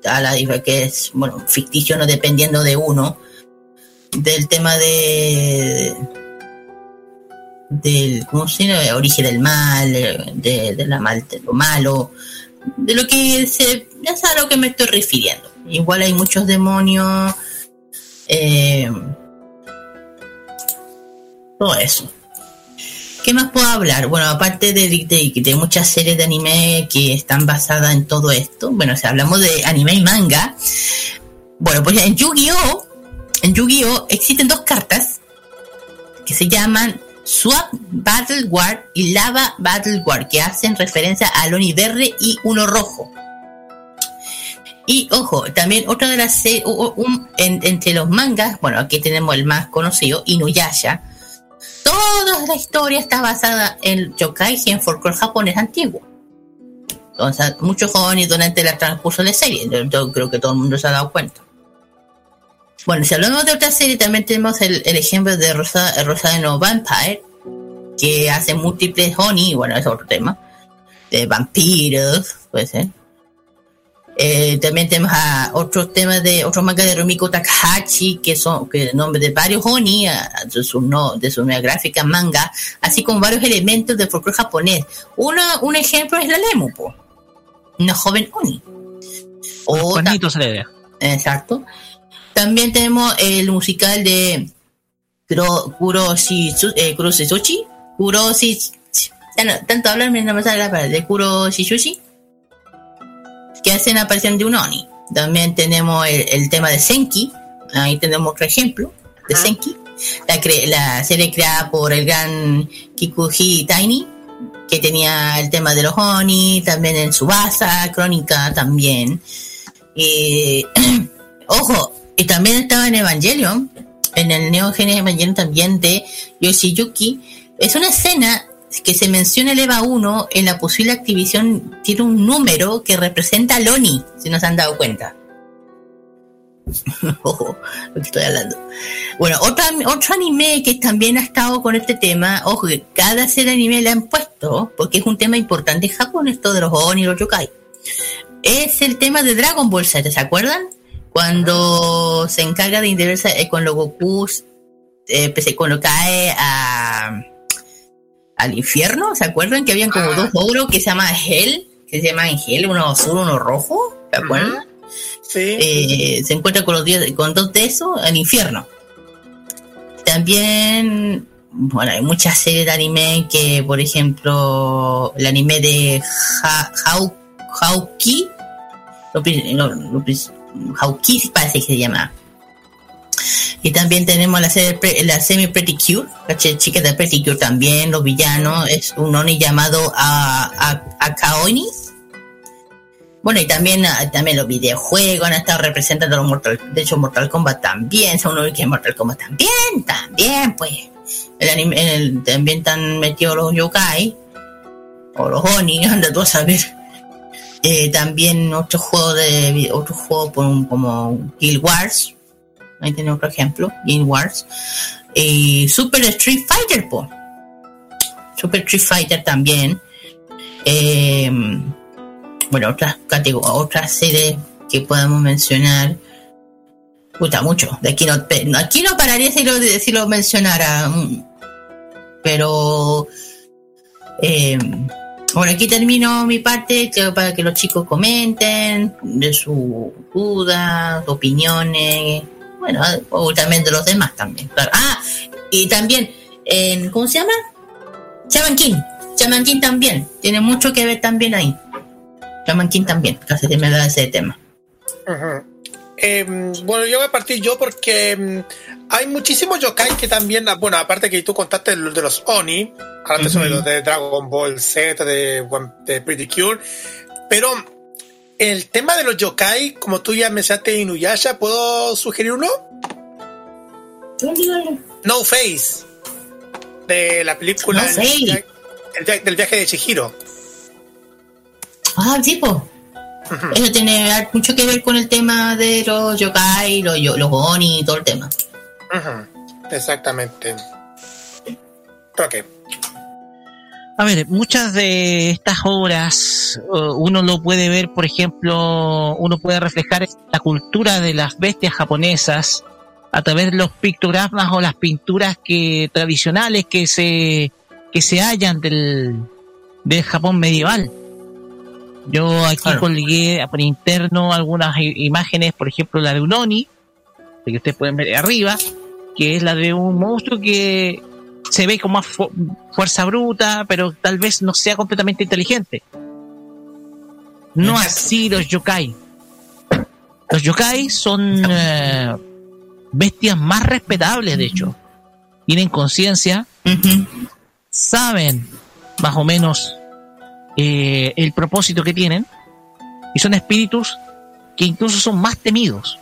a la que es, bueno, ficticio, no dependiendo de uno, del tema de. del. ¿cómo se llama? origen del mal, de, de la mal, de lo malo, de lo que se. ya sabes a lo que me estoy refiriendo. Igual hay muchos demonios. eh, todo eso. ¿Qué más puedo hablar? Bueno, aparte de, de- de muchas series de anime que están basadas en todo esto, bueno, si hablamos de anime y manga, bueno, pues en Yu-Gi-Oh! En Yu-Gi-Oh! existen dos cartas que se llaman Swap Battle War y Lava Battle War, que hacen referencia al Oni verde y uno rojo. Y ojo, también otra de las se- u- u- un- en- entre los mangas, bueno, aquí tenemos el más conocido, Inuyasha. Toda la historia está basada en yokai y en folclore japonés antiguo. Entonces, muchos jóvenes durante el transcurso de la serie, yo, creo que todo el mundo se ha dado cuenta. Bueno, si hablamos de otra serie, también tenemos el, ejemplo de Rosa, Rosa no Vampire, que hace múltiples Oni, bueno, es otro tema, de vampiros, puede ser. Eh, también tenemos a otros temas de otros mangas de Rumiko Takahashi que son que el nombre de varios oni de su no, de su nueva gráfica manga así como varios elementos del folclore japonés una, un ejemplo es la Lemu po. una joven oni o se le ve. Exacto. También tenemos el musical de Kuro, Kuroshi, eh, tanto hablarme no me sale la palabra. De Kuroshizuchi. Que hacen aparición de un Oni. También tenemos el, el tema de Senki. Ahí tenemos otro ejemplo de Senki. La, cre- la serie creada por el gran Kikuji Tiny. Que tenía el tema de los Oni. También en Subasa, Crónica también. Y ojo, y también estaba en Evangelion, en el Neo Genesis Evangelion también de Yoshiyuki. Es una escena que se menciona el EVA 1 en la posible activación, tiene un número que representa a Loni, si no se han dado cuenta. Ojo, lo que estoy hablando. Bueno, otra, otro anime que también ha estado con este tema, ojo, que cada de anime le han puesto, porque es un tema importante en Japón, esto de los Oni y los Yokai es el tema de Dragon Ball Z, ¿se acuerdan? Cuando se encarga de integrarse eh, con los Goku, eh, pues, cuando cae a, al infierno, ¿se acuerdan? Que habían como dos ogros que se llaman Hell, que se llaman Hell, uno azul, uno rojo, ¿se acuerdan? Eh, se encuentra con, los diez- con dos de esos al infierno. También, bueno, hay muchas series de anime que, por ejemplo, el anime de Ha- Hau- Hauki, lo Hauki parece que se llama. Y también tenemos la semi Pretty Cure, la ch- chica de Pretty Cure también, los villanos, es un oni llamado a, a, Akaoni. Bueno, y también, ah, también los videojuegos han estado representando los Mortal, de hecho Mortal Kombat también, son unos que Mortal Kombat también, también, pues. El anime, también están metidos los yokai, o los oni, anda tú a saber. Eh, también otros juegos de por un- como Guild Wars, ahí tenemos otro ejemplo, Guild Wars. Y Super Street Fighter, po. Super Street Fighter también. Eh, bueno, otras categorías, otras series que podemos mencionar. Puta, mucho. De aquí no, aquí no pararía si lo, si lo mencionara. Pero, eh, bueno, aquí termino mi parte para que los chicos comenten de sus dudas, opiniones, bueno, o también de los demás también. claro. Ah, y también, en, ¿cómo se llama? Shaman King. Shaman King también. Tiene mucho que ver también ahí. Shaman King también. Casi se me da ese tema. Em, bueno, yo voy a partir yo porque em, hay muchísimos yokai que también, ah, bueno, aparte que tú contaste los de los Oni, hablaste sobre Ujú. los de Dragon Ball Z, de, de Pretty Cure, pero el tema de los yokai, como tú ya mencionaste Inuyasha, ¿puedo sugerir uno? No Face, de la película No el Face. via- el via- del viaje de Chihiro. Ah, tipo. Eso tiene mucho que ver con el tema de los yokai, los, los oni y todo el tema. Ujú, Exactamente. Ok. A ver, muchas de estas obras eh, uno lo puede ver, por ejemplo, uno puede reflejar la cultura de las bestias japonesas a través de los pictogramas o las pinturas que tradicionales que se que se hallan del, del Japón medieval. Yo aquí colgué por interno algunas imágenes, por ejemplo la de un oni, que ustedes pueden ver arriba, que es la de un monstruo que se ve con más fu- fuerza bruta, pero tal vez no sea completamente inteligente. No así los yokai. Los yokai son eh, bestias más respetables, de hecho. Tienen conciencia, saben más o menos eh, el propósito que tienen y son espíritus que incluso son más temidos.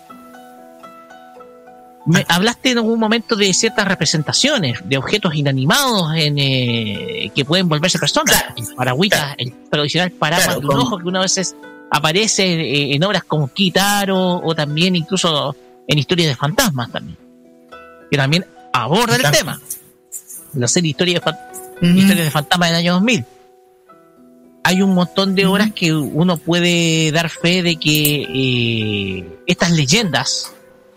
Me hablaste en algún momento de ciertas representaciones de objetos inanimados en, eh, que pueden volverse personas. El paragüita, el tradicional paraguas Claro, de un ojo que una veces aparece eh, en obras como Kitaro o también incluso en historias de fantasmas también. Que también aborda el Claro. tema. La serie Historia de, Fan- Historias de Fantasmas del año 2000. hay un montón de horas que uno puede dar fe de que eh, estas leyendas,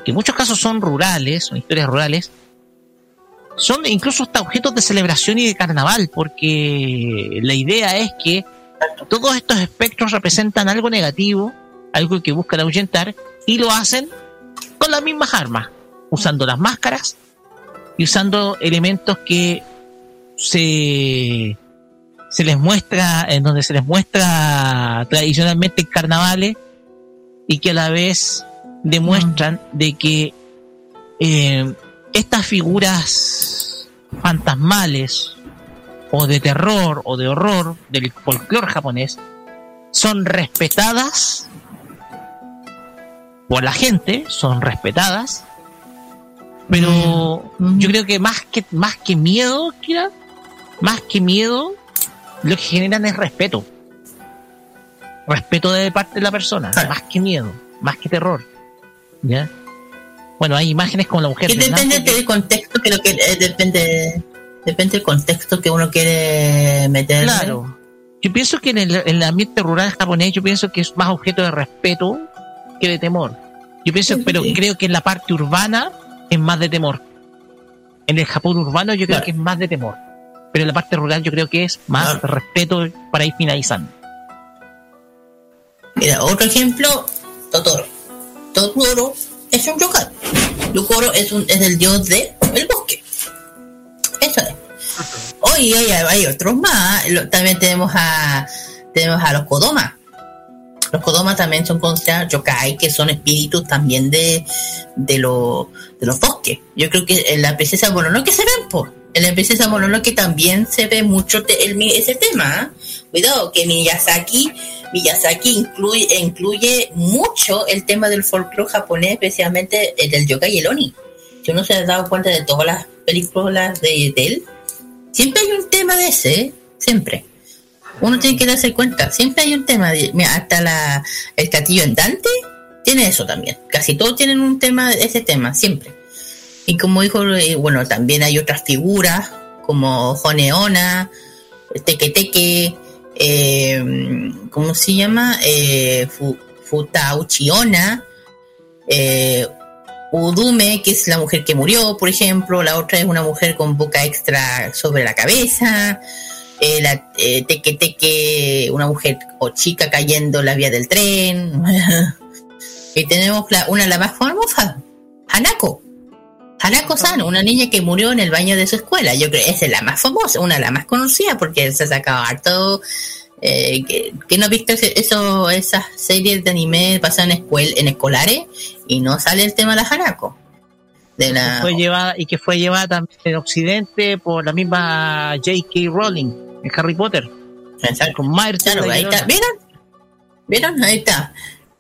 que en muchos casos son rurales, son historias rurales, son incluso hasta objetos de celebración y de carnaval, porque la idea es que todos estos espectros representan algo negativo, algo que buscan ahuyentar, y lo hacen con las mismas armas, usando las máscaras y usando elementos que se, se les muestra, en donde se les muestra tradicionalmente en carnavales y que a la vez demuestran de que eh, estas figuras fantasmales o de terror o de horror del folclore japonés son respetadas por la gente, son respetadas, pero yo creo que más que más que miedo, Kira, más que miedo, lo que generan es respeto. Respeto de parte de la persona, más que miedo, más que terror. ¿Ya? Bueno, hay imágenes como la mujer. Que depende que- del contexto que lo que eh, depende depende del contexto que uno quiere meter. Claro. Yo pienso que en el, en el ambiente rural japonés, yo pienso que es más objeto de respeto que de temor. Yo pienso, pero creo que en la parte urbana es más de temor. En el Japón urbano yo creo que es más de temor. Pero en la parte rural yo creo que es más de respeto para ir finalizando. Mira, otro ejemplo, Totoro. Totoro es un yokai. Totoro es un es el dios de el bosque. Eso es. Hoy hay, hay otros más. También tenemos a tenemos a los Kodoma. Los Kodoma también son considerados yokai, que son espíritus también de, de, lo- de los bosques. Yo creo que en la princesa Mononoke se ven, po. En la princesa Mononoke también se ve mucho el ese tema. ¿eh? Cuidado, que Miyazaki, Miyazaki incluye, incluye mucho el tema del folclore japonés, especialmente el del yokai y el oni. Si uno se ha dado cuenta de todas las películas de, él, siempre hay un tema de ese, ¿eh? siempre. Uno tiene que darse cuenta, siempre hay un tema. De, hasta el castillo en Dante tiene eso también. Casi todos tienen un tema ese tema, siempre. Y como dijo, eh, bueno, también hay otras figuras como Joneona, Teke, eh, ¿cómo se llama? Eh, Fu- Futauchiona, eh, Udume, que es la mujer que murió, por ejemplo, la otra es una mujer con boca extra sobre la cabeza, eh, la eh, Teke Teke, una mujer o chica cayendo en la vía del tren, y tenemos la- una las más famosas, Hanako. Hanako-san, una niña que murió en el baño de su escuela. Yo creo que esa es la más famosa, una de las más conocidas, porque se ha sacado harto. Eh, que, que no has visto eso, esas series de anime pasan en, escuel, en escolares y no sale el tema de la Hanako. De la, Fue llevada, y que fue llevada también en Occidente por la misma J.K. Rowling en Harry Potter. Con Myers de Claro, la ahí está. ¿Vieron? ¿Vieron? Ahí está.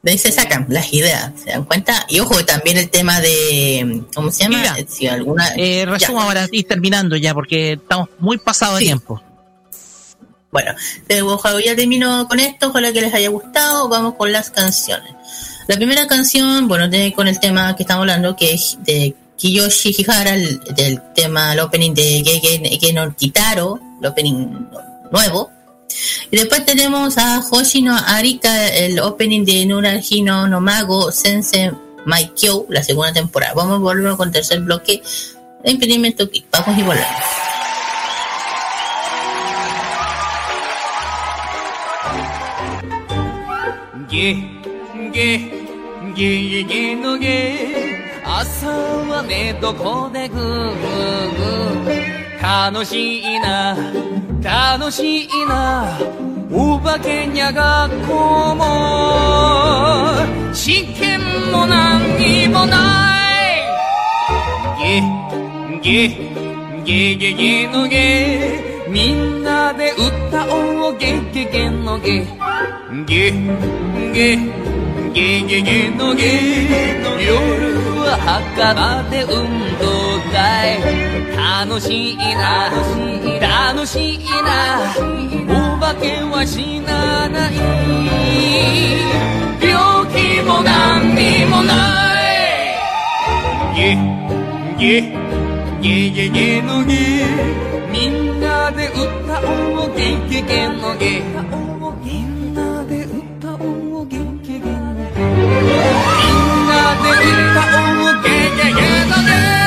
De ahí se sacan las ideas, ¿se dan cuenta? Y ojo, también el tema de. ¿Cómo se llama? Mira, si alguna. Eh, Ya. resumo para ir terminando ya, porque estamos muy pasados de tiempo. Bueno, eh, ya termino con esto, ojalá que les haya gustado, vamos con las canciones. La primera canción, bueno, tiene con el tema que estamos hablando, que es de Kiyoshi Hihara, el, del tema, el opening de Gege Kitaro, el opening nuevo. Y después tenemos a Hoshino Arika, el opening de Nurajino Nomago Sense Maikyo, la segunda temporada. Vamos a volver con tercer bloque de Impedimento Kick. Vamos y volvemos. ゲゲゲゲゲのゲ朝はねどこでグーグー楽しいな楽しいな。お化けにゃ学校も。試験も何にもない。ゲゲゲゲゲのゲ。みんなで歌おう。ゲゲゲのゲ。ゲゲゲゲゲのゲ。夜は墓場で運動。だい楽しいな楽しい。なお化けは死なない病気も何にもないゲゲゲゲゲのゲみんなで歌おうゲゲゲのゲみんなで歌おうゲゲゲのゲみんなで歌おうゲゲゲのゲ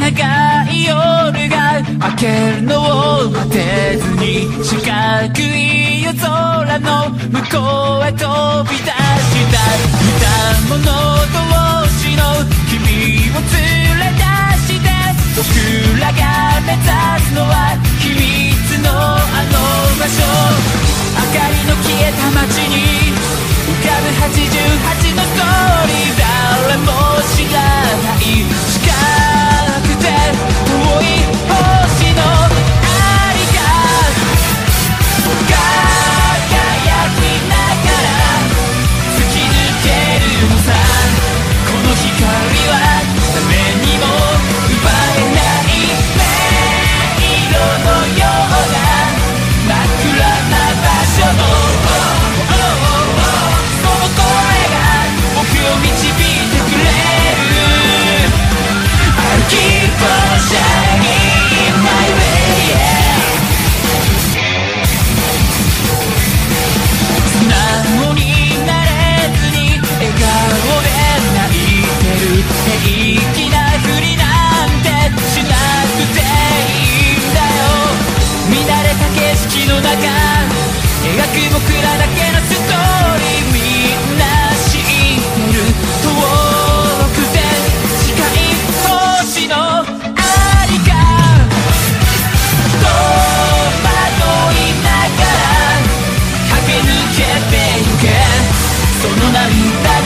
長い夜が明けるのを待てずに」「四角い夜空の向こうへ飛び出した」「似た。者同士の君を連れ出して」「僕らが目指すのは秘密のあの場所」「明かりの消えた街に浮かぶ88のストーリー」「誰も知らない we てる平気なふりなんてしなくていいんだよ見慣れた景色の中描く僕らだけのストーリーみんな知ってる遠くて近い星のありが戸惑いながら駆け抜けてゆけその涙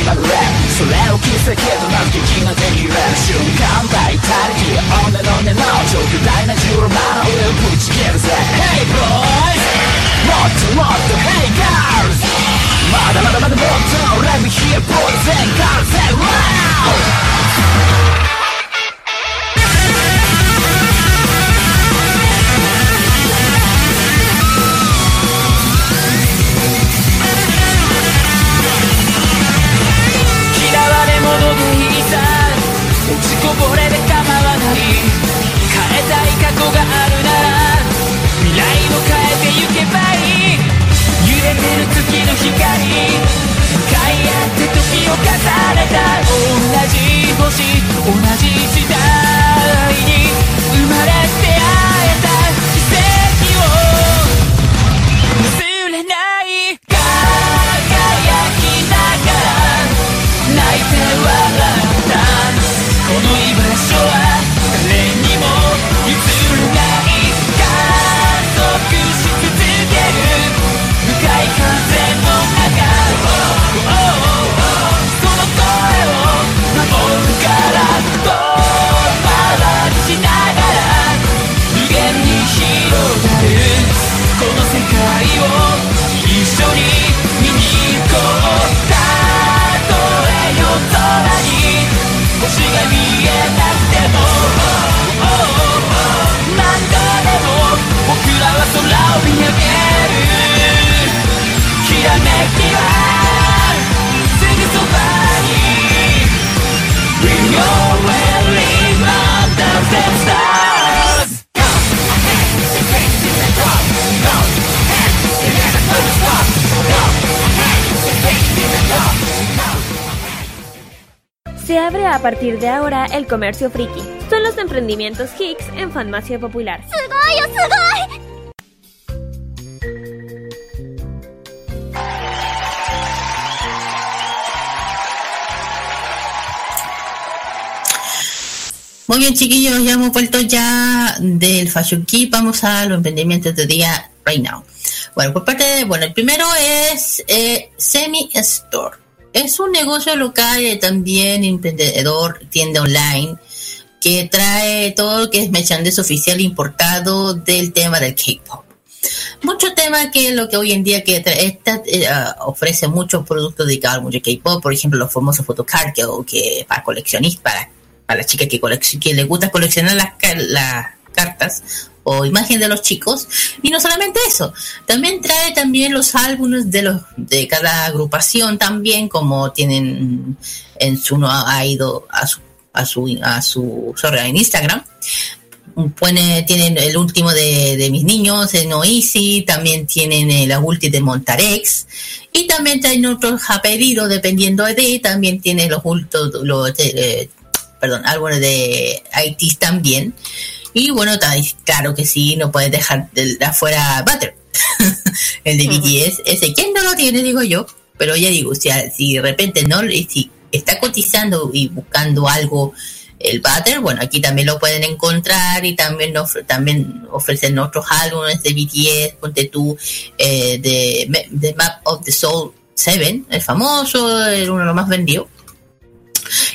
気まるレッそれを奇跡となる劇が手に入れる瞬間。バイタリティ女の根の超巨大なジュロマの上をぶち切るぜ Hey boys もっともっと Hey girls まだまだまだもっと Let me hear boys and girls and wow こぼれで構わない変えたい過去があるなら未来を変えてゆけばいい揺れてる月の光向かい合って時を重ねた。同じ星同じ時代。A partir de ahora el comercio friki. Son los emprendimientos Hicks en Farmacia Popular. Muy bien, chiquillos, ya hemos vuelto ya del Fashion Key. Vamos a los emprendimientos de día right now. Bueno, por parte de, bueno, el primero es eh, Semi Store. Es un negocio local y también emprendedor, tienda online, que trae todo lo que es merchandise oficial importado del tema del K-pop. Mucho tema que lo que hoy en día que esta eh, ah, ofrece muchos productos dedicados al mundo K-pop, por ejemplo los famosos photocard que, para coleccionistas, para, para las chicas que, que les gusta coleccionar las, las cartas o imagen de los chicos. Y no solamente eso también trae también los álbumes de los de cada agrupación también como tienen en su no ha ido a su a su a su sorry, en Instagram. Pone, tienen el último de, de mis niños, de No también tienen el ulti de Montarex, y también tienen otros a dependiendo de, también tiene los ultos, los, eh, perdón, álbumes de ITs también. Y bueno, claro que sí, no puedes dejar de, de afuera Butter. el de BTS, ese, ¿quién no lo tiene? Digo yo. Pero ya digo, si, si de repente no, si está cotizando y buscando algo el Butter, bueno, aquí también lo pueden encontrar y también ofre- también ofrecen otros álbumes de BTS, ponte tú, eh, de, de Map of the Soul 7, el famoso, el uno de los más vendidos.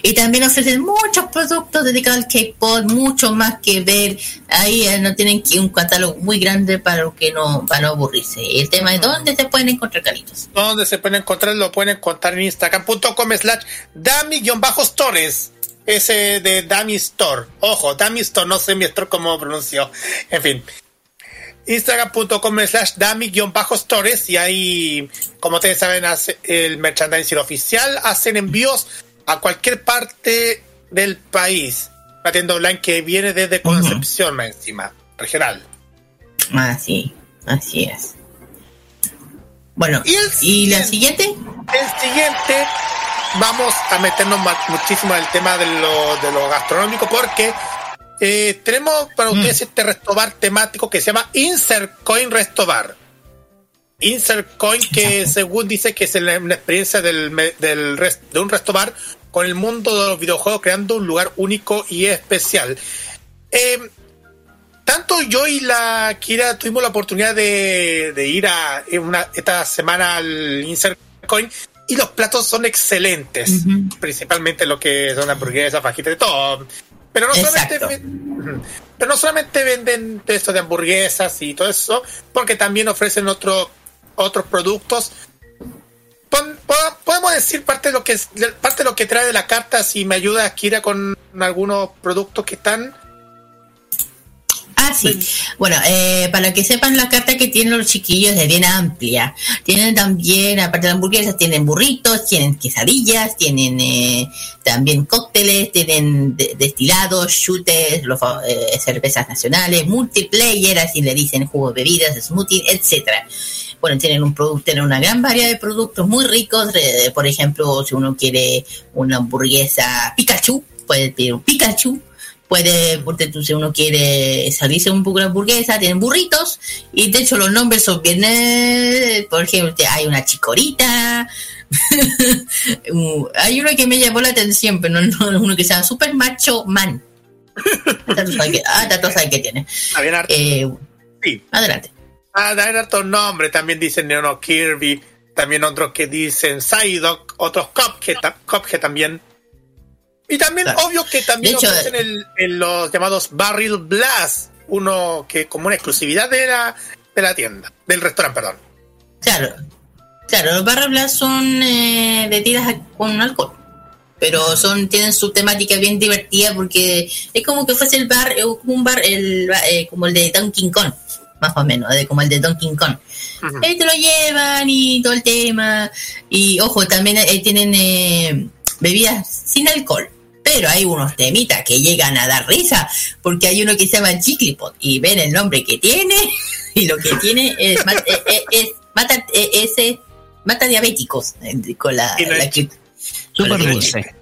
Y también ofrecen muchos productos dedicados al K-pop, mucho más que ver. Ahí eh, no tienen que un catálogo muy grande para que no, para no aburrirse. El tema es dónde se pueden encontrar caritos. Donde se pueden encontrar, lo pueden encontrar en instagram.com slash dami-stores. Ese de Dami Store. Ojo, Dami Store, no sé mi store cómo pronuncio. En fin. Instagram.com slash dami-stores y ahí, como ustedes saben, hace el merchandising oficial. Hacen envíos a cualquier parte del país. Una tienda online que viene desde Concepción, más encima, regional. Así, así es. Bueno, ¿y, la siguiente? El siguiente, vamos a meternos muchísimo en el tema de lo, de lo gastronómico porque eh, tenemos para ustedes este restobar temático que se llama Insert Coin Restobar. Insert Coin que según dice que es la, una experiencia del, del res- de un restobar con el mundo de los videojuegos creando un lugar único y especial. Eh, tanto yo y la Kira tuvimos la oportunidad de, de ir a una, esta semana al Insert Coin y los platos son excelentes. Principalmente lo que son hamburguesas, fajitas, de todo. Pero no solamente Exacto. pero no solamente venden de esto de hamburguesas y todo eso, porque también ofrecen otro, otros productos. Pon- Podemos decir parte de lo que parte de lo que trae de la carta si me ayuda Kira con algunos productos que están Ah, sí. Bueno, eh, para que sepan la carta que tienen los chiquillos es bien amplia. Tienen también, aparte de hamburguesas, tienen burritos, tienen quesadillas, tienen eh, también cócteles, tienen de- destilados, chutes, los, eh, cervezas nacionales, multiplayer, así le dicen, jugos, bebidas, smoothie, etcétera. Bueno, tienen un producto, tienen una gran variedad de productos muy ricos. eh, por ejemplo, si uno quiere una hamburguesa Pikachu, puede pedir un Pikachu puede, porque tú, si uno quiere salirse un poco de hamburguesa, tienen burritos, y de hecho los nombres son bien, eh, por ejemplo, hay una chicorita, hay uno que me llamó la atención, pero no, no uno que se llama Super Macho Man. Tú sabes que- ah, hasta tú sabes que tiene. Eh, Adelante. Ah, dan hartos nombres, también dicen Neono Kirby, también otros que dicen Psyduck, otros Cuphead, Cuphead también. Y también, Claro. obvio que también hecho, ofrecen el, el- los llamados Barrel Blast, uno que como una exclusividad de la, de la tienda, del restaurante, perdón. Claro, claro, los barra blast son eh, bebidas con alcohol, pero son tienen su temática bien divertida porque es como que fuese el bar, eh, como un bar, el, eh, como el de Donkey Kong, más o menos, eh, como el de Donkey Kong. Ahí te lo llevan y todo el tema. Y ojo, también eh, tienen eh, bebidas sin alcohol. Pero hay unos temitas que llegan a dar risa, porque hay uno que se llama Jigglypuff y ven el nombre que tiene y lo que tiene es, ma- eh, eh, es- mata, eh, ese, mata diabéticos con la, la con la Súper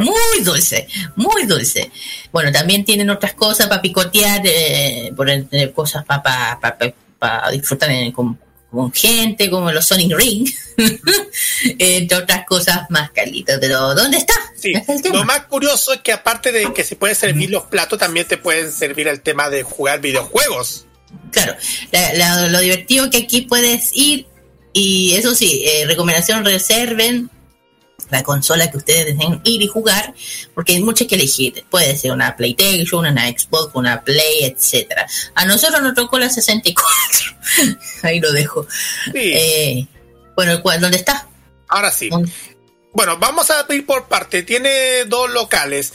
muy dulce, muy dulce. Bueno, también tienen otras cosas para picotear, eh, por, eh, cosas para disfrutar en- con, con gente, como los Sonic Ring, entre otras cosas más, Carlitos. Pero, ¿dónde está? Sí, lo más curioso es que aparte de que se pueden servir los platos, también te pueden servir el tema de jugar videojuegos. Claro, la- la- lo divertido que aquí puedes ir y eso sí, eh, recomendación reserven la consola que ustedes deseen ir y jugar, porque hay muchas que elegir. Puede ser una PlayStation, una Xbox, una Play, etcétera. A nosotros nos tocó la 64. Ahí lo dejo. Eh, bueno, ¿cuál- ¿dónde está? Ahora sí. Bueno, vamos a ir por parte. Tiene dos locales.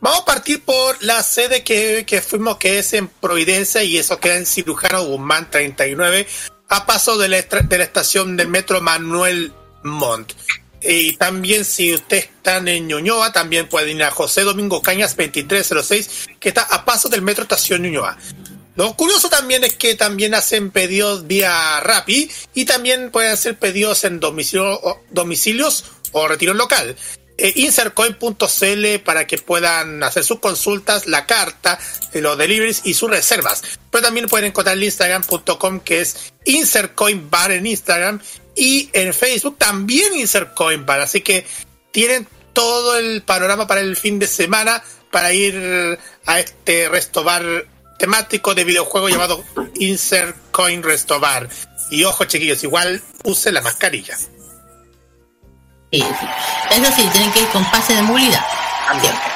Vamos a partir por la sede que, que fuimos, que es en Providencia, y eso queda en Cirujano Guzmán 39, a paso de la, de la estación del metro Manuel Montt. Y también, si ustedes están en Ñuñoa, también pueden ir a José Domingo Cañas 2306, que está a paso del metro Estación Ñuñoa. Lo curioso también es que también hacen pedidos vía Rappi y también pueden hacer pedidos en domicilio- domicilios o retiro local. Eh, insertcoin.cl para que puedan hacer sus consultas, la carta, los deliveries y sus reservas. Pero también pueden encontrar el instagram.com que es insertcoin bar en Instagram y en Facebook también insertcoin bar. Así que tienen todo el panorama para el fin de semana para ir a este restobar temático de videojuego llamado Insert Coin Restobar. Y ojo, chiquillos, igual use la mascarilla. Sí, sí. Eso sí, tienen que ir con pase de movilidad. Siempre.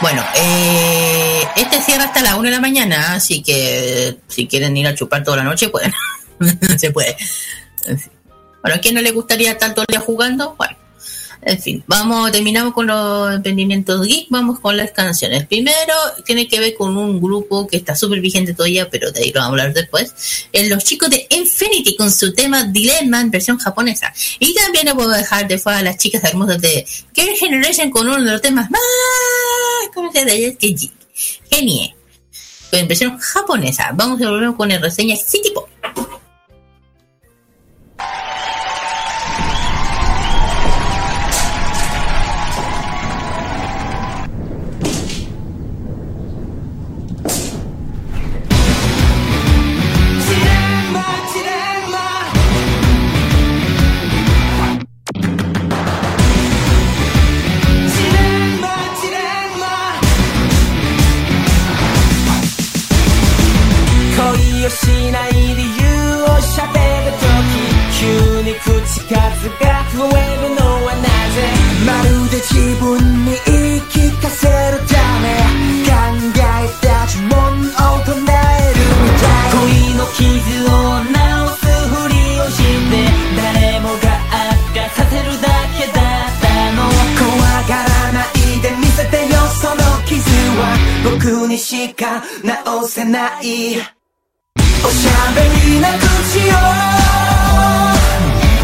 Bueno, eh, este cierra hasta la 1 de la mañana, así que si quieren ir a chupar toda la noche, pueden. Se puede. Bueno, ¿a quién no le gustaría el día jugando? Bueno, en fin, vamos, terminamos con los emprendimientos geek, vamos con las canciones. Primero, tiene que ver con un grupo que está súper vigente todavía, pero de ahí lo vamos a hablar después. Eh, los chicos de Infinity con su tema Dilemma en versión japonesa. Y también no puedo dejar de fuera a las chicas hermosas de Girl Generation con uno de los temas más conocidos de ellas, que Genie. En versión japonesa. Vamos a volver con el reseña City Pop. 僕にしか治せない。おしゃべりな口を。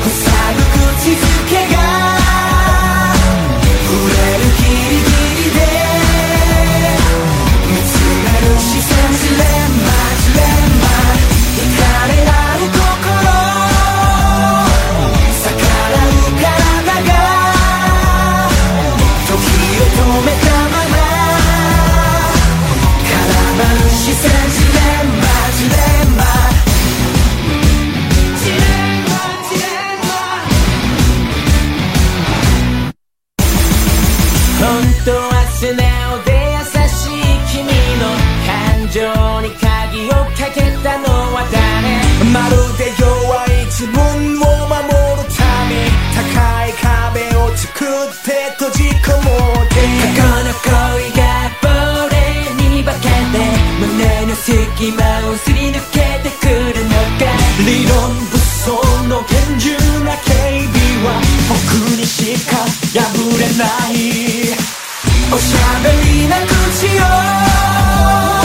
塞ぐ口づけが。触れるギリギリで。見つめる視線ジレンマジレンマ。惹かれ合うって閉じこもって過去の恋が亡霊に化けて胸の隙間をすり抜けてくるのか。理論武装の厳重な警備は僕にしか破れない。おしゃべりな口を。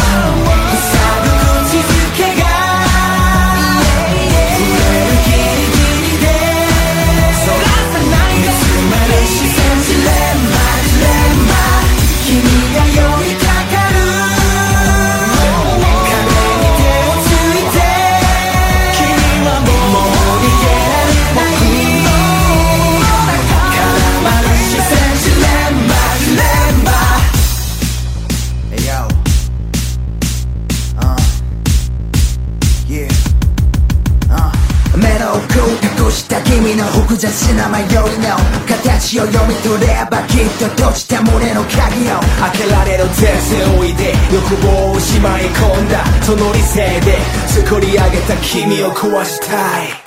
君の複雑な迷いの形を読み取ればきっと閉じた胸の鍵を。開けられる前世おいで欲望をしまい込んだ。その理性で作り上げた君を壊したい。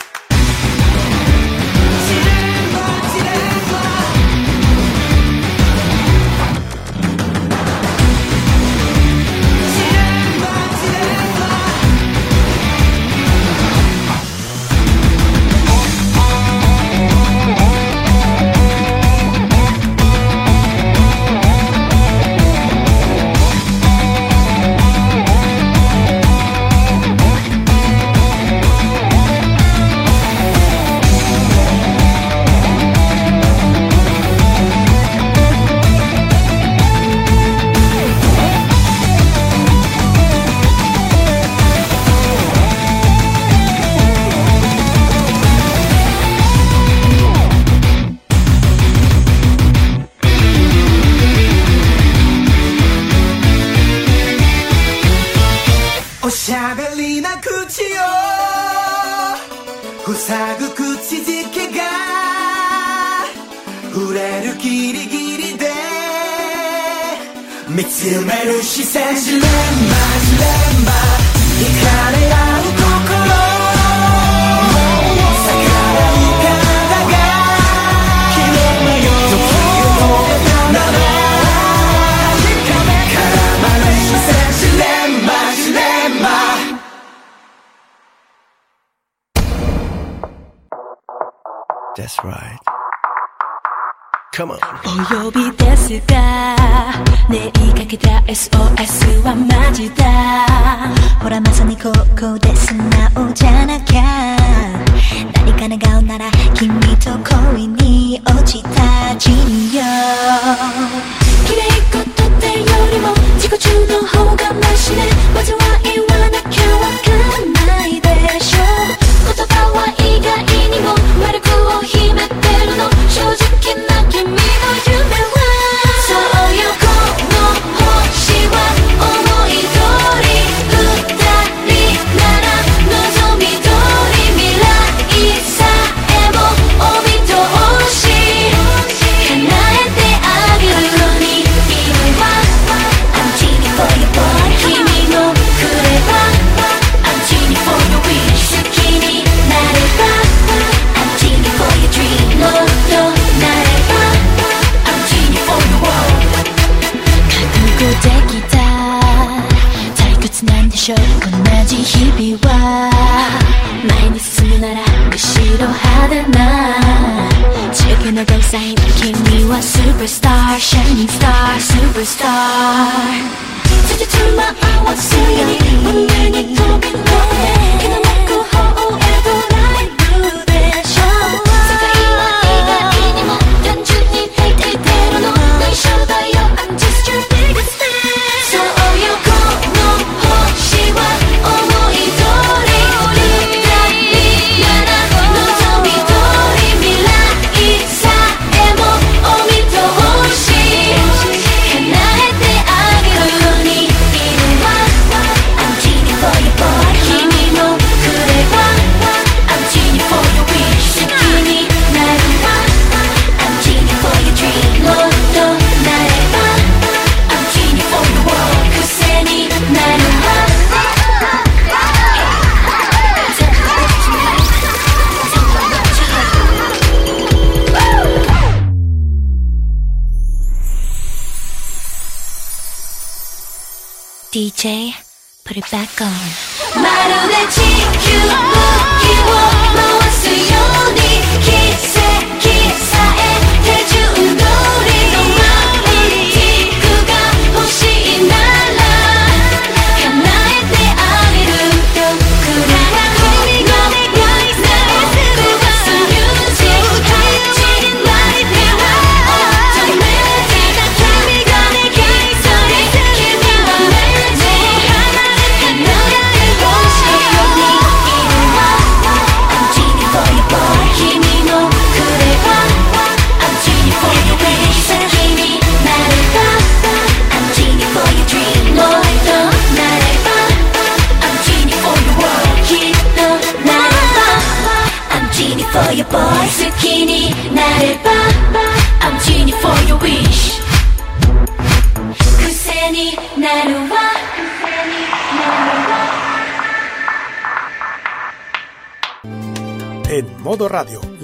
Right. Come on. お呼びですが、ねえ、かけた SOS はマジだ。ほら、まさにここで素直じゃなきゃ。何か願うなら、君と恋に落ちた人よ。綺麗事ってよりも、自己中の方がマシね。災言はなきゃわかんないでしょ。言葉は意外何を丸くを秘めてるの。正直 a superstar, shining star, superstar. Take you to my heart, what's your name? 운명이 고백해. 그냥 놓고 허.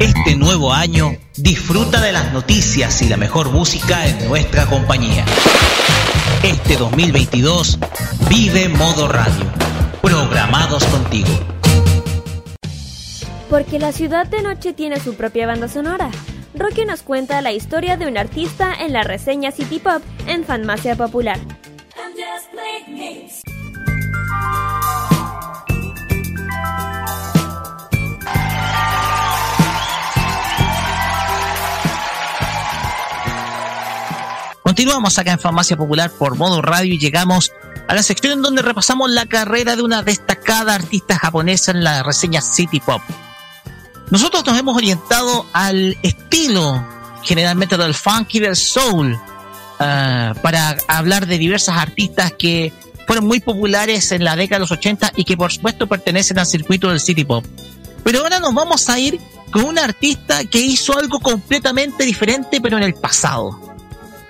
Este nuevo año disfruta de las noticias y la mejor música en nuestra compañía. Este 2022 vive modo radio. Programados contigo. Porque la ciudad de noche tiene su propia banda sonora. Rocky nos cuenta la historia de un artista en la reseña City Pop en Fanmacia Popular. Continuamos acá en Farmacia Popular por modo radio y llegamos a la sección en donde repasamos la carrera de una destacada artista japonesa en la reseña City Pop. Nosotros nos hemos orientado al estilo generalmente del funk y del soul ah, para hablar de diversas artistas que fueron muy populares en la década de los 80 y que por supuesto pertenecen al circuito del City Pop. Pero ahora nos vamos a ir con una artista que hizo algo completamente diferente pero en el pasado.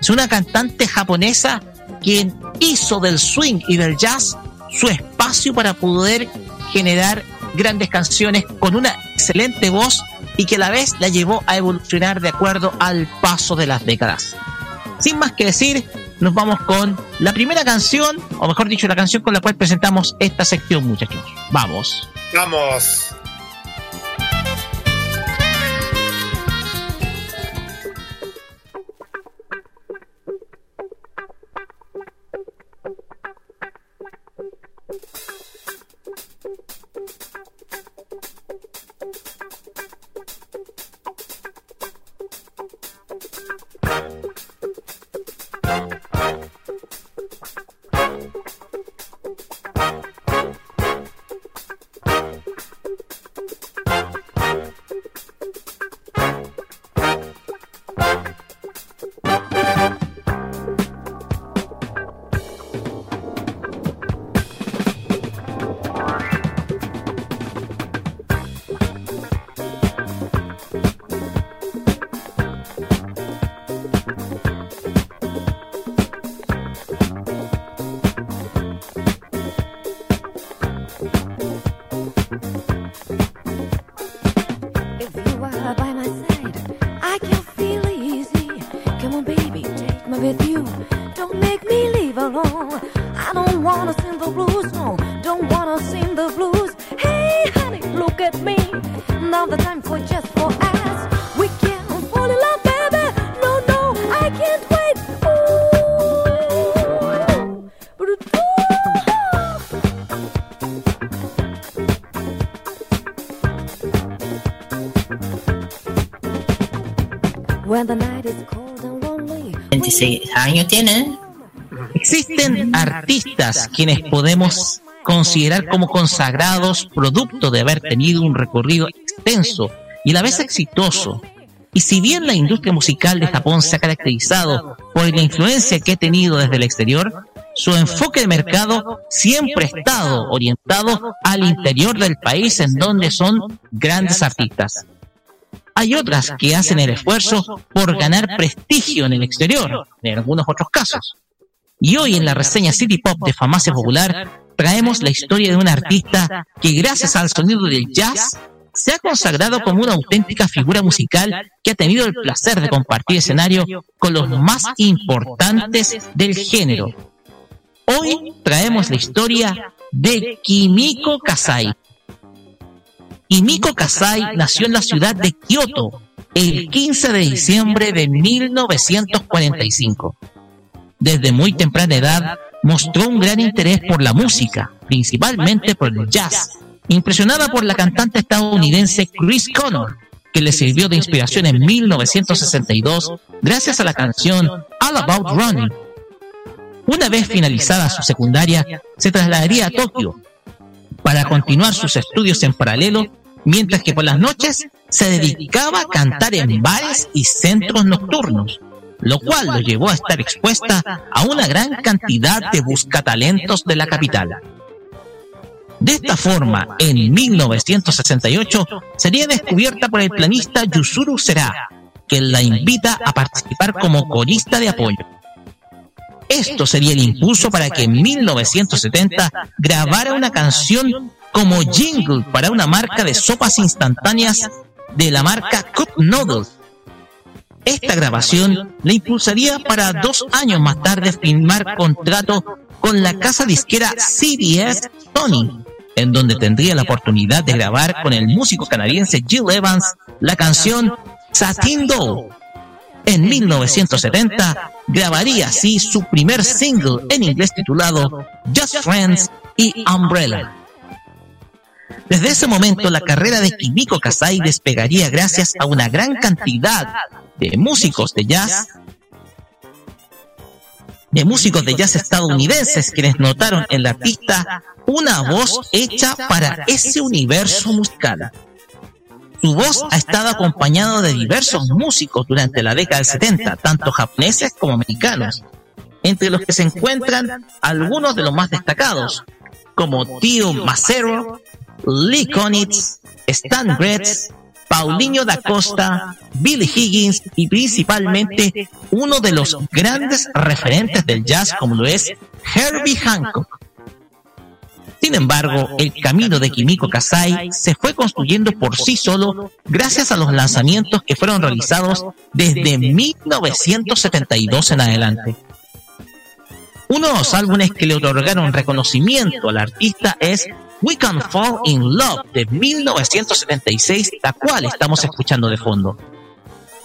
Es una cantante japonesa quien hizo del swing y del jazz su espacio para poder generar grandes canciones con una excelente voz y que a la vez la llevó a evolucionar de acuerdo al paso de las décadas. Sin más que decir, nos vamos con la primera canción, o mejor dicho, la canción con la cual presentamos esta sección, muchachos. Vamos. Vamos. 16 años tiene. ¿eh? Existen artistas quienes podemos considerar como consagrados producto de haber tenido un recorrido extenso y a la vez exitoso. Y si bien la industria musical de Japón se ha caracterizado por la influencia que ha tenido desde el exterior, su enfoque de mercado siempre ha estado orientado al interior del país en donde son grandes artistas. Hay otras que hacen el esfuerzo por ganar prestigio en el exterior, en algunos otros casos. Y hoy en la reseña City Pop de Farmacia Popular traemos la historia de un artista que gracias al sonido del jazz se ha consagrado como una auténtica figura musical que ha tenido el placer de compartir escenario con los más importantes del género. Hoy traemos la historia de Kimiko Kasai. Kimiko Kasai nació en la ciudad de Kioto el 15 de diciembre de 1945 desde muy temprana edad mostró un gran interés por la música, principalmente por el jazz, impresionada por la cantante estadounidense Chris Connor, que le sirvió de inspiración en 1962 gracias a la canción All About Running. Una vez finalizada su secundaria, se trasladaría a Tokio para continuar sus estudios en paralelo, mientras que por las noches se dedicaba a cantar en bares y centros nocturnos, lo cual lo llevó a estar expuesta a una gran cantidad de buscatalentos de la capital. De esta forma, en 1968, sería descubierta por el pianista Yusuru Será, que la invita a participar como corista de apoyo. Esto sería el impulso para que en 1970 grabara una canción como jingle para una marca de sopas instantáneas de la marca Cup Noodles. Esta grabación le impulsaría para dos años más tarde firmar contrato con la casa disquera CBS Sony, en donde tendría la oportunidad de grabar con el músico canadiense Jill Evans la canción Satin Doll. En 1970 grabaría así su primer single en inglés titulado Just Friends y Umbrella. Desde ese momento la carrera de Kimiko Kasai despegaría gracias a una gran cantidad de músicos de jazz de músicos de jazz estadounidenses quienes notaron en la artista una voz hecha para ese universo musical. Su voz ha estado acompañado de diversos músicos durante la década del 70, tanto japoneses como americanos, entre los que se encuentran algunos de los más destacados, como Tio Macero, Lee Konitz, Stan Gretz, Paulinho da Costa, Billy Higgins y principalmente uno de los grandes referentes del jazz como lo es Herbie Hancock. Sin embargo, el camino de Kimiko Kasai se fue construyendo por sí solo gracias a los lanzamientos que fueron realizados desde 1972 en adelante. Uno de los álbumes que le otorgaron reconocimiento al artista es We Can Fall in Love de 1976, la cual estamos escuchando de fondo,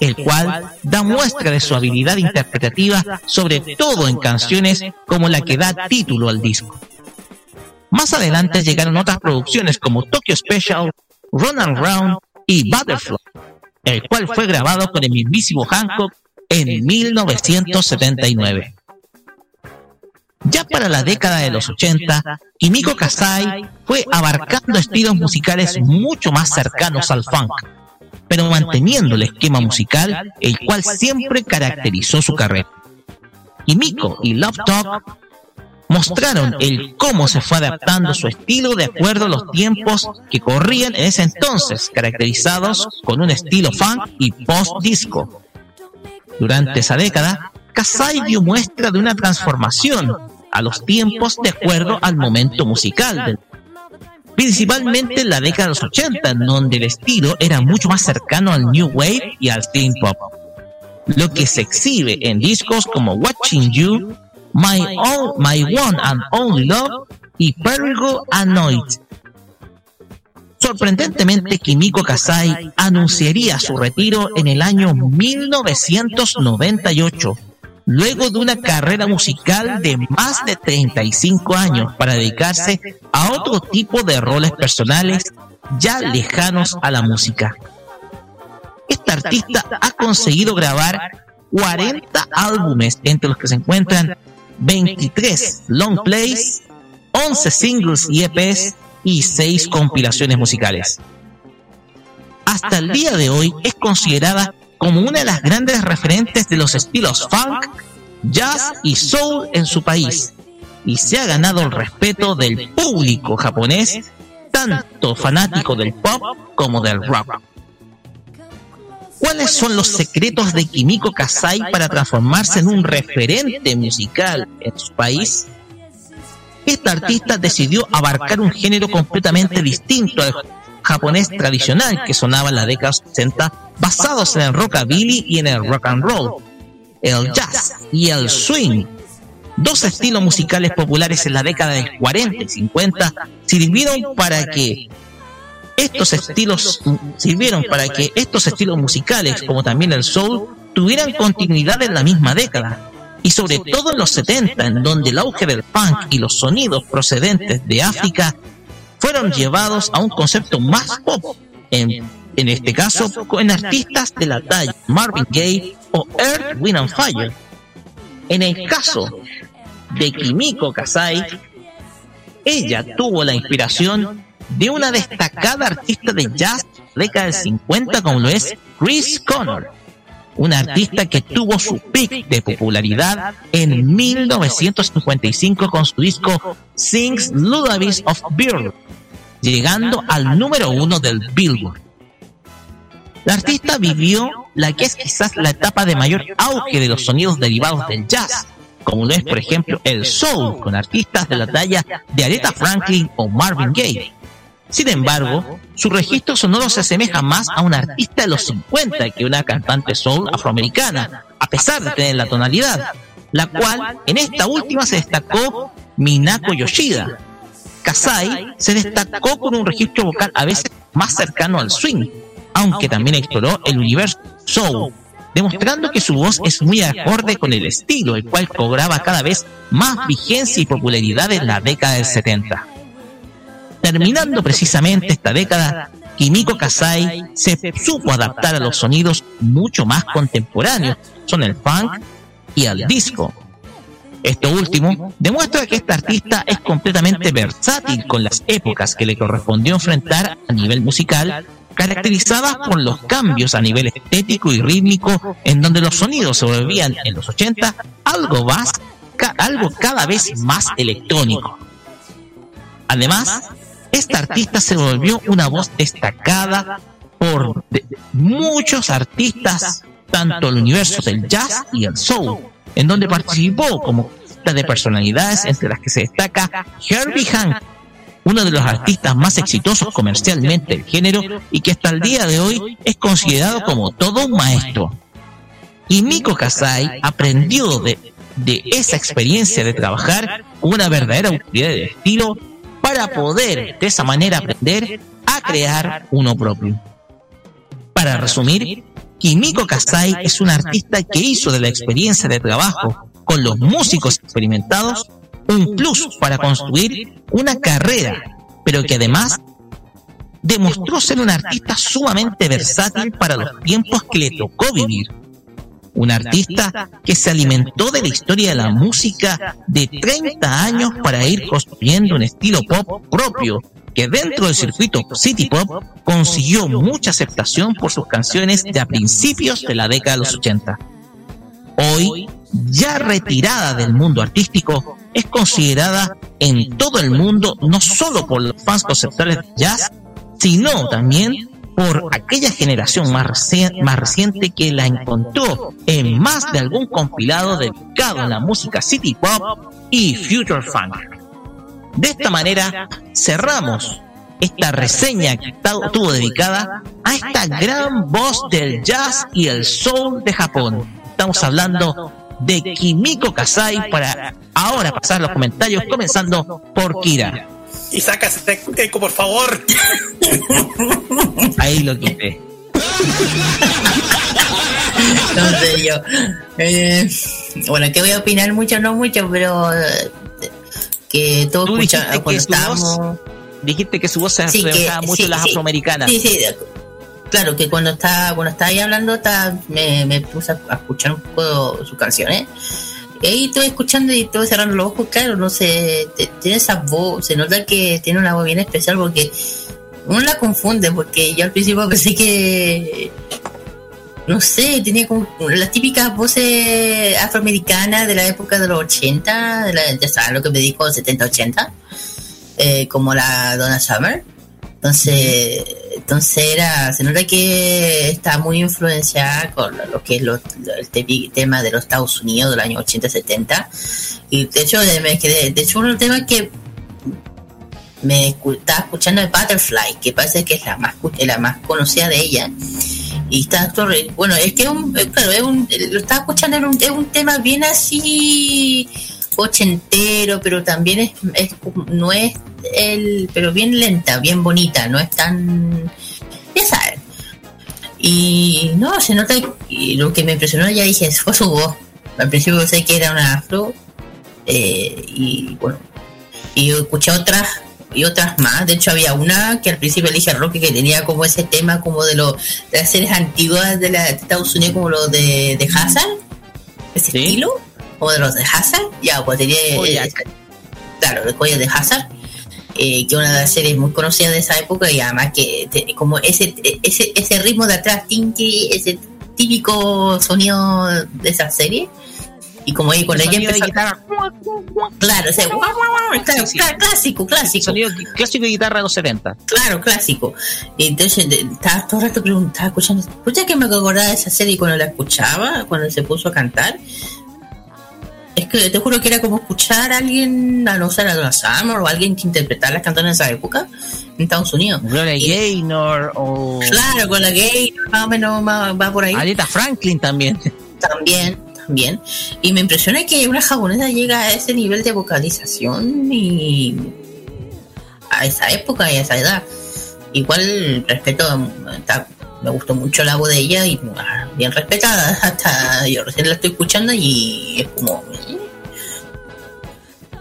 el cual da muestra de su habilidad interpretativa, sobre todo en canciones como la que da título al disco. Más adelante llegaron otras producciones como Tokyo Special, Run and Round y Butterfly, el cual fue grabado con el mismísimo Hancock en 1979. Ya para la década de los 80, Kimiko Kasai fue abarcando estilos musicales mucho más cercanos al funk, pero manteniendo el esquema musical el cual siempre caracterizó su carrera. Kimiko y Love Talk mostraron el cómo se fue adaptando su estilo de acuerdo a los tiempos que corrían en ese entonces, caracterizados con un estilo funk y post-disco. Durante esa década, Kasai dio muestra de una transformación a los tiempos de acuerdo al momento musical, principalmente en la década de los 80, en donde el estilo era mucho más cercano al New Wave y al Teen Pop, lo que se exhibe en discos como Watching You, My, Own, My One and Only Love y Perigo Annoyed. Sorprendentemente, Kimiko Kasai anunciaría su retiro en el año 1998 luego de una carrera musical de más de 35 años para dedicarse a otro tipo de roles personales ya lejanos a la música. Esta artista ha conseguido grabar 40 álbumes, entre los que se encuentran 23 long plays, 11 singles y EPs y 6 compilaciones musicales. Hasta el día de hoy es considerada como una de las grandes referentes de los estilos funk, jazz y soul en su país, y se ha ganado el respeto del público japonés, tanto fanático del pop como del rock. ¿Cuáles son los secretos de Kimiko Kasai para transformarse en un referente musical en su país? Esta artista decidió abarcar un género completamente distinto al japonés tradicional que sonaba en la década 60, basados en el rockabilly y en el rock and roll, el jazz y el swing. Dos estilos musicales populares en la década del 40 y 50 sirvieron para que estos estilos sirvieron para que estos estilos musicales, como también el soul, tuvieran continuidad en la misma década. Y sobre todo en los 70, en donde el auge del punk y los sonidos procedentes de África fueron llevados a un concepto más pop, en, en este caso en artistas de la talla Marvin Gaye o Earth, Wind and Fire. En el caso de Kimiko Kasai, ella tuvo la inspiración de una destacada artista de jazz de la década del 50 como lo es Chris Connor, un artista que tuvo su pic de popularidad en 1955 con su disco Sings Lullabies of Bird, llegando al número uno del Billboard. La artista vivió la que es quizás la etapa de mayor auge de los sonidos derivados del jazz, como lo es por ejemplo el soul, con artistas de la talla de Aretha Franklin o Marvin Gaye. Sin embargo, su registro sonoro se asemeja más a una artista de los 50 que una cantante soul afroamericana, a pesar de tener la tonalidad, la cual en esta última se destacó Minako Yoshida. Kasai se destacó con un registro vocal a veces más cercano al swing, aunque también exploró el universo soul, demostrando que su voz es muy acorde con el estilo, el cual cobraba cada vez más vigencia y popularidad en la década del 70. Terminando precisamente esta década, Kimiko Kasai se supo adaptar a los sonidos mucho más contemporáneos, son el funk y el disco. Esto último demuestra que esta artista es completamente versátil con las épocas que le correspondió enfrentar a nivel musical, caracterizadas por los cambios a nivel estético y rítmico, en donde los sonidos se volvían en los 80 algo más, algo cada vez más electrónico. Además, esta artista se volvió una voz destacada por de- muchos artistas, tanto el universo del jazz y el soul, en donde participó como de personalidades entre las que se destaca Herbie Hancock, uno de los artistas más exitosos comercialmente del género y que hasta el día de hoy es considerado como todo un maestro. Y Miko Kasai aprendió de, de esa experiencia de trabajar con una verdadera autoridad de estilo para poder de esa manera aprender a crear uno propio. Para resumir, Kimiko Kasai es un artista que hizo de la experiencia de trabajo con los músicos experimentados un plus para construir una carrera, pero que además demostró ser un artista sumamente versátil para los tiempos que le tocó vivir. Un artista que se alimentó de la historia de la música de 30 años para ir construyendo un estilo pop propio que dentro del circuito City Pop consiguió mucha aceptación por sus canciones de a principios de la década de los 80. Hoy, ya retirada del mundo artístico, es considerada en todo el mundo no solo por los fans conceptuales de jazz, sino también por aquella generación más, reci- más reciente que la encontró en más de algún compilado dedicado a la música city pop y future funk. De esta manera cerramos esta reseña que estuvo dedicada a esta gran voz del jazz y el soul de Japón. Estamos hablando de Kimiko Kasai para ahora pasar los comentarios comenzando por Kira. Y saca ese eco, por favor. Ahí lo quité. No sé yo. Eh, bueno, que voy a opinar mucho, no mucho, pero eh, que todos dijiste cuando que su estábamos. voz, dijiste que su voz se Sí, reflejaba mucho sí, las sí. afroamericanas. Sí, sí, de- claro, que cuando estaba, cuando estaba ahí hablando, estaba- me, me puse a, a escuchar un poco sus canciones. Y ahí estoy escuchando y estoy cerrando los ojos, claro, no sé, tiene esa voz, se nota que tiene una voz bien especial porque uno la confunde, porque yo al principio pensé que, no sé, tenía como las típicas voces afroamericanas de la época de los 80, de la, ya lo que me dijo, 70-80, eh, como la Donna Summer. Entonces, entonces era, se nota que está muy influenciada con lo que es lo- el tema de los Estados Unidos del año 80-70. Y de hecho, de, quedé- de hecho, de los temas que me estaba escuchando es Butterfly, que parece que es la más, la más conocida de ella. Y está bueno, es que un, eh, claro, es un, lo estaba escuchando, un- es un tema bien así ochentero, pero también es, no es el, pero bien lenta, bien bonita, no es tan, ya sabes. Y no, se nota, y lo que me impresionó ya dije, fue su voz. Al principio pensé que era una afro, eh, y bueno, y yo escuché otras y otras más. De hecho, había una que al principio le dije a Roque que tenía como ese tema como de, los de las series antiguas de, la, de Estados Unidos, como los de, de Hazard, ese estilo, como de los de Hazard. Ya, pues tenía. Koyak. claro, de Koyak de Hazard. eh, que es una de las series muy conocidas de esa época y además que te- como ese, ese, ese ritmo de atrás, tinky, ese típico sonido de esa serie. Y como ahí con El ella empezó- guitarra. Claro, guau, guau, claro, claro, clásico, clásico. Sonido clásico de guitarra de los 70. Claro, clásico. Y entonces estaba todo el rato preguntaba, escuchando, escucha que me acordaba de esa serie cuando la escuchaba, cuando se puso a cantar. Es que te juro que era como escuchar a alguien, a no ser a Donna Summer o alguien que interpretara las canciones de esa época en Estados Unidos. Gloria Gaynor o. Claro, con la gay, más o menos va, va por ahí. Aretha Franklin también. También, también. Y me impresiona que una japonesa llega a ese nivel de vocalización y a esa época y a esa edad. Igual respeto, está- me gustó mucho la voz de ella y bien respetada. Hasta yo recién la estoy escuchando y es como. eh.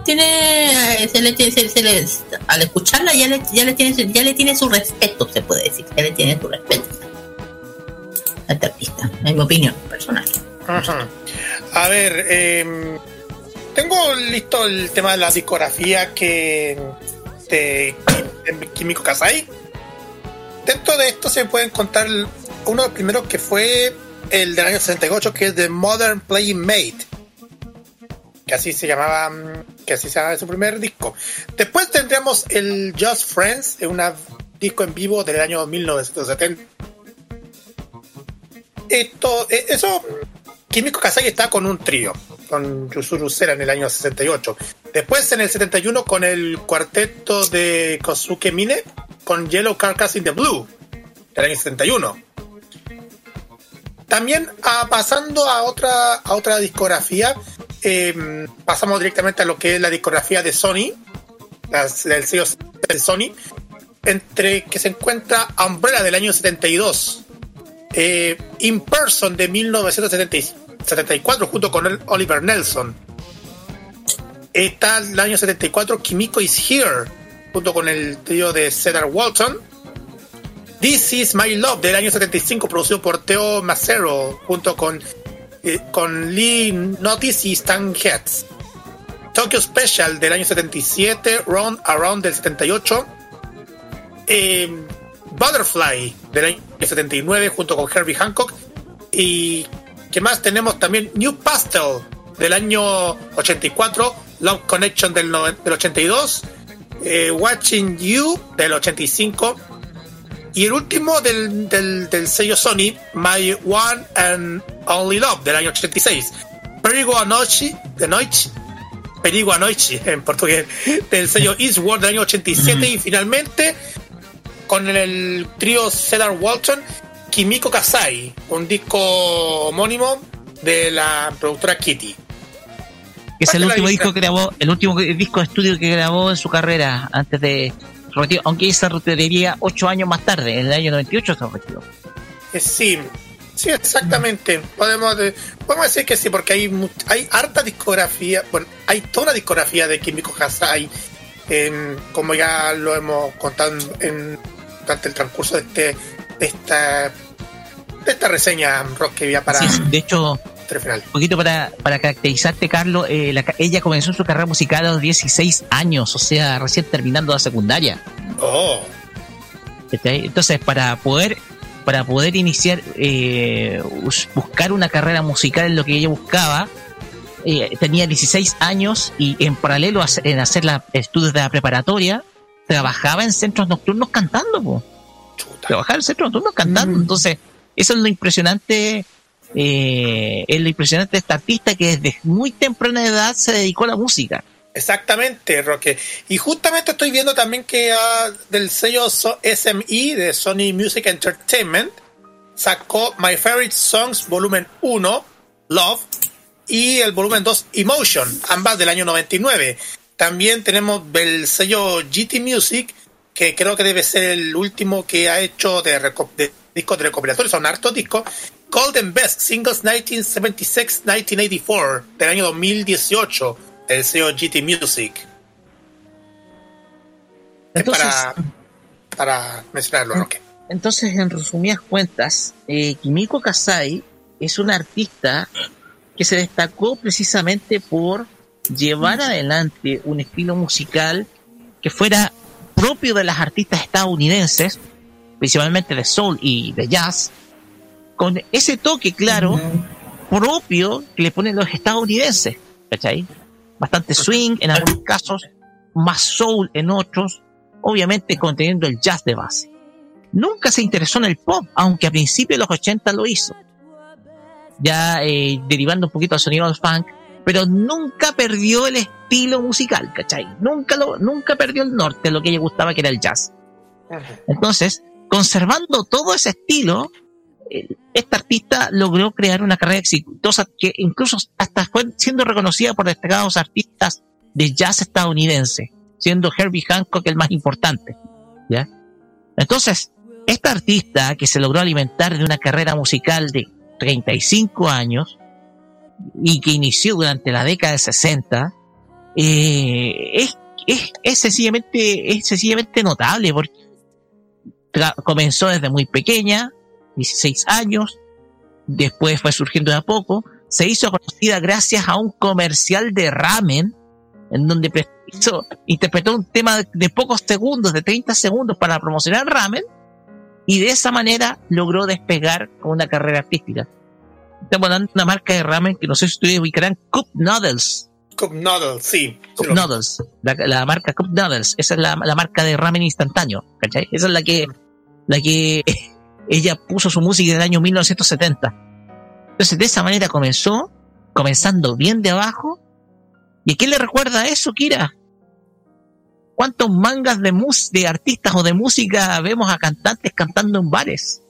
Tiene, se le, se- se le- al escucharla ya le, ya le tiene ya le tiene su respeto se puede decir ya le tiene su respeto a esta artista en mi opinión personal. A ver, em, tengo listo el tema de la discografía que de, Kimiko Kasai. Dentro de esto se pueden contar uno de los primeros que fue el del año 68, que es The Modern Playing Mate. Que así se llamaba, mm, que así se llamaba su primer disco. Después tendríamos el Just Friends, un disco en vivo del año 1970. Esto, eh, eso, Kimiko Kasai está con un trío, con Yuzuru Sera en el año 68. Después en el 71 con el cuarteto de Kosuke Mine, con Yellow Carcass in the Blue, del año 71. También ah, pasando a otra, a otra discografía, eh, pasamos directamente a lo que es la discografía de Sony, las- del sello de Sony, entre que se encuentra Umbrella del año 72, eh, In Person de 1974 junto con el Oliver Nelson. Está el año 74 Kimiko is Here junto con el trío de Cedar Walton. This is My Love del año 75 producido por Teo Macero junto con, eh, con Lee Notice y Stan Getz. Tokyo Special del año 77, Round Around del 78. Eh, Butterfly del año 79 junto con Herbie Hancock y que más tenemos también New Pastel del año 84 Love Connection del, noven- del 82 eh, Watching You del 85 y el último del, del, del sello Sony My One and Only Love del año 86 Perigo Anoche de Noche. Perigo Anoche en portugués del sello Eastward del año 87 y finalmente con el trío Cedar Walton, Kimiko Kasai, un disco homónimo de la productora Kitty. Que es el la último disco que grabó, el último disco de estudio que grabó en su carrera antes de retiro, aunque se retiraría ocho años más tarde, en el año 98 se retiró. Sí, sí, exactamente. Podemos, de- podemos decir que sí, porque hay, hay harta discografía, bueno, hay toda una discografía de Kimiko Kasai, em, como ya lo hemos contado en, durante el transcurso de, este, de, esta, de esta reseña rock que había para Sí, de hecho. Un poquito para, para caracterizarte, Carlos, eh, la ella comenzó su carrera musical a los 16 años, o sea, recién terminando la secundaria. Oh, ¿cachai? Entonces, para poder para poder iniciar, eh, bus- buscar una carrera musical en lo que ella buscaba, eh, tenía 16 años y en paralelo a, hacer- en hacer la, estudios de la preparatoria, trabajaba en centros nocturnos cantando. po. Trabajaba en centros nocturnos cantando. Entonces, eso es lo impresionante. Eh, es lo impresionante de esta artista que desde muy temprana edad se dedicó a la música. Exactamente, Roque. Y justamente estoy viendo también que ah, del sello SMI de Sony Music Entertainment sacó My Favorite Songs volumen 1, Love, y el volumen 2, Emotion, ambas del año 99. También tenemos del sello GT Music, que creo que debe ser el último que ha hecho de, discos de recopilatorio, son hartos discos. Golden Best Singles 1976-1984 del año 2018 del sello GT Music. Es para, para mencionarlo, Roque. Entonces, en resumidas cuentas, eh, Kimiko Kasai es una artista que se destacó precisamente por llevar adelante un estilo musical que fuera propio de las artistas estadounidenses, principalmente de soul y de jazz, con ese toque claro propio que le ponen los estadounidenses, ¿cachai? Bastante swing en algunos casos, más soul en otros, obviamente conteniendo el jazz de base. Nunca se interesó en el pop, aunque a principios de los 80 lo hizo. Ya eh, derivando un poquito al sonido del funk, pero nunca perdió el estilo musical, ¿cachai? Nunca, lo, nunca perdió el norte, lo que ella gustaba que era el jazz. Entonces, conservando todo ese estilo, esta artista logró crear una carrera exitosa que incluso hasta fue siendo reconocida por destacados artistas de jazz estadounidense, siendo Herbie Hancock el más importante. ¿ya? Entonces, esta artista que se logró alimentar de una carrera musical de 35 años y que inició durante la década de 60, eh, es, es, sencillamente, es sencillamente notable porque comenzó desde muy pequeña, 16 años, después fue surgiendo de a poco, se hizo conocida gracias a un comercial de ramen, en donde hizo, interpretó un tema de, de pocos segundos, de 30 segundos para promocionar ramen, y de esa manera logró despegar con una carrera artística. Estamos hablando de una marca de ramen que no sé si ustedes ubicarán, Cup Noodles. Cup Noodles, sí. Cup Noodles, la, la marca Cup Noodles, esa es la, la marca de ramen instantáneo, ¿cachai? Esa es la que, la que ella puso su música en el año 1970. Entonces, de esa manera comenzó, comenzando bien de abajo. ¿Y a quién le recuerda eso, Kira? ¿Cuántos mangas de, mus de artistas o de música vemos a cantantes cantando en bares?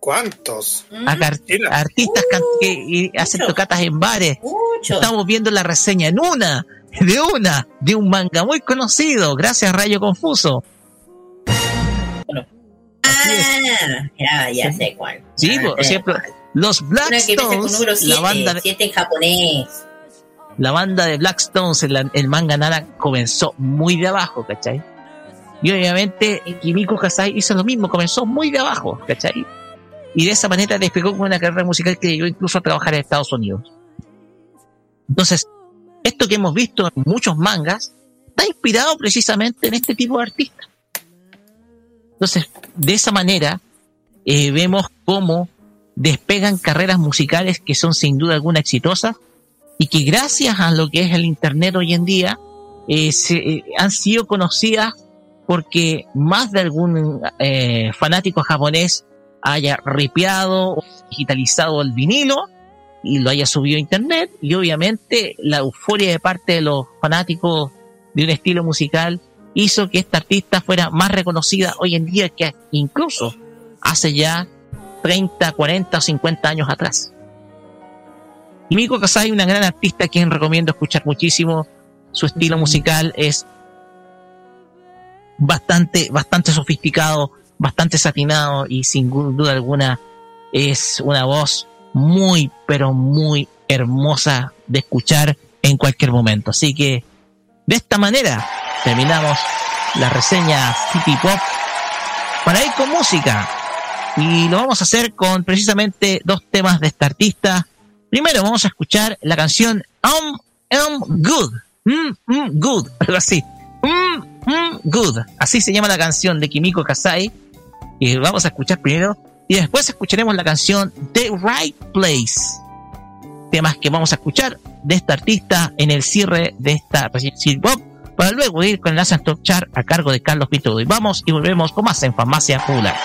¿Cuántos? A a artistas que y hacen tocatas en bares. Estamos viendo la reseña en una, de una, de un manga muy conocido. Gracias, Rayo Confuso. Ah, ya, ya sé cuál. Sí, por sé ejemplo, los Blackstones, la 7, banda de, 7 en japonés. la banda de Blackstones, el, el manga Nara comenzó muy de abajo, ¿cachai? Y obviamente Kimiko Kasai hizo lo mismo, comenzó muy de abajo, ¿cachai? Y de esa manera despegó con una carrera musical que llegó incluso a trabajar en Estados Unidos. Entonces, esto que hemos visto en muchos mangas está inspirado precisamente en este tipo de artistas. Entonces, de esa manera, eh, vemos cómo despegan carreras musicales que son sin duda alguna exitosas y que gracias a lo que es el Internet hoy en día, eh, se, eh, han sido conocidas porque más de algún fanático japonés haya ripeado o digitalizado el vinilo y lo haya subido a internet y obviamente la euforia de parte de los fanáticos de un estilo musical hizo que esta artista fuera más reconocida hoy en día que incluso hace ya 30, 40 o 50 años atrás. Y Miko Kasai, una gran artista a quien recomiendo escuchar muchísimo. Su estilo musical es bastante, bastante sofisticado, bastante satinado y sin duda alguna es una voz muy, pero muy hermosa de escuchar en cualquier momento. Así que de esta manera terminamos la reseña City Pop para ir con música. Y lo vamos a hacer con precisamente dos temas de esta artista. Primero vamos a escuchar la canción Um, Um, Good. Mm, mm, good, algo así. Mm, mm, good. Así se llama la canción de Kimiko Kasai. Y vamos a escuchar primero. Y después escucharemos la canción The Right Place. Temas que vamos a escuchar de esta artista en el cierre de esta City Pop. Para luego ir con el Top Chart a cargo de Carlos Pinto. Y vamos y volvemos con más en Farmacia Popular.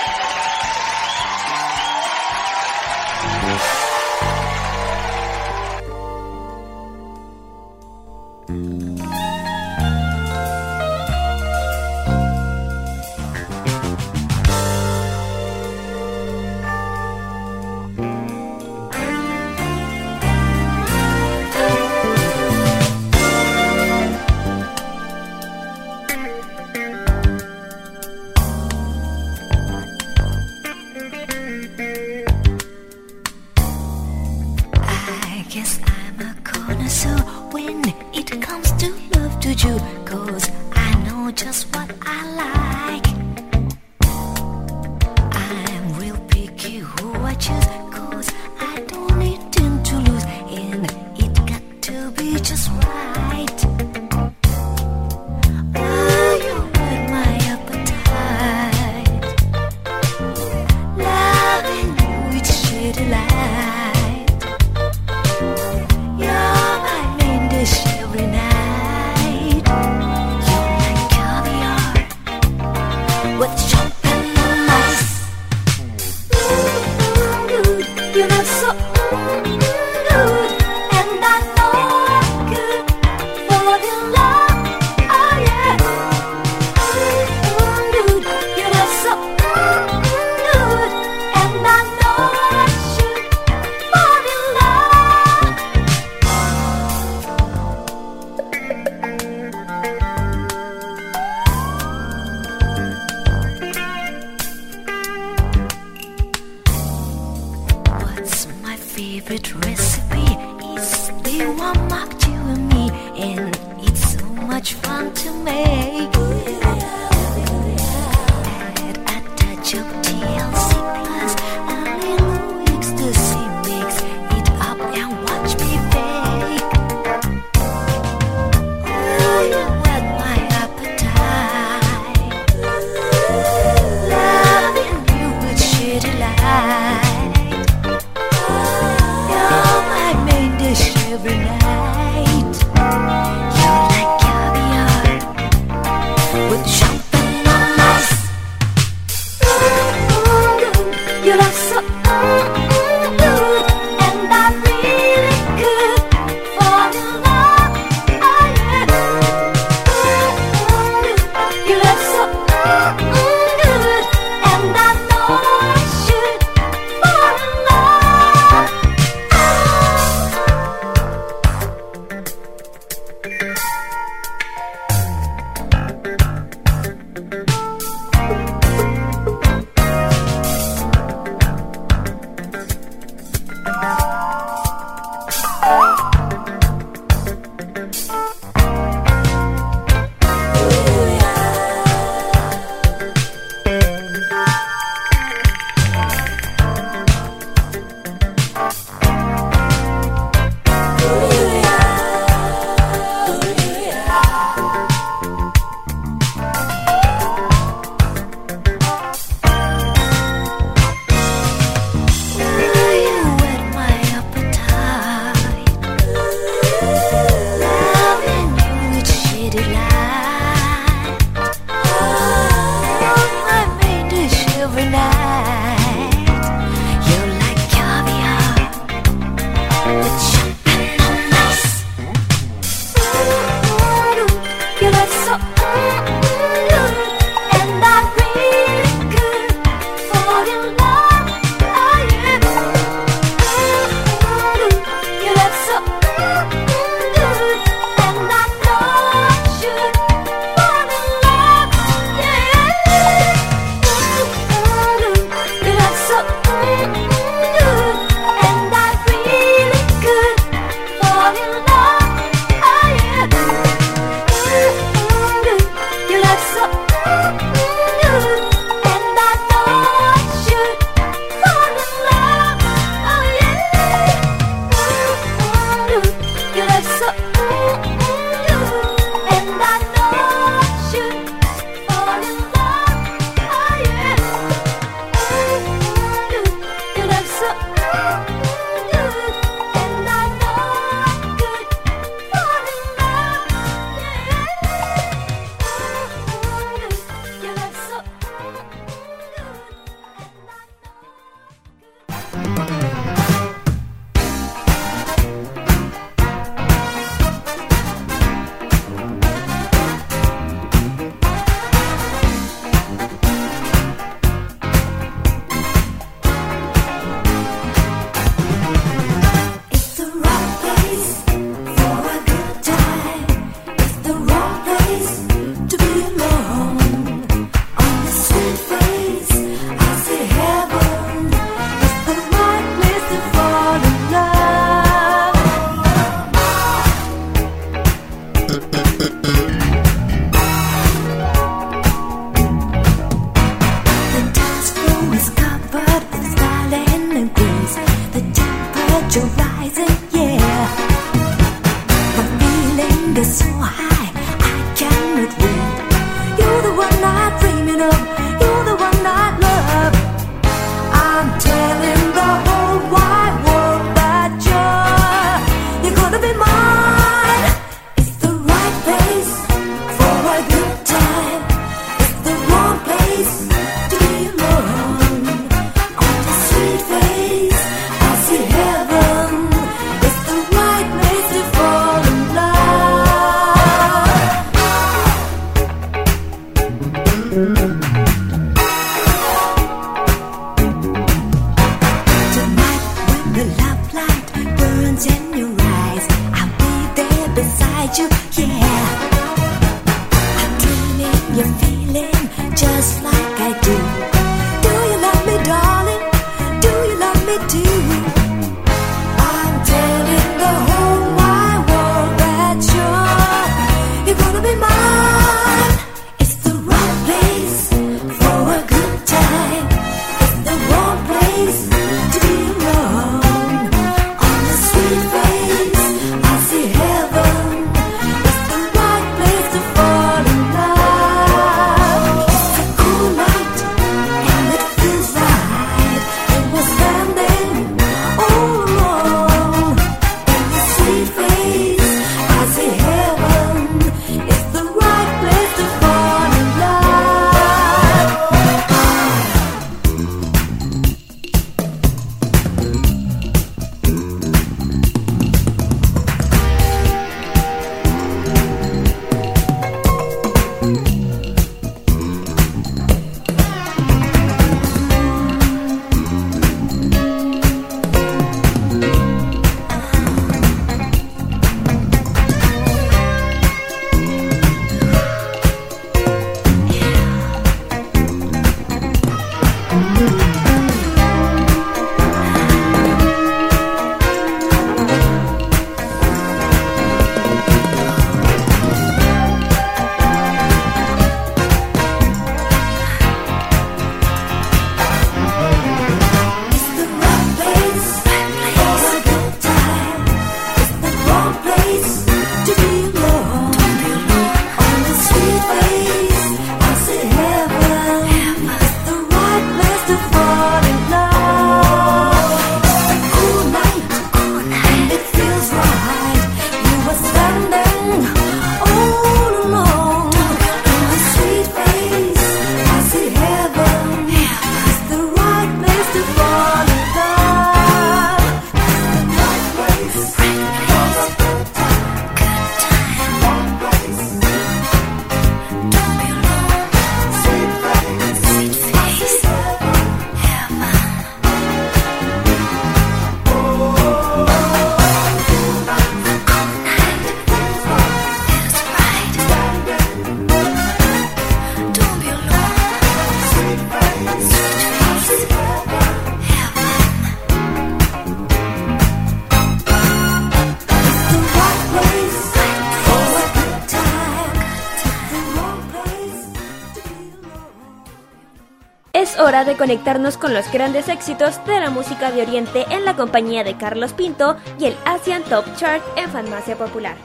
De conectarnos con los grandes éxitos de la música de Oriente en la compañía de Carlos Pinto y el Asian Top Chart en Farmacia Popular.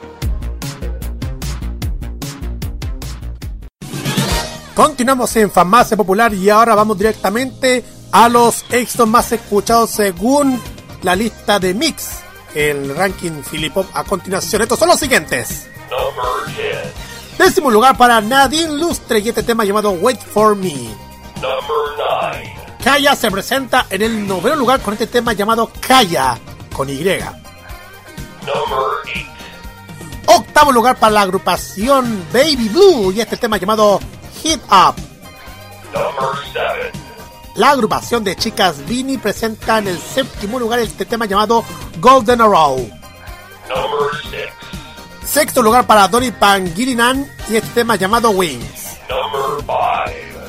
Continuamos en Farmacia Popular y ahora vamos directamente a los éxitos más escuchados según la lista de Mix, el ranking Filipop a continuación. Estos son los siguientes. Number 10. Décimo lugar para Nadine Lustre y este tema llamado Wait for Me. Number 9. Kaya se presenta en el noveno lugar con este tema llamado Kaya, con Y. Number 8. Octavo lugar para la agrupación Baby Blue y este tema llamado Hit Up. Number 7. La agrupación de chicas Vini presenta en el séptimo lugar este tema llamado Golden Arrow. Number 6. Sexto lugar para Donny Pangilinan y este tema llamado Wings.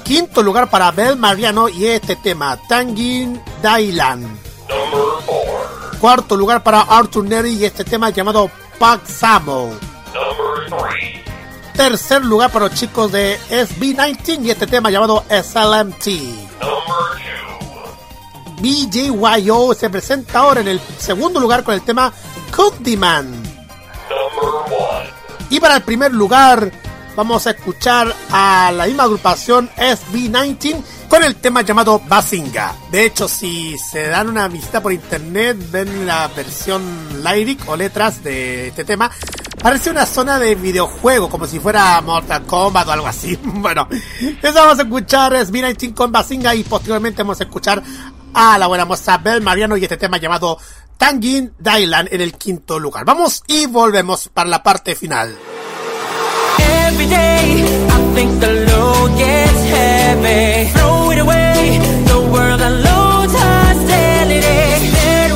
Number 5. Quinto lugar para Bel Mariano y este tema Tangin Dailan. Number 4. Cuarto lugar para Arthur Neri y este tema llamado Pac Samo. Number 3. Tercer lugar para los chicos de SB19 y este tema llamado SLMT. Number 2. BJYO se presenta ahora en el segundo lugar con el tema Cook Man. Number 1. Y para el primer lugar vamos a escuchar a la misma agrupación SB19 con el tema llamado Bazinga. De hecho, si se dan una visita por internet, ven la versión lyric o letras de este tema. Parece una zona de videojuego, como si fuera Mortal Kombat o algo así. Bueno, eso vamos a escuchar SB19 con Bazinga y posteriormente vamos a escuchar a la buena moza Bel Mariano y este tema llamado Tangin Dailan en el quinto lugar. Vamos y volvemos para la parte final. Every day, I think the load gets heavy. Throw it away, the world unloads a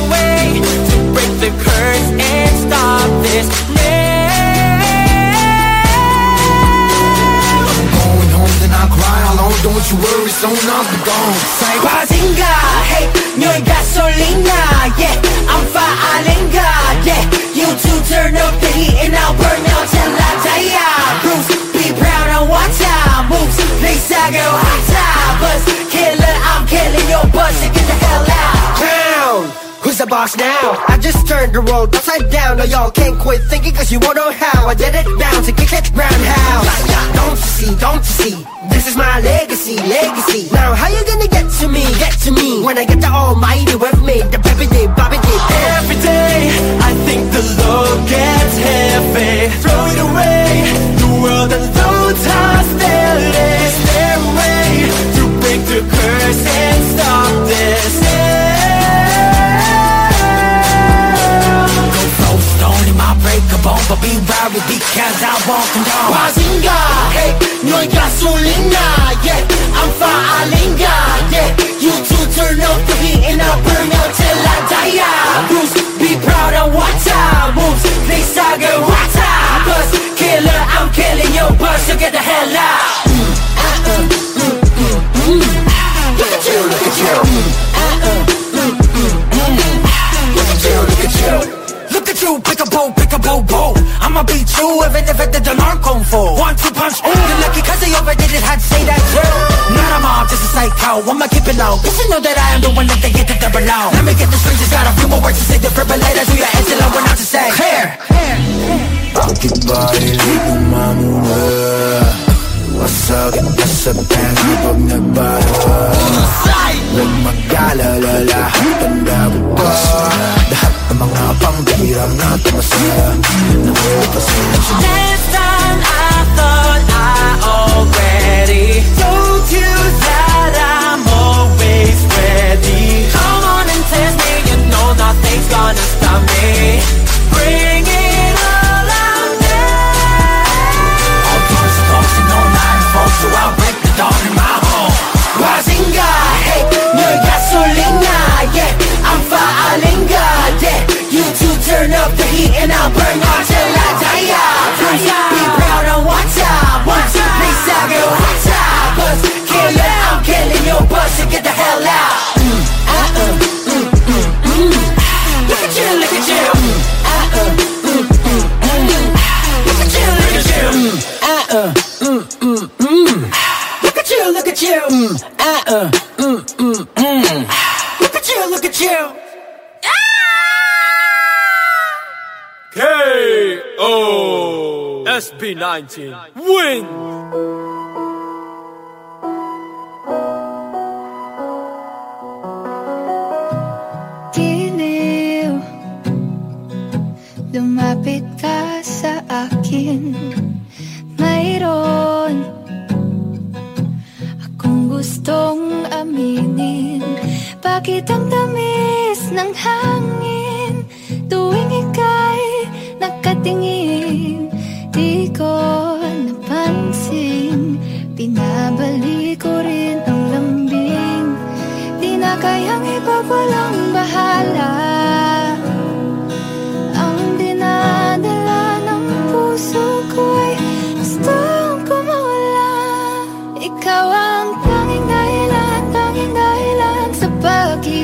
way to break the curse and stop this Going home, then I cry alone. Don't you worry, soon I'll be gone. Say hey, 너의 gasolina, yeah, I'm firelinga, yeah. You two turn up the heat and I'll burn out Big side girl, hot toppers. Killer, I'm killing your pussy. The boss now? I just turned the world upside down. No, y'all can't quit thinking cause you won't know how. I did it bounce and kick it roundhouse. Don't you see, don't you see? This is my legacy, legacy. Now, how you gonna get to me, get to me? When I get the almighty with me, the baby day, bobby day. Every day, I think the load gets heavy. Throw it away, the world unloads hostility. Is there a way to break the curse and stop this? But be wary because I won't condone. Bazinga, hey, 너의 gasolina, yeah, I'm firelinga, yeah. You two turn up the heat and I'll burn out till I die. Bruce, be proud of what I moves. I get what I buzz. Killer, I'm killing your buzz, so get the hell out. Look at you, look at you. Look at you, look at you. Look at you, pick a bow, bow, bow. I'ma beat you even if it didn't learn kung fu. One, two punch, ooh, you're lucky cause they overdid it, had to say that too. Not a mob, just a psycho, I'ma keep it low. Guess you know that I am the one that they get to double low. Let me get the straight, just got a few more words to say. Defibrillator to your edge till I run out to say. Clear! Pakibahilig ng mamuna Wasagin ka sa pag Huwag tanda ko pa Lahat ng mga masaya Nangulipasensya This time I thought I already told you that I'm always ready. Come on and test me, you know nothing's gonna stop me. Bring it so I'll break the dawn in my home. Bazinga, hey, 너의 gasolina, yeah, I'm firelinga, yeah. You two turn up the heat and I'll burn out till I die. Please be proud of what I want. Please I get what I buzz. Killer, I'm killing your buzz, so get the hell out. SB19 win! Giliw Lumapit ka sa akin. Mayroon Akong gustong aminin. Bakit ang tamis ng hangin? Tuwing ika'y nakatingin Di ko napansin Pinabalik ko rin ang lambing. Di na kayang ipagwalang bahala. Ang dinadala ng puso ko'y gustong kumawala. Ikaw ang tanging dahilan, tanging dahilan sa pagising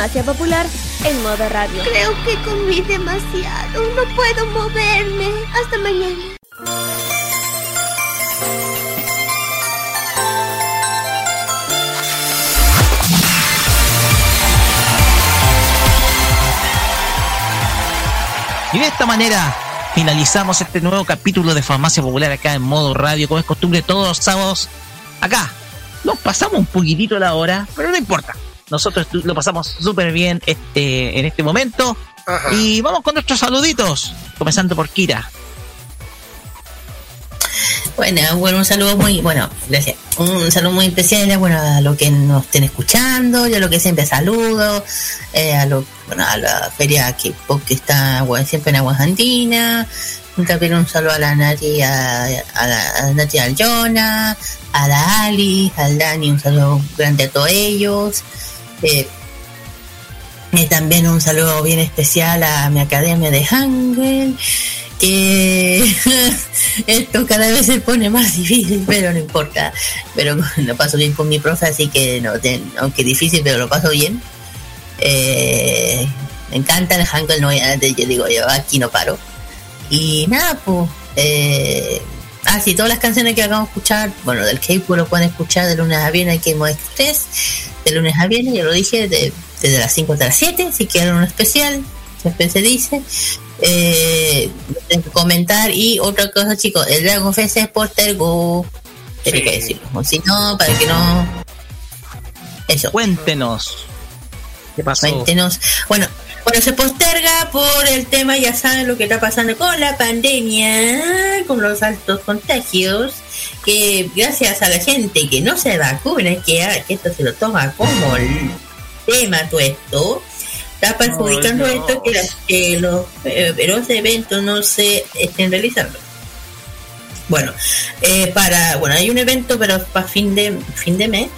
Farmacia Popular en modo radio. Creo que comí demasiado. No puedo moverme. Hasta mañana. Y de esta manera finalizamos este nuevo capítulo de Farmacia Popular acá en modo radio, como es costumbre todos los sábados. Acá nos pasamos un poquitito la hora, pero no importa. Nosotros lo pasamos súper bien este, en este momento. Y vamos con nuestros saluditos, comenzando por Kira. Bueno, bueno, un saludo muy, bueno, gracias. Un saludo muy especial, bueno, a los que nos estén escuchando, y a los que siempre saludo, eh, a lo, bueno, a la feria que, que está bueno, siempre en Aguas Andinas. También un saludo a la Nati, a, a la a Nati Aljona, a la Ali, al Dani, un saludo grande a todos ellos. Eh, y también un saludo bien especial a mi academia de Hangul, que esto cada vez se pone más difícil, pero no importa. Pero lo paso bien con mi profe, así que no, aunque difícil, pero lo paso bien. Eh, me encanta el Hangul, no, yo digo, yo aquí no paro. Y nada, pues. Eh, ah, sí, todas las canciones que acabamos de escuchar, bueno, del K-pop lo pueden escuchar de lunes a viernes en Mod Express, de lunes a viernes, ya lo dije, de- desde las 5 hasta las 7, si quieren un especial, siempre se dice. Eh, comentar y otra cosa, chicos, el Dragon Fest es. Tiene que decirlo, si no, para que no. Eso. Cuéntenos. ¿Qué pasó? Cuéntenos. Bueno, bueno, se posterga por el tema, ya saben lo que está pasando con la pandemia, con los altos contagios, que gracias a la gente que no se vacuna, que, ah, que esto se lo toma como el tema todo esto, está perjudicando esto que, las- que los, eh, los eventos no se estén realizando. Bueno, eh, para, bueno, hay un evento, pero para fin de, fin de mes,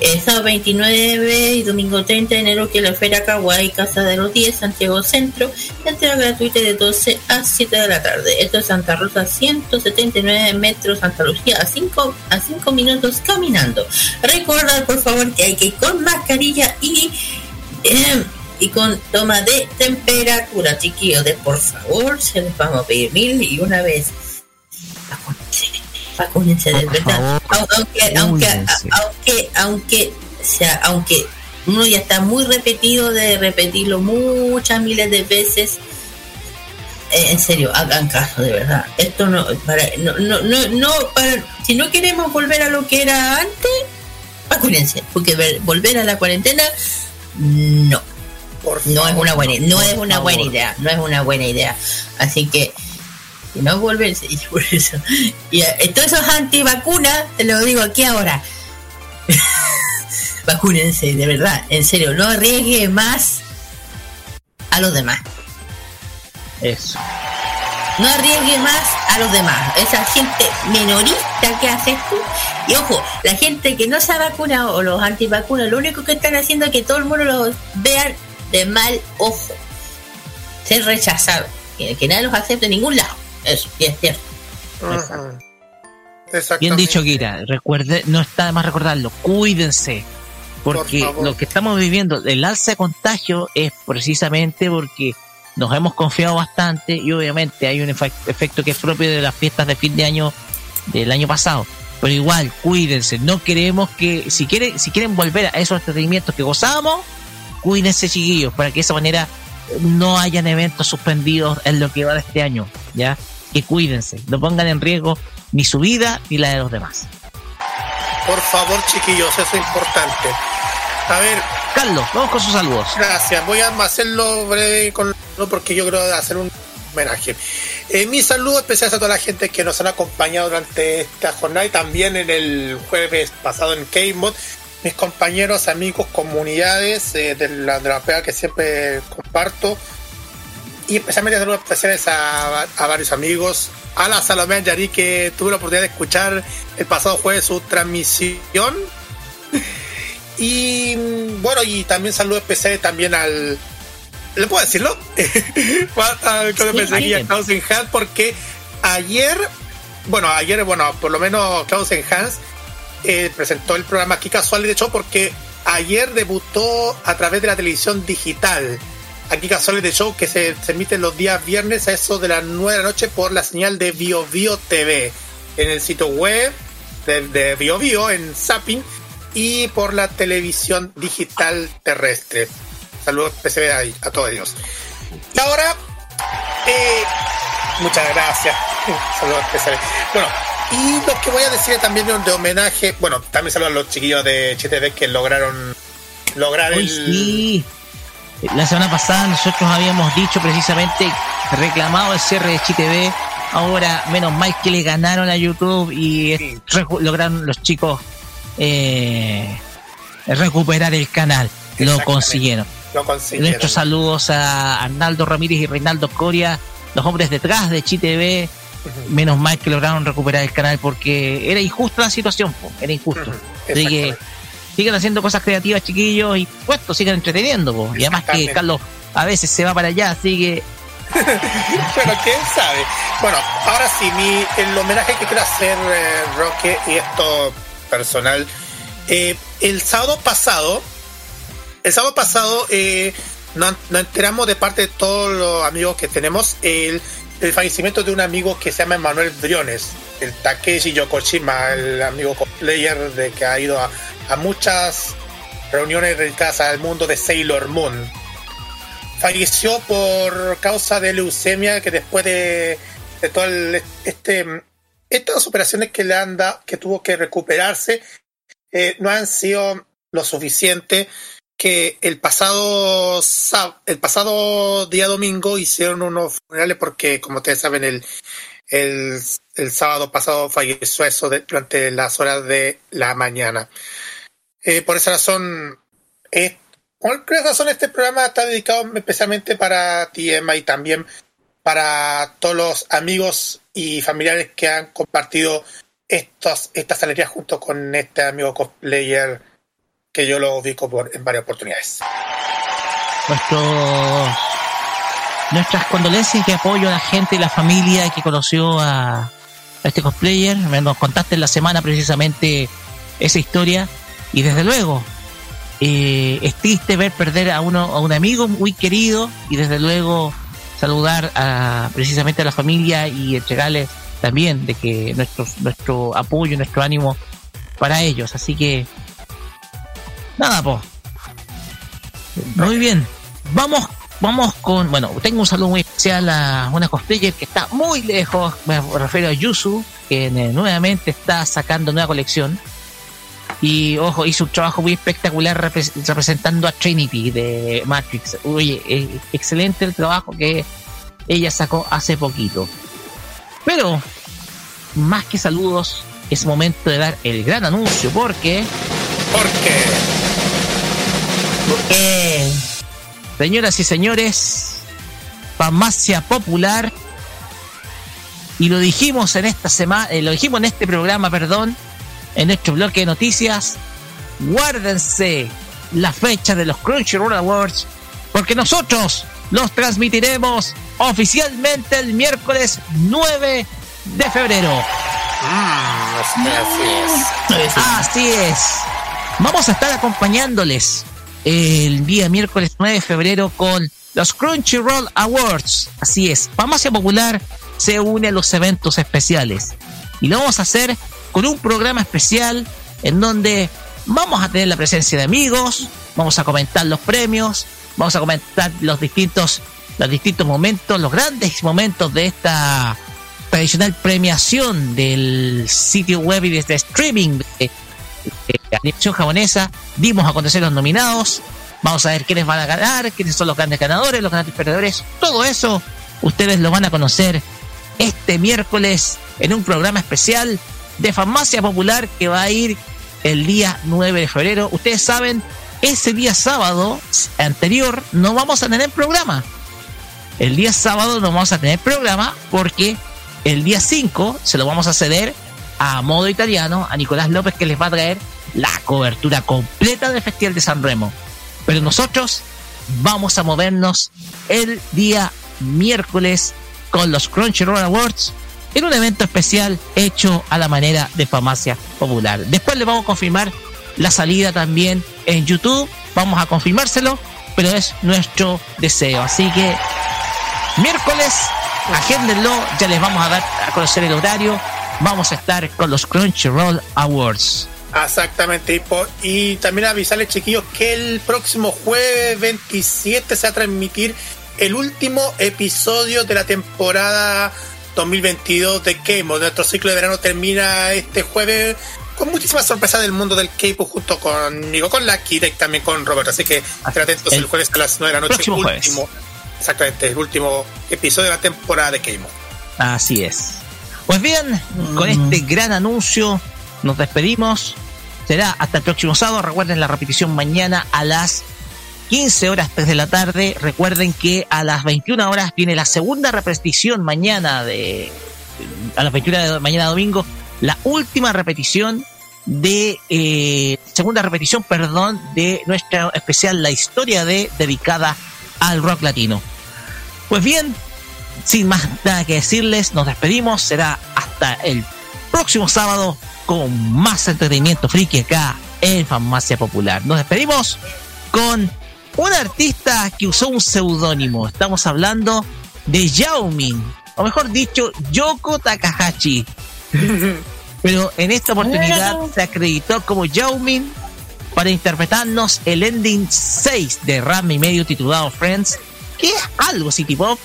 eh, sábado 29 y domingo 30 de enero que la Feria Kawaii Casa de los 10 Santiago Centro. Entrega gratuita de 12 a 7 de la tarde. Esto es Santa Rosa 179 metros Santa Lucía a 5 a 5 minutos caminando. Recordar por favor que hay que ir con mascarilla y eh, y con toma de temperatura. Chiquillos de por favor se les vamos a pedir mil y una vez vacúnense de verdad. Au- aunque aunque aunque aunque sea aunque uno ya está muy repetido de repetirlo muchas miles de veces eh, en serio hagan caso de verdad. Esto no para no no no, no para si no queremos volver a lo que era antes vacúnense porque ver- volver a la cuarentena no. No es una buena no es una buena idea no es una buena idea. Así que Y no volverse. Y por eso. Y eh, todos esos antivacunas, te lo digo aquí ahora. Vacúnense, de verdad, en serio, no arriesgue más a los demás. Eso. No arriesgue más a los demás. Esa gente minorista que hace esto. Y ojo, la gente que no se ha vacunado o los antivacunas, lo único que están haciendo es que todo el mundo los vea de mal ojo. Ser rechazado. Que, que nadie los acepte en ningún lado. Eso, y es cierto. Bien dicho, Kira. Recuerde, no está de más recordarlo. Cuídense. Porque Por lo que estamos viviendo, el alza de contagio es precisamente porque nos hemos confiado bastante y obviamente hay un efe- efecto que es propio de las fiestas de fin de año del año pasado. Pero igual, cuídense. No queremos que, si quieren, si quieren volver a esos entretenimientos que gozábamos, cuídense, chiquillos, para que de esa manera no hayan eventos suspendidos en lo que va de este año. ¿Ya? Que cuídense. No pongan en riesgo ni su vida ni la de los demás. Por favor, chiquillos, eso es importante. A ver. Carlos, vamos con sus saludos. Gracias. Voy a hacerlo breve con porque yo creo hacer un homenaje. Eh, mi saludo especial a toda la gente que nos han acompañado durante esta jornada y también en el jueves pasado en K-Mod. Mis compañeros, amigos, comunidades eh, de, la, de la pega que siempre comparto. Y especialmente saludos especiales a, a varios amigos. A la Salomé Yari que tuve la oportunidad de escuchar el pasado jueves su transmisión. Y mm, bueno, y también saludos especiales también al. ¿Le puedo decirlo? al Club de Sí, Mensajería sí. Klaus Hans, porque ayer, bueno, ayer, bueno, por lo menos Klaus Hans eh, presentó el programa aquí casual de hecho porque ayer debutó a través de la televisión digital aquí casuales de show que se, se emite los días viernes a eso de las 9 de la noche por la señal de Bio Bio TV en el sitio web de, de Bio Bio en Zapping y por la televisión digital terrestre. Saludos especiales a, a todos ellos. Y ahora eh, muchas gracias. Saludos especiales bueno y lo que voy a decir también de, de homenaje bueno también saludos a los chiquillos de HTV que lograron lograr Uy, el sí. La semana pasada nosotros habíamos dicho precisamente, reclamado el cierre de ChiTV. Ahora, menos mal que le ganaron a YouTube y lograron los chicos eh, recuperar el canal. Lo consiguieron. lo consiguieron Nuestros saludos a Arnaldo Ramírez y Reinaldo Coria, los hombres detrás de ChiTV. Menos mal que lograron recuperar el canal porque era injusta la situación, po, era injusto. Así que sigan haciendo cosas creativas, chiquillos, y puesto, sigan entreteniendo. po. Y además que. Carlos a veces se va para allá, así que Bueno, quién sabe. Bueno, ahora sí, mi, el homenaje que quiero hacer, eh, Roque, y esto personal. eh, el sábado pasado, el sábado pasado, eh, nos, nos enteramos de parte de todos los amigos que tenemos el, el fallecimiento de un amigo que se llama Manuel Briones, el Takeshi Yokoshima, el amigo cosplayer de que ha ido a, a muchas reuniones dedicadas al mundo de Sailor Moon. Falleció por causa de leucemia que después de, de todo este estas operaciones que le han dado que tuvo que recuperarse eh, no han sido lo suficiente que el pasado el pasado día domingo hicieron unos funerales porque como ustedes saben el el, el sábado pasado falleció eso de- durante las horas de la mañana Eh, por esa razón por qué razón este programa está dedicado especialmente para ti, Emma, y también para todos los amigos y familiares que han compartido estos, estas alegrías junto con este amigo cosplayer que yo lo ubico por, en varias oportunidades. nuestro nuestras condolencias y apoyo a la gente y la familia que conoció a, a este cosplayer. Nos contaste en la semana precisamente esa historia y desde luego eh, es triste ver perder a uno a un amigo muy querido y desde luego saludar a precisamente a la familia y entregarles también de que nuestro nuestro apoyo nuestro ánimo para ellos así que nada pues muy bien. Vamos, vamos con. Bueno, tengo un saludo muy especial a una cosplayer que está muy lejos. Me refiero a Yusu, que eh, nuevamente está sacando nueva colección. Y ojo, hizo un trabajo muy espectacular repre- representando a Trinity de Matrix. Oye, eh, excelente el trabajo que ella sacó hace poquito. Pero, más que saludos, es momento de dar el gran anuncio porque... ¿Por qué? Porque, señoras y señores, Farmacia Popular, y lo dijimos en esta semana, lo dijimos en este programa, perdón, en nuestro bloque de noticias, guárdense la fecha de los Crunchyroll Awards, porque nosotros los transmitiremos oficialmente el miércoles 9 de febrero. así es. Así es. Vamos a estar acompañándoles el día miércoles 9 de febrero con los Crunchyroll Awards. Así es. Farmacia Popular se une a los eventos especiales. Y lo vamos a hacer con un programa especial en donde vamos a tener la presencia de amigos, vamos a comentar los premios, vamos a comentar los distintos, los distintos momentos, los grandes momentos de esta tradicional premiación del sitio web y desde streaming de, de animación japonesa. Dimos a conocer los nominados, vamos a ver quiénes van a ganar, quiénes son los grandes ganadores, los grandes perdedores, todo eso ustedes lo van a conocer este miércoles en un programa especial de Farmacia Popular que va a ir el día 9 de febrero. Ustedes saben, ese día sábado anterior no vamos a tener programa. El día sábado no vamos a tener programa porque el día 5 se lo vamos a ceder a modo italiano a Nicolás López que les va a traer la cobertura completa del Festival de San Remo. Pero nosotros vamos a movernos el día miércoles con los Crunchyroll Awards en un evento especial hecho a la manera de Farmacia Popular. Después le vamos a confirmar la salida también en YouTube. Vamos a confirmárselo, pero es nuestro deseo. Así que miércoles, agéndenlo, ya les vamos a dar a conocer el horario. Vamos a estar con los Crunchyroll Awards. Exactamente, y, también avisarles, chiquillos, que el próximo jueves 27 se va a transmitir el último episodio de la temporada 2022 de K-Mod. Nuestro ciclo de verano termina este jueves con muchísimas sorpresas del mundo del K-Pop junto conmigo, con la Kira y también con Robert. Así que estén atentos el, El jueves a las 9 de la noche. próximo jueves. último, exactamente, el último episodio de la temporada de K-Mod. Así es. Pues bien, con este gran anuncio nos despedimos. Será hasta el próximo sábado. Recuerden la repetición mañana a las 15 horas 3 de la tarde. Recuerden que a las 21 horas viene la segunda repetición mañana de a las 21 de mañana domingo, la última repetición de eh, segunda repetición, perdón, de nuestra especial La historia de dedicada al rock latino. Pues bien, sin más nada que decirles, nos despedimos. Será hasta el próximo sábado con más entretenimiento friki acá en Farmacia Popular. Nos despedimos con un artista que usó un seudónimo. Estamos hablando de Yaomin, o mejor dicho, Yoko Takahashi. Pero en esta oportunidad se acreditó como Yaomin para interpretarnos el ending 6 de Ram y medio titulado Friends, que es algo city pop,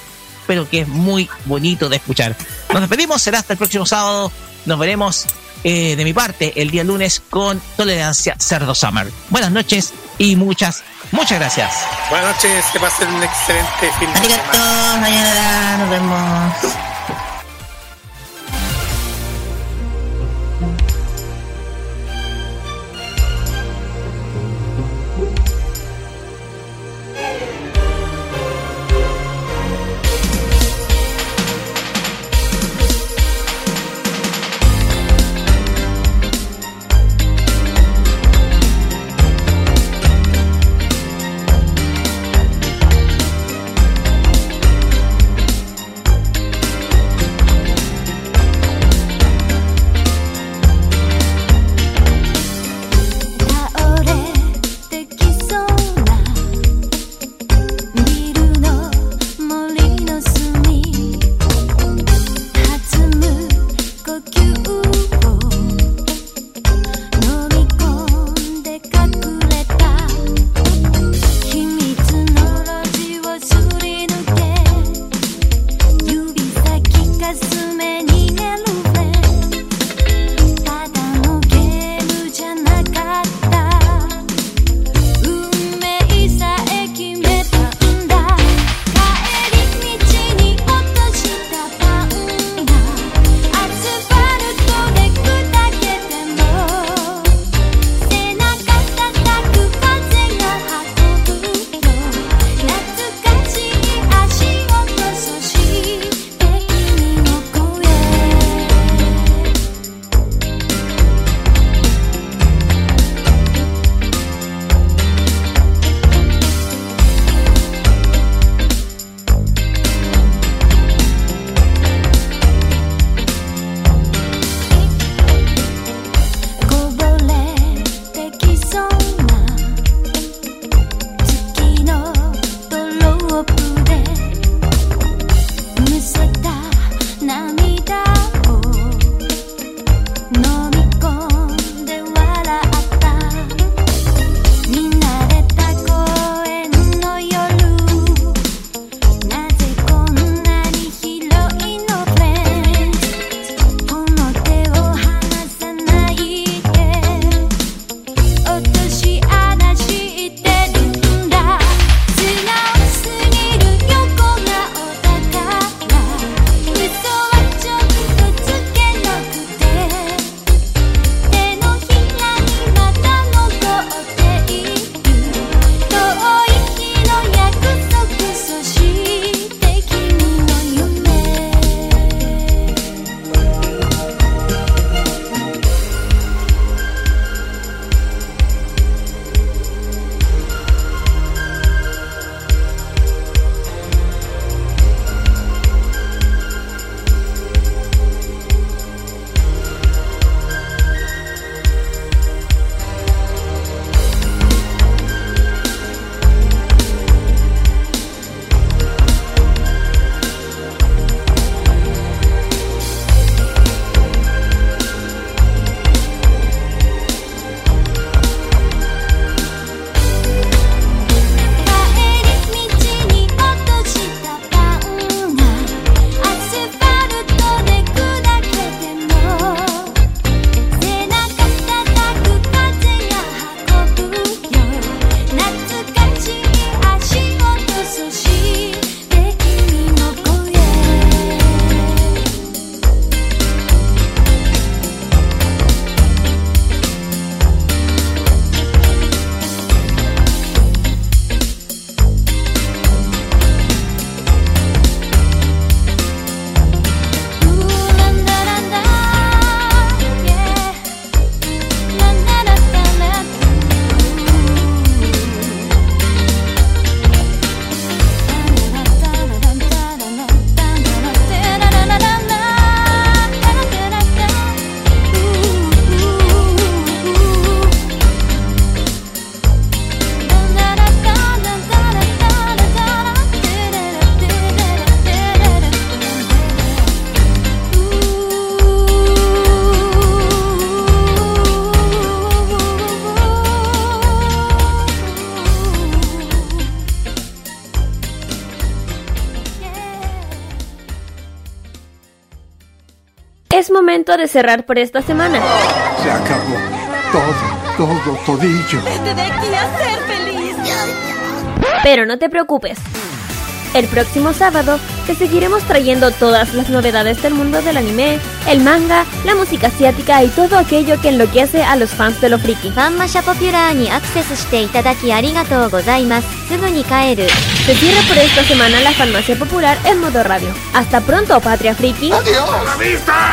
pero que es muy bonito de escuchar. Nos despedimos, será hasta el próximo sábado. Nos veremos eh, de mi parte el día lunes con Tolerancia Cerdo Summer. Buenas noches y muchas, muchas gracias. Buenas noches, que pasen un excelente fin de semana. Arigato, mañana nos vemos. cerrar por esta semana. Se acabó. Todo, todo, todillo. Vete de aquí a ser feliz. Pero no te preocupes. El próximo sábado te seguiremos trayendo todas las novedades del mundo del anime, el manga, la música asiática y todo aquello que enloquece a los fans de lo friki. Ni acceso itadaki arigatou gozaimasu. Sugu ni kaeru. Se cierra por esta semana la Farmacia Popular en modo radio. Hasta pronto, Patria Friki. ¡Adiós! ¡A la vista!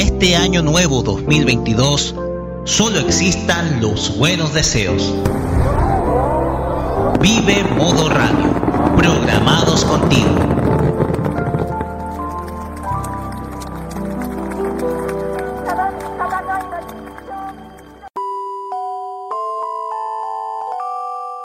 este año nuevo 2022 solo existan los buenos deseos. Vive Modo Radio, programados contigo.